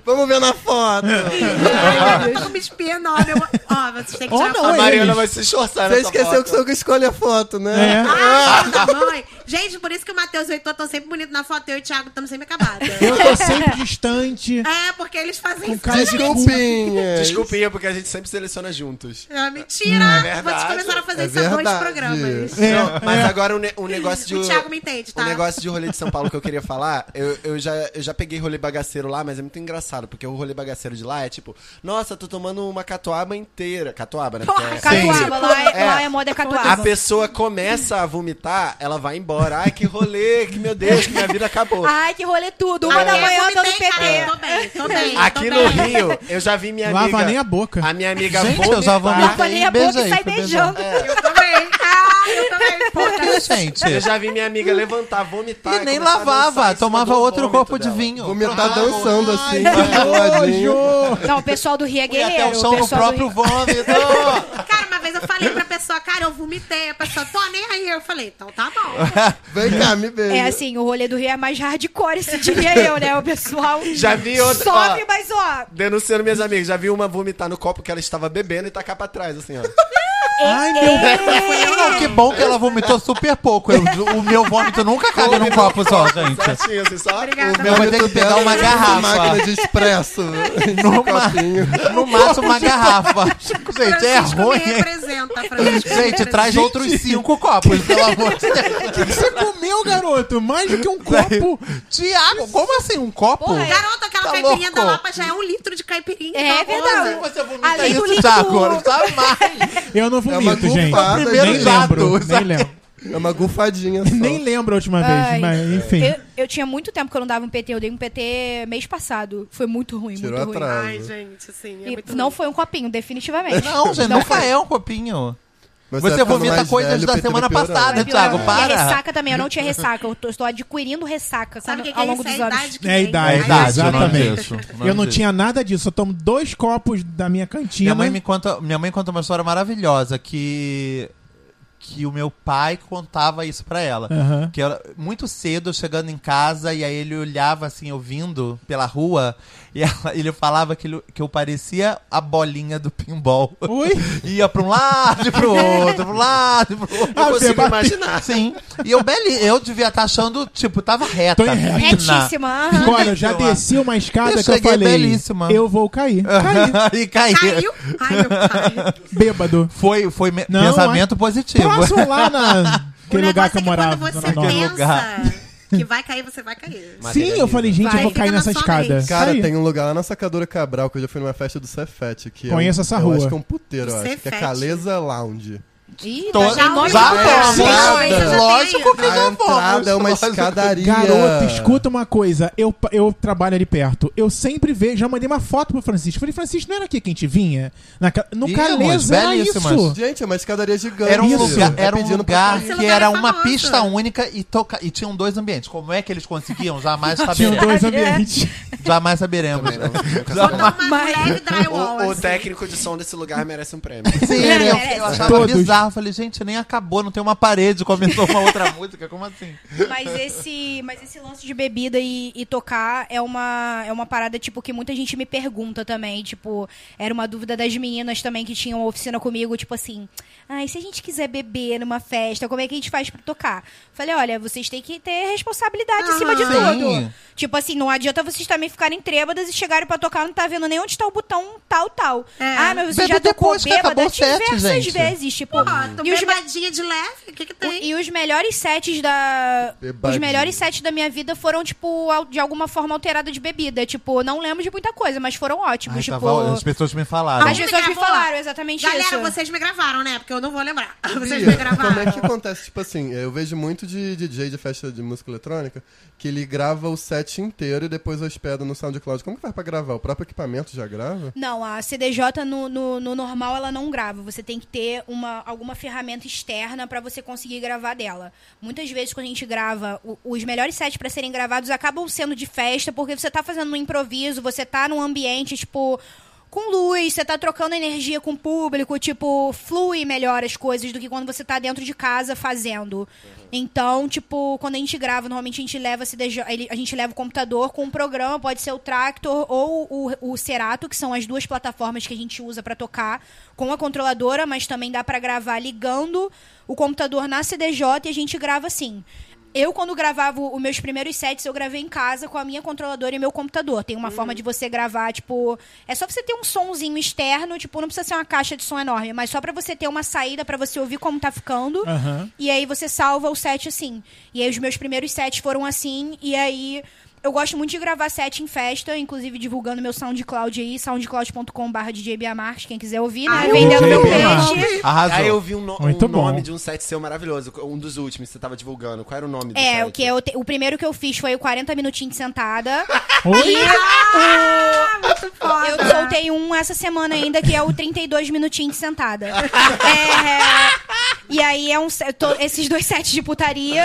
Vamos ver na foto! Ai, eu tô me espiando, ó, meu... Ó, vocês têm que Oh, tirar não, foto. A Mariana eles. vai se esforçar Você esqueceu foto. que sou eu que escolhe a foto, né? É. Ah, mãe, Gente, por isso que o Matheus e o Heitor estão sempre bonitos na foto. Eu e o Thiago estamos sempre acabados. Eu tô sempre distante. É, porque eles fazem isso. Desculpinha. Desculpinha, porque a gente sempre seleciona juntos. É mentira! É Vocês verdade. começaram a fazer É isso há dois verdade. programas. É, Não, mas agora um, ne- um negócio de. O Thiago me entende, tá? O negócio de rolê de São Paulo que eu queria falar, eu, eu, já, eu já peguei rolê bagaceiro lá, mas é muito engraçado, porque o rolê bagaceiro de lá é tipo, nossa, tô tomando uma catuaba inteira. Catuaba, né? Porque é- Catuaba, lá é, É. lá é moda A catuaba. pessoa começa a vomitar, ela vai embora. Ai, que rolê, que meu Deus, que minha vida acabou. Ai, que rolê tudo. Uma Ah, da eu manhã eu PT. Tô bem, tô bem. Aqui tô no bem. Rio, eu já vi minha Lava amiga. nem a boca. A minha amiga Gente, vomitar. eu já vomitei. Limpa nem a boca e sai beijando. Eu também. Ah, eu também. Por que, gente? Eu já vi minha amiga levantar, vomitar. E nem lavava, tomava outro copo de vinho. Vomitar Pronto. dançando assim, nojo! Não, o pessoal do Rio é Fui até guerreiro. o chão no pessoal do próprio Rio- vômito. Cara, vez eu falei pra pessoa, cara, eu vomitei. A pessoa, tô nem aí. Eu falei, então tá bom. Vem cá, me beija. É assim, o rolê do Rio é mais hardcore, esse diria eu, né? O pessoal Já vi outra- sobe, ó. mas ó... Denunciando minhas amigas, já vi uma vomitar no copo que ela estava bebendo e tacar pra trás, assim, ó. Ai, meu Não, que bom que ela vomitou super pouco. Eu- o meu vômito nunca cabe num copo só, gente. Certinho, assim, só. Obrigada. O meu vai ter que pegar uma garrafa. máquina de expresso. No, ma- no máximo uma garrafa. Gente, é ruim, hein? Representa, Francisco. Gente, traz outros cinco copos, pelo amor de Deus. O que você comeu, garoto? Mais do que um copo. Tiago, como assim? Um copo? Porra, Garoto, aquela Tá caipirinha louco? da Lapa já é um litro de caipirinha. É verdade. Você vomita Além isso, Tiago? Não sabe mais. Eu não É vomito, gente. gufada, Primeiro nem lembro, nem lembro. É uma gufadinha só. Nem lembro a última vez, Ai, mas enfim. Eu, eu tinha muito tempo que eu não dava um PT. Eu dei um PT mês passado. Foi muito ruim, Tirou muito ruim. atraso. Ai, gente, assim, é E não ruim. foi um copinho, definitivamente. Não, gente, Não nunca foi. é um copinho. Mas Você vai ficando vomita coisas velho, da PT semana passada. Vai Thiago, piorando. para. E a ressaca também, eu não tinha ressaca. Eu tô- estou adquirindo ressaca Sabe o quando- que, que ao é longo isso? É dos anos. É a idade, É idade, exatamente. Eu não tinha nada disso. Eu tomo dois copos da minha cantina. Minha mãe me conta, minha mãe conta uma história maravilhosa que que o meu pai contava isso pra ela. Aham. Que ela, muito cedo, chegando em casa, e aí ele olhava assim, eu vindo pela rua, e ela- ele falava que, ele- que eu parecia a bolinha do pinball. Ui. Ia pra um lado e pro outro, pra um lado e pro outro. Ah, Eu você consigo imaginar. Sim. E eu, beli, eu devia estar achando, tipo, tava reta. Tô fina. Retíssima. Olha, eu já desci uma escada Eu que eu falei. belíssima. Eu vou cair. Caí. e caí. Caiu? Ai, meu pai. Bêbado. Foi, foi me- Não, pensamento positivo. Próximo lá na. Aquele lugar que eu é morava. quando você pensa lugar. Que vai cair, você vai cair. Sim, eu falei, gente, Vai, eu vou cair na nessa sua escada. mente. Cara, Caí. tem um lugar lá na Sacadora Cabral que eu já fui numa festa do Cefete. Que Conheço é um, essa Eu rua. acho que é um puteiro, eu acho. Que é Cefete. Caleza Lounge. Ih, Tô- já já Lógico que já entrada fomos. é uma escadaria. Garoto, escuta uma coisa. Eu, eu trabalho ali perto. Eu sempre vejo. Já mandei uma foto pro Francisco. Falei, Francisco, não era aqui que a gente vinha? Na, no Caleza era isso. Gente, é uma escadaria gigante. Era um Isso. lugar, É era um lugar que era é uma famoso. pista única e, toca, e tinham dois ambientes. Como é que eles conseguiam? Jamais Tinham saberemos. dois ambientes. Jamais saberemos. Não, drywall, O, o assim. técnico de som desse lugar merece um prêmio. Sim, É, eu, eu achava Todos. bizarro. Falei, gente, nem acabou, não tem uma parede, começou uma outra música, como assim? Mas esse, mas esse lance de bebida e, e tocar é uma, é uma parada, tipo, que muita gente me pergunta também. Tipo, era uma dúvida das meninas também que tinham oficina comigo, tipo assim. Ah, e se a gente quiser beber numa festa, como é que a gente faz pra tocar? Falei, olha, vocês têm que ter responsabilidade em cima de Sim. tudo. Tipo assim, não adianta vocês também ficarem trêbadas e chegarem pra tocar, não tá vendo nem onde tá o botão tal, tal. É. Ah, mas você Bebe já tocou depois que acabou bêbada diversas gente. vezes. Tipo, Ah, tô e os bebadinha de leve, o que que o- tem? E os melhores sets da. Os Bebadinho. melhores sets da minha vida foram, tipo, de alguma forma alterada de bebida. Tipo, não lembro de muita coisa, mas foram ótimos. Ai, tipo. tava- as pessoas me falaram. As pessoas me falaram exatamente Galera, isso. vocês me gravaram, né? Porque eu não vou lembrar. Vocês Bia, me gravaram. Como é que acontece? Tipo assim, eu vejo muito de DJ de festa de música eletrônica que ele grava o set inteiro e depois hospeda no SoundCloud. Como que faz pra gravar? O próprio equipamento já grava? Não, a CDJ no, no, no normal ela não grava. Você tem que ter uma, alguma ferramenta externa pra você conseguir gravar dela. Muitas vezes quando a gente grava, o- os melhores sets pra serem gravados acabam sendo de festa, porque você tá fazendo um improviso, você tá num ambiente, tipo, com luz, você tá trocando energia com o público, tipo, flui melhor as coisas do que quando você tá dentro de casa fazendo. Então, tipo, quando a gente grava, normalmente a gente leva a CDJ, ele- a gente leva o computador com um programa, pode ser o Tractor ou o, o Cerato, que são as duas plataformas que a gente usa pra tocar com a controladora, mas também dá pra gravar ligando o computador na CDJ e a gente grava assim. Eu, quando gravava os meus primeiros sets, eu gravei em casa com a minha controladora e meu computador. Tem uma forma de você gravar, tipo. É só você ter um sonzinho externo, tipo, não precisa ser uma caixa de som enorme, mas só pra você ter uma saída pra você ouvir como tá ficando. Aham. E aí você salva o set assim. E aí os meus primeiros sets foram assim, e aí. Eu gosto muito de gravar set em festa, inclusive divulgando meu SoundCloud aí, soundcloud.com.br DJ Bia Marques, quem quiser ouvir, né? Ai, Vendendo DJ meu peixe. Arrasou. Aí eu vi um, no- Muito um nome de um set seu maravilhoso, um dos últimos que você tava divulgando. Qual era o nome do É, set? o que eu te- o primeiro que eu fiz foi o 40 minutinhos de sentada. Oi? Eu soltei um essa semana ainda, que é o 32 minutinhos de sentada. É, e aí é um to- esses dois sets de putaria.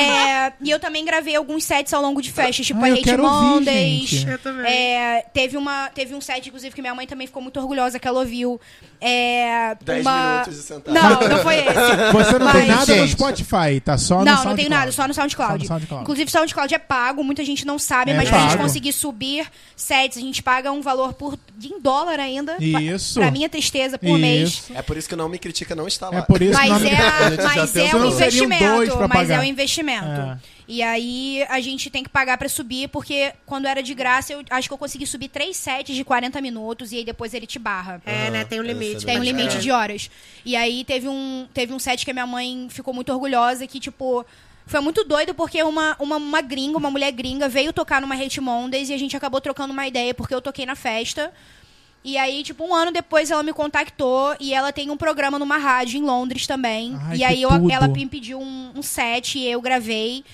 É, e eu também gravei alguns sets ao longo de festas, tipo Ah, a Hate ouvir, Mondays. É, teve, uma, teve um set, inclusive, que minha mãe também ficou muito orgulhosa que ela ouviu. É, 10 uma... minutos de sentada. Não, não foi esse. Você não tem Mas- nada no. Spotify, tá só no Não, SoundCloud. não tenho nada, só no SoundCloud. Só no SoundCloud. Inclusive, o SoundCloud é pago, muita gente não sabe, É mas pra gente pago. conseguir subir sets, a gente paga um valor por em dólar ainda. Isso. Pra, pra minha tristeza, por mês. Isso. É por isso que Não Me Critica não está lá. É por isso Mas é, A gente já mas é um investimento. Mas é um investimento. É. E aí a gente tem que pagar pra subir, porque quando era de graça, eu acho que eu consegui subir três sets de 40 minutos e aí depois ele te barra. É, né? Tem um limite. essa Tem um pra limite de horas. E aí teve um, teve um set que a minha mãe ficou muito orgulhosa, que, tipo, foi muito doido porque uma, uma, uma gringa, uma mulher gringa, veio tocar numa Hate Mondays e a gente acabou trocando uma ideia porque eu toquei na festa. E aí, tipo, um ano depois ela me contactou e ela tem um programa numa rádio em Londres também. Ai, e aí eu- ela me pediu um, um set e eu gravei.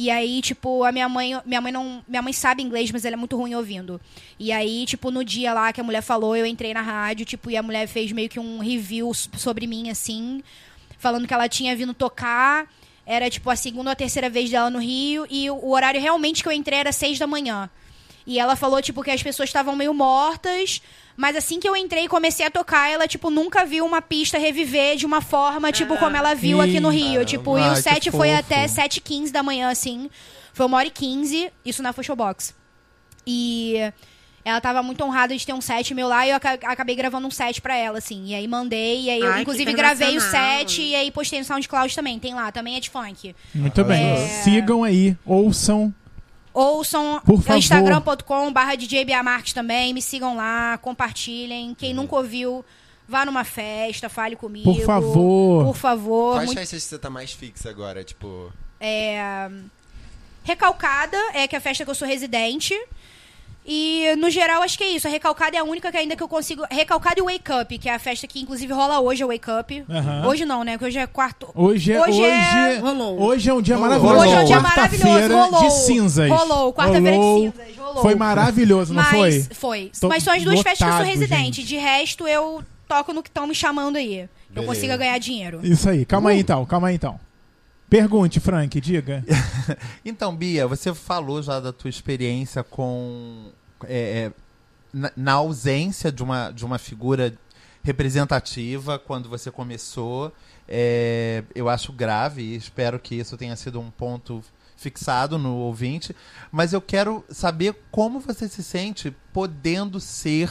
E aí, tipo, a minha mãe, minha mãe não, minha mãe sabe inglês, mas ela é muito ruim ouvindo. E aí, tipo, no dia lá que a mulher falou, eu entrei na rádio, tipo, e a mulher fez meio que um review sobre mim assim, falando que ela tinha vindo tocar, era tipo a segunda ou a terceira vez dela no Rio e o horário realmente que eu entrei era seis da manhã. E ela falou, tipo, que as pessoas estavam meio mortas. Mas assim que eu entrei e comecei a tocar, ela, tipo, nunca viu uma pista reviver de uma forma, tipo, como ela viu aqui no Rio. Tipo, e Ai, o que set foi fofo. até 7h15 da manhã, assim. Foi uma hora e 15, isso na Fushel Box. E ela tava muito honrada de ter um set meu lá e eu aca- acabei gravando um set pra ela, assim. E aí mandei, e aí eu, Ai, inclusive, gravei o set e aí postei no SoundCloud também. Tem lá, também é de funk. Muito bem. É. Sigam aí, ouçam. Ouçam Por favor. instagram.com barra DJ Bia Marques também, me sigam lá, compartilhem. Quem nunca ouviu, vá numa festa, fale comigo. Por favor. Por favor. Quais Muito- festas você tá mais fixa agora? Tipo. é, Recalcada é que é a festa que eu sou residente. E, no geral, acho que é isso. A Recalcada é a única que ainda que eu consigo... Recalcada e Wake Up, que é a festa que, inclusive, rola hoje, é o Wake Up. Hoje não, né? Porque hoje é quarto... Hoje é, Hoje hoje, é- Rolou. hoje é um dia Rolou. maravilhoso. Hoje é um dia Quarta-feira maravilhoso. Rolou. de cinzas. Rolou. Quarta-feira de cinzas. Rolou. Foi maravilhoso, não Mas foi? foi. Tô Mas são as duas festas que eu sou lotado, residente. gente. De resto, eu toco no que estão me chamando aí. Eu Beleza. consiga ganhar dinheiro. Isso aí. Calma aí então, calma aí então. Pergunte, Frank, diga. Então, Bia, você falou já da tua experiência com. é, é, na, na ausência de uma, de uma figura representativa quando você começou. É, eu acho grave e espero que isso tenha sido um ponto fixado no ouvinte. Mas eu quero saber como você se sente podendo ser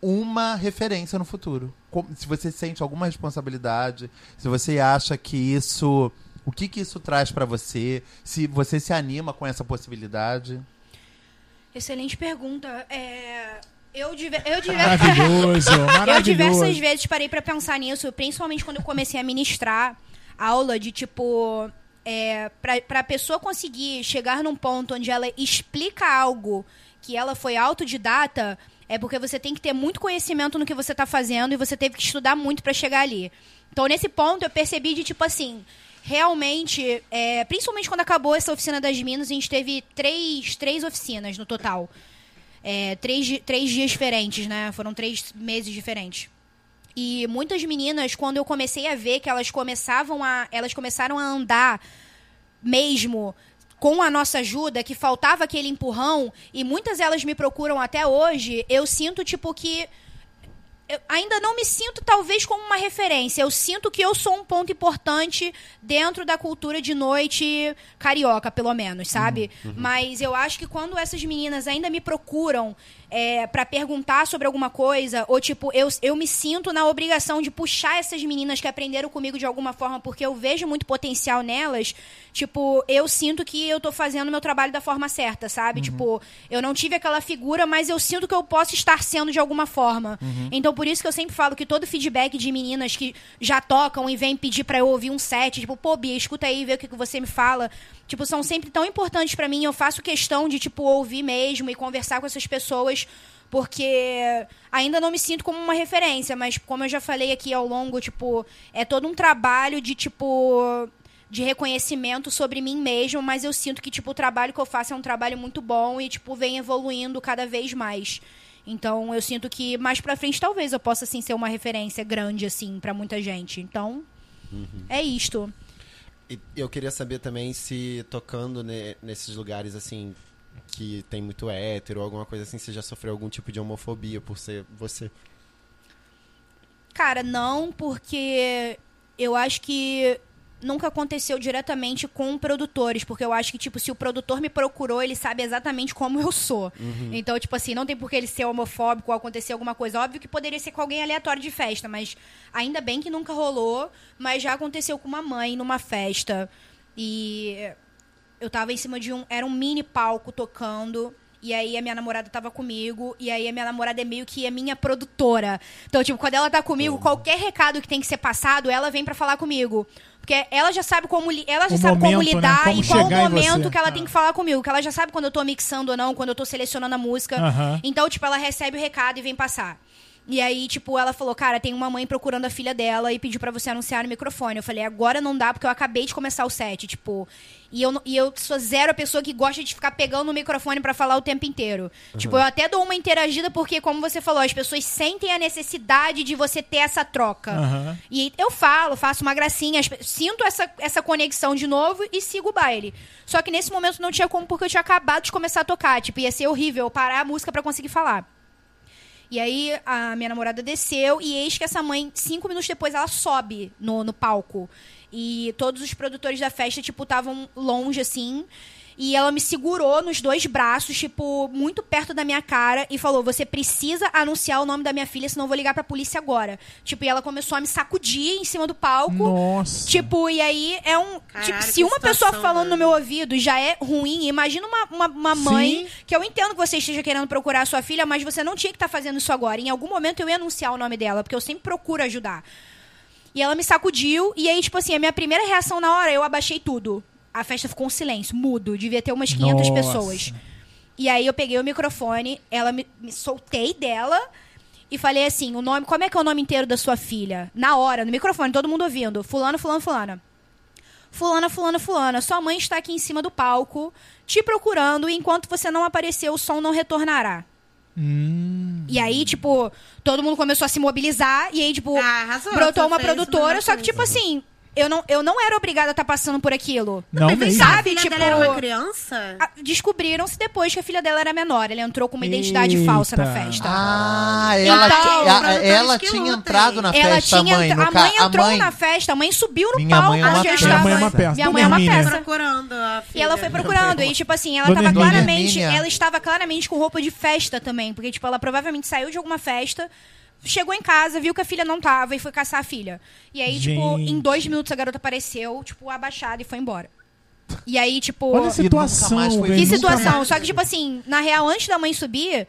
uma referência no futuro. Como- se você sente alguma responsabilidade, se você acha que isso. O que, que isso traz pra você? Se você se anima com essa possibilidade? Excelente pergunta. É, Eu, diver... eu, diver... Maravilhoso, eu maravilhoso. diversas vezes parei pra pensar nisso, principalmente quando eu comecei a ministrar aula de tipo. É, pra, pra pessoa conseguir chegar num ponto onde ela explica algo que ela foi autodidata, é porque você tem que ter muito conhecimento no que você tá fazendo e você teve que estudar muito pra chegar ali. Então, nesse ponto, eu percebi de tipo assim. Realmente, é, principalmente quando acabou essa oficina das Minas, a gente teve três, três oficinas no total. É, três, três dias diferentes, né? Foram três meses diferentes. E muitas meninas, quando eu comecei a ver que elas começavam a. Elas começaram a andar mesmo com a nossa ajuda, que faltava aquele empurrão, e muitas elas me procuram até hoje, eu sinto, tipo, que. Eu ainda não me sinto, talvez, como uma referência. Eu sinto que eu sou um ponto importante dentro da cultura de noite carioca, pelo menos, sabe? Mas eu acho que quando essas meninas ainda me procuram é, para perguntar sobre alguma coisa, ou tipo, eu, eu me sinto na obrigação de puxar essas meninas que aprenderam comigo de alguma forma, porque eu vejo muito potencial nelas, tipo, eu sinto que eu tô fazendo meu trabalho da forma certa, sabe? Tipo, eu não tive aquela figura, mas eu sinto que eu posso estar sendo de alguma forma. Então, por isso que eu sempre falo que todo feedback de meninas que já tocam e vêm pedir pra eu ouvir um set, tipo, pô, Bia, escuta aí, vê o que, que você me fala. Tipo, são sempre tão importantes pra mim. Eu faço questão de, tipo, ouvir mesmo e conversar com essas pessoas, porque ainda não me sinto como uma referência, mas como eu já falei aqui ao longo, tipo, é todo um trabalho de, tipo, de reconhecimento sobre mim mesmo, mas eu sinto que, tipo, o trabalho que eu faço é um trabalho muito bom e, tipo, vem evoluindo cada vez mais. Então, eu sinto que mais pra frente talvez eu possa, assim, ser uma referência grande, assim, pra muita gente. Então, é isto. E eu queria saber também se tocando ne- nesses lugares assim que tem muito hétero ou alguma coisa assim, você já sofreu algum tipo de homofobia por ser você. Cara, não, porque eu acho que nunca aconteceu diretamente com produtores, porque eu acho que, tipo, se o produtor me procurou, ele sabe exatamente como eu sou. Então, tipo assim, não tem por que ele ser homofóbico ou acontecer alguma coisa. Óbvio que poderia ser com alguém aleatório de festa, mas ainda bem que nunca rolou, mas já aconteceu com uma mãe numa festa. E eu tava em cima de um. Era um mini palco tocando. E aí a minha namorada tava comigo. E aí a minha namorada é meio que a minha produtora. Então, tipo, quando ela tá comigo, qualquer recado que tem que ser passado, ela vem pra falar comigo. Porque ela já sabe como, ela já O sabe como momento, né? lidar Como e qual o momento que ela Ah. tem que falar comigo. Que ela já sabe quando eu tô mixando ou não, quando eu tô selecionando a música. Então, tipo, ela recebe o recado e vem passar. E aí, tipo, ela falou, cara, tem uma mãe procurando a filha dela e pediu pra você anunciar no microfone. Eu falei, agora não dá, porque eu acabei de começar o set, tipo. E eu, e eu sou zero a pessoa que gosta de ficar pegando o microfone pra falar o tempo inteiro. Tipo, eu até dou uma interagida, porque, como você falou, as pessoas sentem a necessidade de você ter essa troca. Aham. E eu falo, faço uma gracinha, sinto essa, essa conexão de novo e sigo o baile. Só que nesse momento não tinha como, porque eu tinha acabado de começar a tocar. Tipo, ia ser horrível eu parar a música pra conseguir falar. E aí a minha namorada desceu e eis que essa mãe, cinco minutos depois, ela sobe no, no palco. E todos os produtores da festa, tipo, estavam longe, assim. E ela me segurou nos dois braços, tipo, muito perto da minha cara, e falou: Você precisa anunciar o nome da minha filha, senão eu vou ligar pra polícia agora. Tipo, e ela começou a me sacudir em cima do palco. Nossa. Tipo, e aí é um. Caralho, tipo, que se uma pessoa situação, falando né? no meu ouvido já é ruim, imagina uma, uma, uma mãe Sim. que eu entendo que você esteja querendo procurar a sua filha, mas você não tinha que estar fazendo isso agora. Em algum momento eu ia anunciar o nome dela, porque eu sempre procuro ajudar. E ela me sacudiu, e aí, tipo assim, a minha primeira reação na hora, eu abaixei tudo. A festa ficou um silêncio, mudo. Devia ter umas 500 Nossa. pessoas. E aí eu peguei o microfone, ela me, me soltei dela e falei assim: o nome, como é que é o nome inteiro da sua filha? Na hora, no microfone, todo mundo ouvindo. Fulano, fulano, fulana. Fulana, fulana, fulana. Sua mãe está aqui em cima do palco, te procurando, e enquanto você não aparecer, o som não retornará. Hum. E aí, tipo, todo mundo começou a se mobilizar, e aí, tipo, Ah, arrasou, brotou você uma produtora, só que, tipo assim, eu não, eu não era obrigada a estar passando por aquilo. Não Mas mesmo. cá, a Sabe, filha tipo, dela era uma criança? Descobriram-se depois que a filha dela era menor. Ela entrou com uma identidade Eita. falsa na festa. Ah, ela, Então, a- produtores ela tinha entrado na ela festa, tinha. a mãe. No a mãe entrou a mãe, na festa, a mãe subiu no Minha palco. mãe é uma onde eu peça. estava. Minha mãe é uma peça. Minha mãe é uma Hermínia. peça. procurando a filha. E ela foi procurando. E, tipo assim, ela Dona tava Hermínia. claramente. Ela estava claramente com roupa de festa também. Porque, tipo, ela provavelmente saiu de alguma festa. Chegou em casa, viu que a filha não tava e foi caçar a filha. E aí, tipo, Gente. em dois minutos a garota apareceu, tipo, abaixada e foi embora. E aí, tipo. Olha a situação, foi. Que situação. Só que, tipo assim, na real, antes da mãe subir,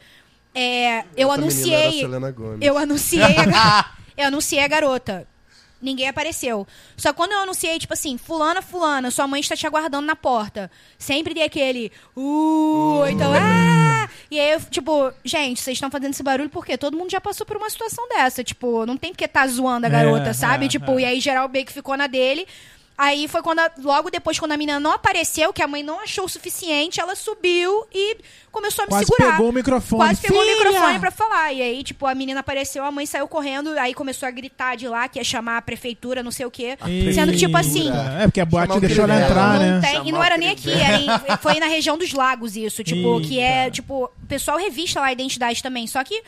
é, eu anunciei. Eu anunciei. A, eu anunciei a garota. Ninguém apareceu. Só que quando eu anunciei, tipo assim, fulana, fulana, sua mãe está te aguardando na porta. Sempre tem aquele. Uh, então, ah! E aí, eu, tipo, gente, vocês estão fazendo esse barulho porque todo mundo já passou por uma situação dessa. Tipo, não tem porque tá zoando a É, garota, sabe? é, tipo, é. e aí geral meio que ficou na dele. Aí foi quando, a- logo depois, quando a menina não apareceu, que a mãe não achou o suficiente, ela subiu e começou a me Quase segurar. pegou o microfone. Quase pegou Filha! o microfone pra falar. E aí, tipo, a menina apareceu, a mãe saiu correndo, aí começou a gritar de lá, que ia chamar a prefeitura, não sei o quê. Sendo que, tipo assim. É, porque a boate Chamar o deixou ela entrar, Não né? tem, e não era nem aqui, era em- foi na região dos lagos isso. Tipo, que é, Eita. tipo, o pessoal revista lá a identidade também. Só que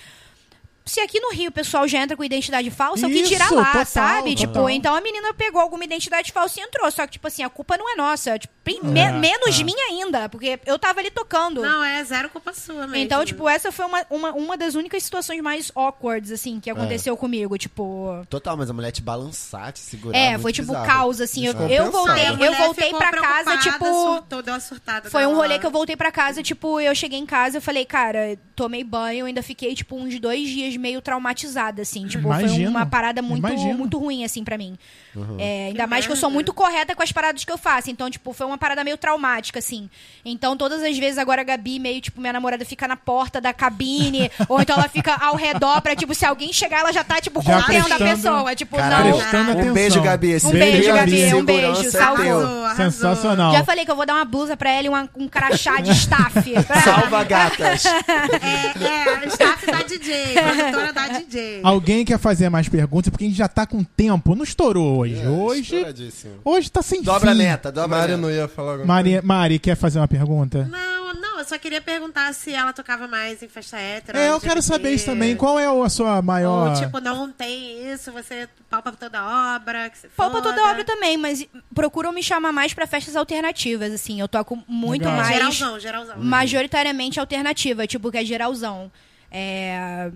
se aqui no Rio o pessoal já entra com identidade falsa, o que Isso, tira lá, total, sabe? total. Tipo, então a menina pegou alguma identidade falsa e entrou. Só que, tipo assim, a culpa não é nossa. Tipo, prim- me- É, menos é. minha ainda, porque eu tava ali tocando. Não, é zero culpa sua mesmo. Então, tipo, essa foi uma, uma, uma das únicas situações mais awkwards, assim, que aconteceu comigo. Tipo. Total, mas a mulher te balançar, te segurar. É, foi tipo bizarro. caos, assim. Eu, eu voltei, eu voltei pra casa, tipo. Surtou, deu uma surtada. Foi um rolê que eu voltei pra casa, tipo, eu cheguei em casa eu falei, cara, tomei banho, ainda fiquei, tipo, uns dois dias meio traumatizada, assim. Tipo, foi Imagino. uma parada muito, Imagino. muito ruim, assim, pra mim. Uhum. É, ainda Que mais que eu sou muito correta com as paradas que eu faço. Então, tipo, foi uma parada meio traumática, assim. Então, todas as vezes agora a Gabi, meio, tipo, minha namorada fica na porta da cabine, ou então ela fica ao redor pra, tipo, se alguém chegar, ela já tá, tipo, Já contendo a pessoa. Tipo, Caralho, não. Um atenção. beijo, Gabi. Um beijo, trio Gabi, um beijo, é arrasou. Sensacional. Já falei que eu vou dar uma blusa pra ela e uma- um crachá de staff. Salva gatas. É, é, staff da DJ, produtora da DJ. Alguém quer fazer mais perguntas? Porque a gente já tá com tempo. Não estourou hoje. hoje, Estouradíssimo. hoje tá sem Dobra a fim. meta, dobra a Mari meta. não ia falar alguma Mari, Mari, quer fazer uma pergunta? Não, não, eu só queria perguntar se ela tocava mais em festa hétero. É, eu quero saber isso também. Qual é a sua maior... Ou, tipo, não tem isso, você palpa toda a obra, que foda. toda obra também, mas procuram me chamar mais pra festas alternativas, assim. Eu toco muito Legal. É, mais. geralzão, geralzão. Majoritariamente alternativa, tipo, que é geralzão. É.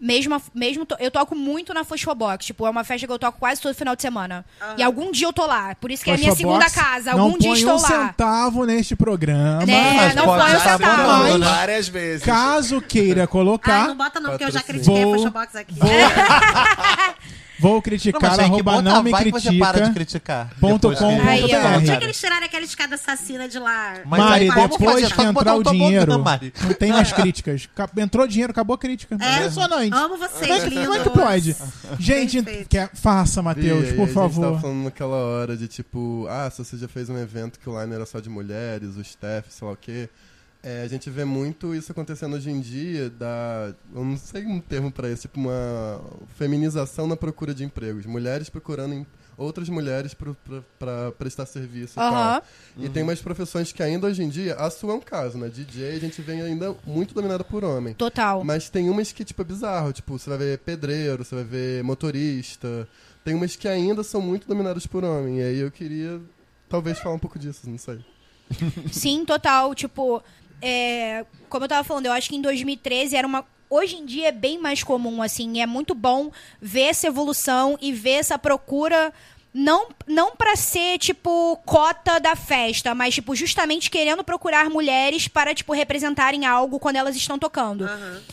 Mesmo, mesmo to- eu toco muito na Fosfobox, tipo, é uma festa que eu toco quase todo final de semana. E algum dia eu tô lá. Por isso que é a minha Fosfobox, segunda casa. não Algum dia põe estou um lá. centavo neste programa. É, Mas não pode põe estar centavo. né? Várias vezes. Caso queira Ah, colocar, não bota não, porque eu já critiquei Vou- a Fashion Box aqui. vou Não, criticar, que arroba botar, não me vai que você para de critica. criticar. Ponto com que- Aí, ó. br. Tinha que eles tiraram aquela escada assassina de lá. Mas Mari, aí depois que entrar o dinheiro, Mari. não tem mais críticas. Ca- Entrou dinheiro, acabou a crítica. É? Impressionante. Amo vocês, é, lindos. como é que pode? Gente, quer, faça, Matheus, por A gente favor. tava falando naquela hora de tipo, ah, se você já fez um evento que o line era só de mulheres, o staff, sei lá o quê. É, a gente vê muito isso acontecendo hoje em dia, da. Eu não sei um termo pra isso, tipo uma feminização na procura de empregos. Mulheres procurando em- outras mulheres pra prestar serviço e Aham. tal. E tem umas profissões que ainda hoje em dia, a sua é um caso, né? DJ a gente vê ainda muito dominada por homem. Total. Mas tem umas que, tipo, é bizarro. Tipo, você vai ver pedreiro, você vai ver motorista. Tem umas que ainda são muito dominadas por homem. E aí eu queria, talvez, falar um pouco disso, não sei. Sim, total. Tipo, é, como eu tava falando, eu acho que em 2013 era uma. Hoje em dia é bem mais comum, assim. É muito bom ver essa evolução e ver essa procura. Não, não para ser, tipo, cota da festa, mas, tipo, justamente querendo procurar mulheres para, tipo, representarem algo quando elas estão tocando.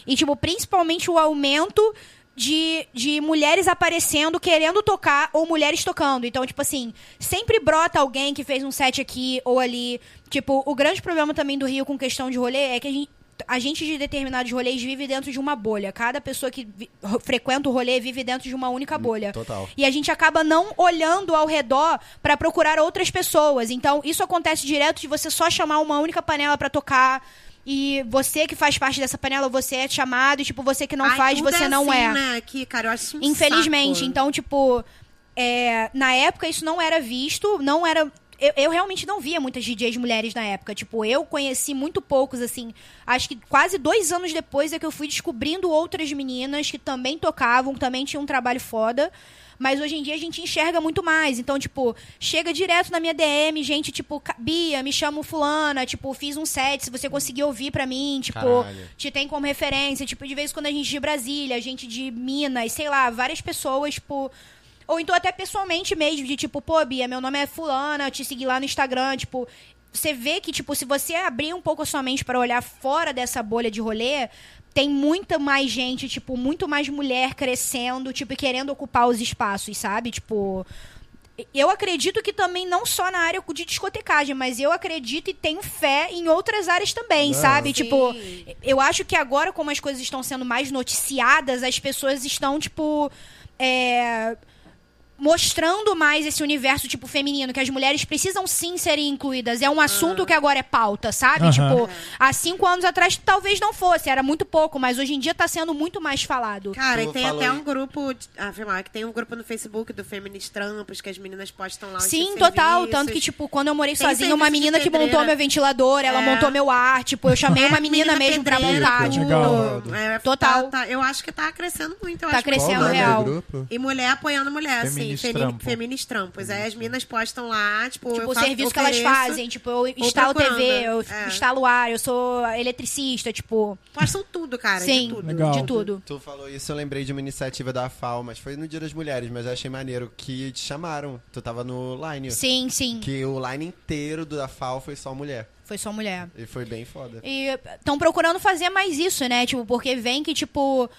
E, tipo, principalmente o aumento de, de mulheres aparecendo, querendo tocar, ou mulheres tocando. Então, tipo assim, sempre brota alguém que fez um set aqui ou ali. Tipo, o grande problema também do Rio com questão de rolê é que a gente. A gente de determinados rolês vive dentro de uma bolha. Cada pessoa que frequenta o rolê vive dentro de uma única bolha. total. E a gente acaba não olhando ao redor pra procurar outras pessoas. Então, isso acontece direto de você só chamar uma única panela pra tocar. E você que faz parte dessa panela, você é chamado. E, tipo, você que não Ai, faz, você é não assim, é. Né? Aqui, cara, eu acho um Infelizmente. saco. Então, tipo, é, na época isso não era visto, não era. Eu, eu realmente não via muitas DJs mulheres na época. Tipo, eu conheci muito poucos, assim. Acho que quase dois anos depois é que eu fui descobrindo outras meninas que também tocavam, que também tinham um trabalho foda. Mas hoje em dia a gente enxerga muito mais. Então, tipo, chega direto na minha DM, gente, tipo, "Ca- Bia, me chamo fulana, tipo, fiz um set, se você conseguir ouvir pra mim, tipo, Caralho. te tem como referência, tipo, de vez em quando a gente de Brasília, a gente de Minas, sei lá, várias pessoas, tipo. Ou então até pessoalmente mesmo, de tipo, pô, Bia, meu nome é Fulana, eu te segui lá no Instagram, tipo. Você vê que, tipo, se você abrir um pouco a sua mente pra olhar fora dessa bolha de rolê, tem muita mais gente, tipo, muito mais mulher crescendo, tipo, e querendo ocupar os espaços, sabe? Tipo. Eu acredito que também não só na área de discotecagem, mas eu acredito e tenho fé em outras áreas também, sabe? Sim. Tipo, eu acho que agora, como as coisas estão sendo mais noticiadas, as pessoas estão, tipo. é, mostrando mais esse universo, tipo, feminino, que as mulheres precisam sim serem incluídas. É um assunto que agora é pauta, sabe? Aham. Tipo, há cinco anos atrás talvez não fosse, era muito pouco, mas hoje em dia tá sendo muito mais falado. Cara, e tem até aí. um grupo. de- Ah, foi que tem um grupo no Facebook do Feminist Trampos que as meninas postam lá. Sim, total. serviços. Tanto que, tipo, quando eu morei Tem sozinha, uma menina que montou meu ventilador, ela É. montou meu ar, tipo, eu chamei uma É, menina mesmo pra pedreira, montar, Rico. tipo. Legal. É, Total. tá- tá- eu acho que tá crescendo muito. Eu Tá acho que- crescendo nome real. E mulher apoiando mulher, assim. Feminist Femi Trampo. Feminist Trampos. Aí as minas postam lá, tipo, Tipo, eu o faço, serviço que elas fazem, tipo, eu instalo. TV, eu É. instalo ar, eu sou eletricista, tipo, Postam tudo, cara. sim, De tudo. Legal. de tudo. Tu falou isso, eu lembrei de uma iniciativa da FAO, mas foi no Dia das Mulheres, mas eu achei maneiro que te chamaram. Tu tava no line. Sim, sim. Que o line inteiro da FAO foi só mulher. Foi só mulher. E foi bem foda. E estão procurando fazer mais isso, né? Tipo, porque vem que, tipo.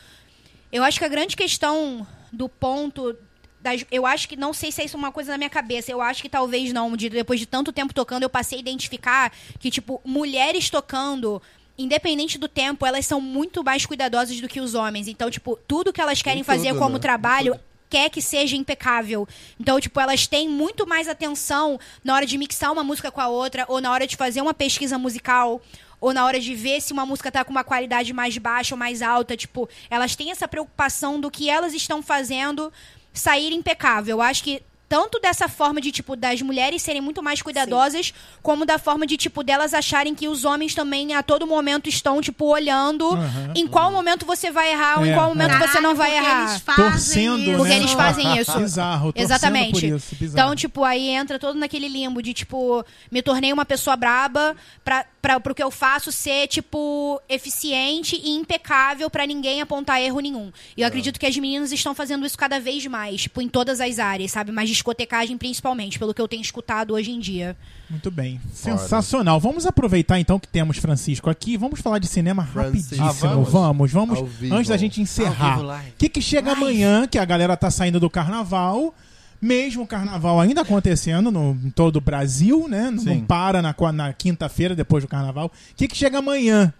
Eu acho que a grande questão do ponto. Das, eu acho que, não sei se é isso uma coisa na minha cabeça, eu acho que talvez não. de- depois de tanto tempo tocando, eu passei a identificar que, tipo, mulheres tocando. Independente do tempo, elas são muito mais cuidadosas do que os homens. Então, tipo, tudo que elas querem Em fazer tudo, como né? trabalho tudo. quer que seja impecável. Então, tipo, elas têm muito mais atenção na hora de mixar uma música com a outra, ou na hora de fazer uma pesquisa musical, ou na hora de ver se uma música tá com uma qualidade mais baixa ou mais alta. Tipo, elas têm essa preocupação do que elas estão fazendo sair impecável. Eu acho que tanto dessa forma de, tipo, das mulheres serem muito mais cuidadosas, como da forma de, tipo, delas acharem que os homens também a todo momento estão, tipo, olhando Aham. em qual momento você vai errar ou É, em qual momento é. você não vai porque errar. Eles fazem Torcendo, isso. Porque né? eles fazem isso. Bizarro, torcendo Exatamente. por isso, bizarro. Então, tipo, aí entra todo naquele limbo de, tipo, me tornei uma pessoa braba pra, pra, pro que eu faço ser, tipo, eficiente e impecável pra ninguém apontar erro nenhum. E eu acredito que as meninas estão fazendo isso cada vez mais, tipo, em todas as áreas, sabe? Mas discotecagem principalmente, pelo que eu tenho escutado hoje em dia. Muito bem. Sensacional. Vamos aproveitar então que temos Francisco aqui. Vamos falar de cinema Francisco. rapidíssimo. Ah, vamos? vamos, vamos. Antes da gente encerrar. O que, que chega amanhã, que a galera tá saindo do carnaval. Mesmo o carnaval ainda acontecendo no, em todo o Brasil, né? Não, não para na, na quinta-feira depois do carnaval. O que, que chega amanhã?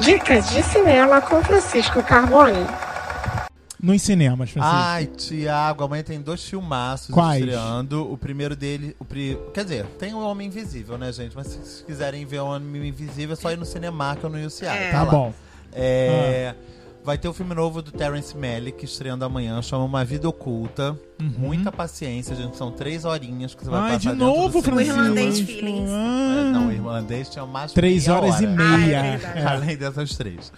Dicas de cinema com Francisco Carbone. Nos cinemas, Francisco. Ai, Tiago, amanhã tem dois filmaços Quais? estreando. O primeiro dele. O pri... Quer dizer, tem o Homem Invisível, né, gente? Mas se vocês quiserem ver o Homem Invisível, é só ir no Cinemark ou no UCI. É. tá lá. bom. É, Vai ter o filme novo do Terence Malick estreando amanhã, chama Uma Vida Oculta. Muita paciência, gente. São três horinhas que você vai Ai, passar de dentro novo. Francisco. irlandês feelings. Ah. É, Não, o irlandês tinha mais de Três meia horas e hora. meia. Ah. É. Além dessas três.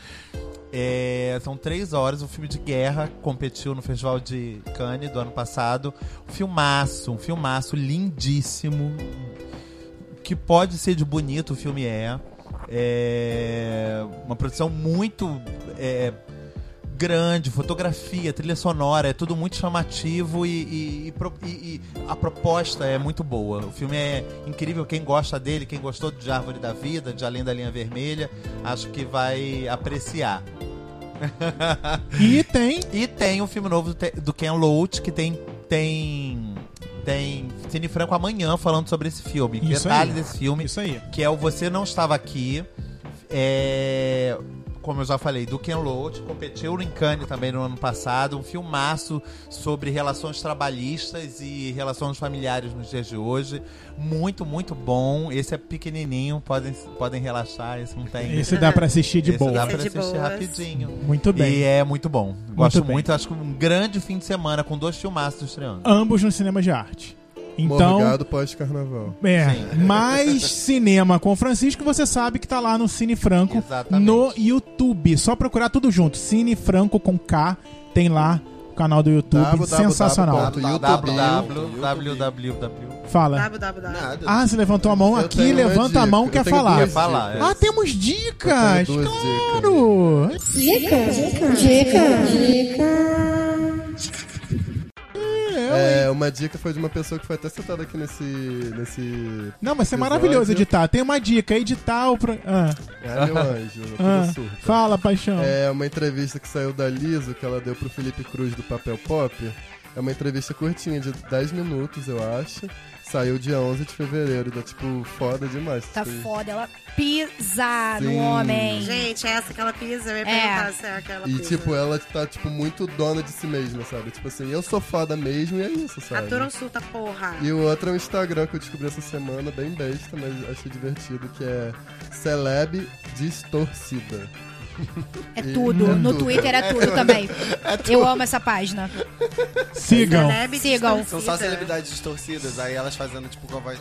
É, são três horas, um filme de guerra, competiu no Festival de Cannes do ano passado. Um filmaço, um filmaço lindíssimo. Que pode ser de bonito, o filme é. É uma produção muito é, grande, fotografia, trilha sonora, é tudo muito chamativo e, e- e e- a proposta é muito boa. O filme é incrível, quem gosta dele, quem gostou de Árvore da Vida, de Além da Linha Vermelha, acho que vai apreciar. E tem. E tem o filme novo do Ken Loach, que tem. tem tem Cine Franco amanhã falando sobre esse filme. Isso Detalhe aí. desse filme Isso aí. que é o Você Não Estava Aqui. É, como eu já falei, do Ken Loach, competiu no Cannes também no ano passado, um filmaço sobre relações trabalhistas e relações familiares nos dias de hoje. Muito, muito bom. Esse é pequenininho, podem, podem relaxar, esse não tem... Esse dá pra assistir de esse boa. dá Esse é pra de assistir boas. rapidinho. Muito bem. E é muito bom. Gosto bem. muito, acho que um grande fim de semana com dois filmaços estreando. Ambos no cinema de arte. Então, Morgado pós-carnaval. é, Sim. mais cinema com o Francisco, você sabe que tá lá no Cine Franco Exatamente. no YouTube. Só procurar tudo junto. Cine Franco com K, tem lá o canal do YouTube. www. Sensacional. Www. Fala. www. Ah, você levantou a mão Eu aqui, levanta a mão, quer falar. Quer falar, dicas. Ah, temos dicas! Eu tenho duas É, uma dica foi de uma pessoa que foi até citada aqui nesse. nesse Não, mas é maravilhoso editar. Tem uma dica, editar o. Pro... Ah, É, meu anjo, ah, tudo surto. fala, paixão. É uma entrevista que saiu da Liso, que ela deu pro Felipe Cruz do Papel Pop. É uma entrevista curtinha, de 10 minutos, eu acho. Saiu dia 11 de fevereiro, tá, tipo, foda demais. Tá Tipo, foda, ela pisa no Sim. homem. Gente, é essa que ela pisa? Eu ia É. perguntar se é aquela E, pisa. tipo, ela tá, tipo, muito dona de si mesma, sabe? Tipo assim, eu sou foda mesmo e é isso, sabe? Aturam Sulta, porra. E o outro é um Instagram que eu descobri essa semana, bem besta, mas achei divertido, que é Celeb Distorcida. É tudo. É no. Twitter é tudo também. Eu amo essa página. Sigam. Sigam. São só celebridades distorcidas, aí elas fazendo tipo com a voz.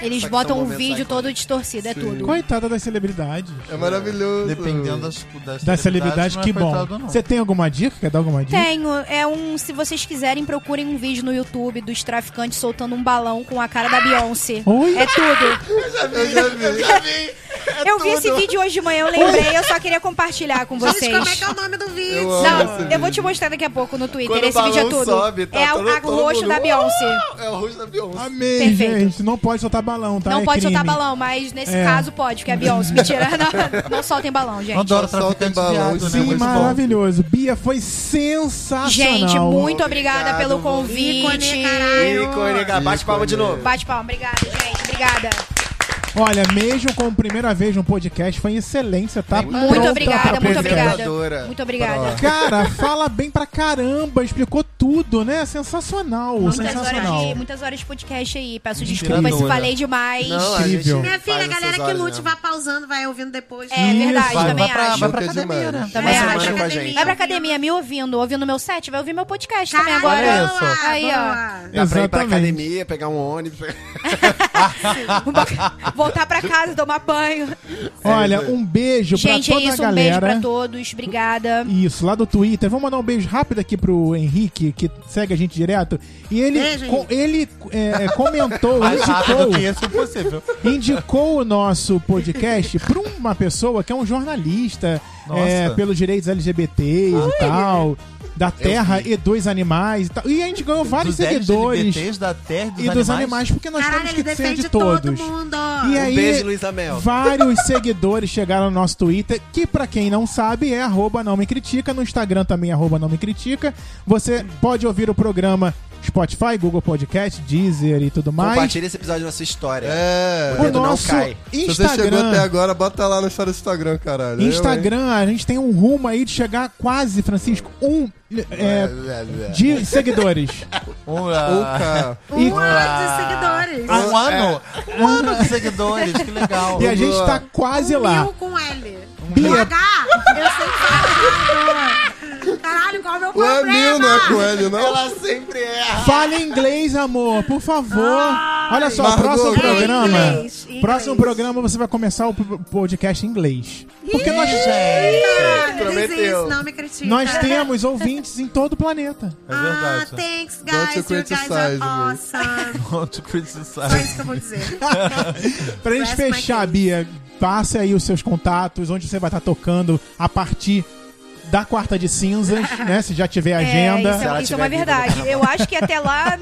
Eles Só que botam são um momentos vídeo icônicos. todo distorcido, é Sim. tudo. Coitada das celebridades. É maravilhoso. Dependendo das, das, Das celebridades, não é que bom. coitado, não. Você tem alguma dica? Quer dar alguma dica? Tenho, é um. Se vocês quiserem, procurem um vídeo no YouTube dos traficantes soltando um balão com a cara da Beyoncé. Oi? É tudo. Eu já vi. Já vi! eu vi esse vídeo hoje de manhã, eu lembrei, eu só queria compartilhar com Gente, vocês. como é que é o nome do vídeo? Eu Não, eu vou te mostrar daqui a pouco no Twitter. Quando Esse vídeo é tudo. sobe, tá é todo- o todo mundo, da Beyoncé. É o rosto da Beyoncé. Amém, Perfeito. gente. Não pode soltar balão, tá? Não É pode soltar crime. balão, mas nesse É. caso pode, porque é Beyoncé. Mentira, não, não soltem balão, gente. Adoro soltem balão, viado, né? sim, Sim, bom. maravilhoso. Bia, foi sensacional. Gente, muito obrigada Obrigado, pelo convite. Ícone, caralho. Ícone, bate palma de novo. Bate palma, obrigada, gente. Obrigada. Olha, mesmo como primeira vez no podcast, foi excelência, tá? Muito Pronta obrigada, pra muito obrigada. Muito obrigada. Cara, fala bem pra caramba, explicou tudo, né? Sensacional, Muitas horas, sensacional. de, muitas horas de podcast aí. Peço desculpas se falei demais. Não, Incrível. Minha filha, a galera que horas lute, vai pausando, vai ouvindo depois. É verdade, Vai, também vai pra, acho. vai pra academia, né? Também acho. semana com a gente. Vai pra academia me ouvindo, ouvindo meu set, vai ouvir meu podcast também agora. Isso. Aí, ó. Dá pra ir pra Exatamente. academia, pegar um ônibus. Voltar pra casa, tomar banho. Olha, um beijo Gente, pra é toda isso. a Um beijo galera. pra todos. Obrigada. Isso, lá do Twitter. Vamos mandar um beijo rápido aqui pro Henrique, que segue a gente direto. E ele, Beijo, co- ele é, comentou, Mais indicou, que isso é impossível. indicou o nosso podcast pra uma pessoa que é um jornalista é, pelos direitos LGBTs e tal, da Terra e dos animais e tal. E a gente ganhou vários dos seguidores LGBTs da terra e dos, e dos animais, porque nós Caralho, temos que ser de todo todos. mundo. E aí, Um beijo, Luísa Mel. Vários seguidores chegaram no nosso Twitter, que pra quem não sabe é arroba não me critica, no Instagram também é arroba não me critica. Você pode ouvir o programa Spotify, Google Podcast, Deezer e tudo mais. Compartilha esse episódio na sua história. É. O dedo não nosso cai. Se você chegou até Instagram, agora, bota lá na história do Instagram, caralho. Eu? Instagram, a gente tem um rumo aí de chegar quase, Francisco, um é, de seguidores. Um, Um ah. E, Um ano de seguidores. um ano. Um ano de seguidores, que legal. e a gente tá quase um lá. mil com L. Bia- Com H, eu sei falar. Caralho, qual é o meu é problema? mil, não é com L, não? Ela sempre erra. Fale inglês, amor, por favor. Olha só, Margot, próximo é programa. inglês, inglês. Próximo programa você vai começar o podcast em inglês. Porque nós, Gente, Caralho, Prometeu. isso, não me critica. nós temos ouvintes em todo o planeta. é Ah, verdade. thanks, Don't you guys. You guys criticize are me. awesome. Don't Só criticize. isso que eu vou dizer. Pra gente Rest fechar. Bia, passe aí os seus contatos, onde você vai estar tocando a partir da quarta de cinzas, né? Se já tiver agenda. É, isso, é, isso é uma verdade. no Eu acho que até lá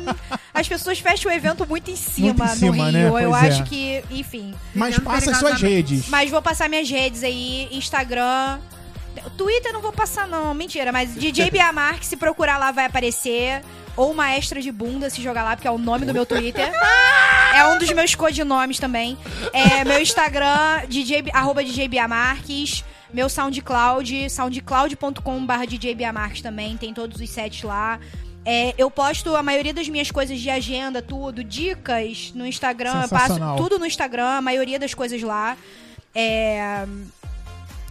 as pessoas fecham o evento muito em cima, Muito em cima, no Rio. né? Eu Pois é. acho que, enfim. Mas passa as suas redes. Mas vou passar minhas redes aí, Instagram. Twitter não vou passar, não. Mentira, mas DJ Bia Marques, se procurar lá, vai aparecer. Ou Maestra de Bunda, se jogar lá, porque é o nome do meu Twitter. É um dos meus codinomes também. É meu Instagram, DJ, arroba DJ Bia Marques. Meu SoundCloud, soundcloud.com.br DJ Bia Marques também. Tem todos os sets lá. É, eu posto a maioria das minhas coisas de agenda, tudo, dicas no Instagram. Eu passo tudo no Instagram, a maioria das coisas lá. É...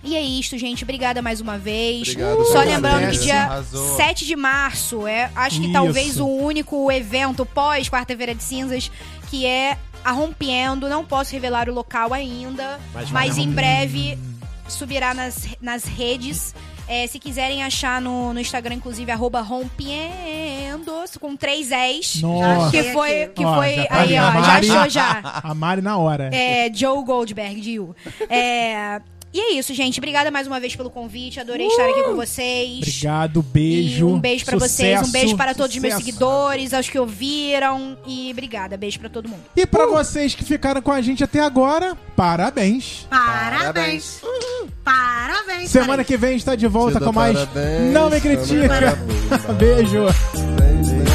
E é isto, gente. Obrigada mais uma vez. Obrigado, Só lembrando que Agradece. dia Arrasou. 7 de março é, acho que Isso. talvez o único evento pós quarta-feira de cinzas que é a Rompendo. Não posso revelar o local ainda, Mas mas, em breve subirá nas, nas redes. É, se quiserem achar no, no Instagram, inclusive, arroba Rompendo, com três S. Nossa. Que foi, que Ó, foi já tá aí, ó, a já Mari. achou já. A Mari na hora. É, Joe Goldberg, de You. É, e é isso, gente. Obrigada mais uma vez pelo convite. Adorei estar aqui com vocês. Obrigado, beijo. E um beijo pra vocês, um beijo para todos os meus seguidores, aos que ouviram. E obrigada, beijo pra todo mundo. E pra vocês que ficaram com a gente até agora, parabéns. Parabéns. Parabéns. Semana que vem está de volta com mais parabéns, Não Me Critica. Beijo. Vem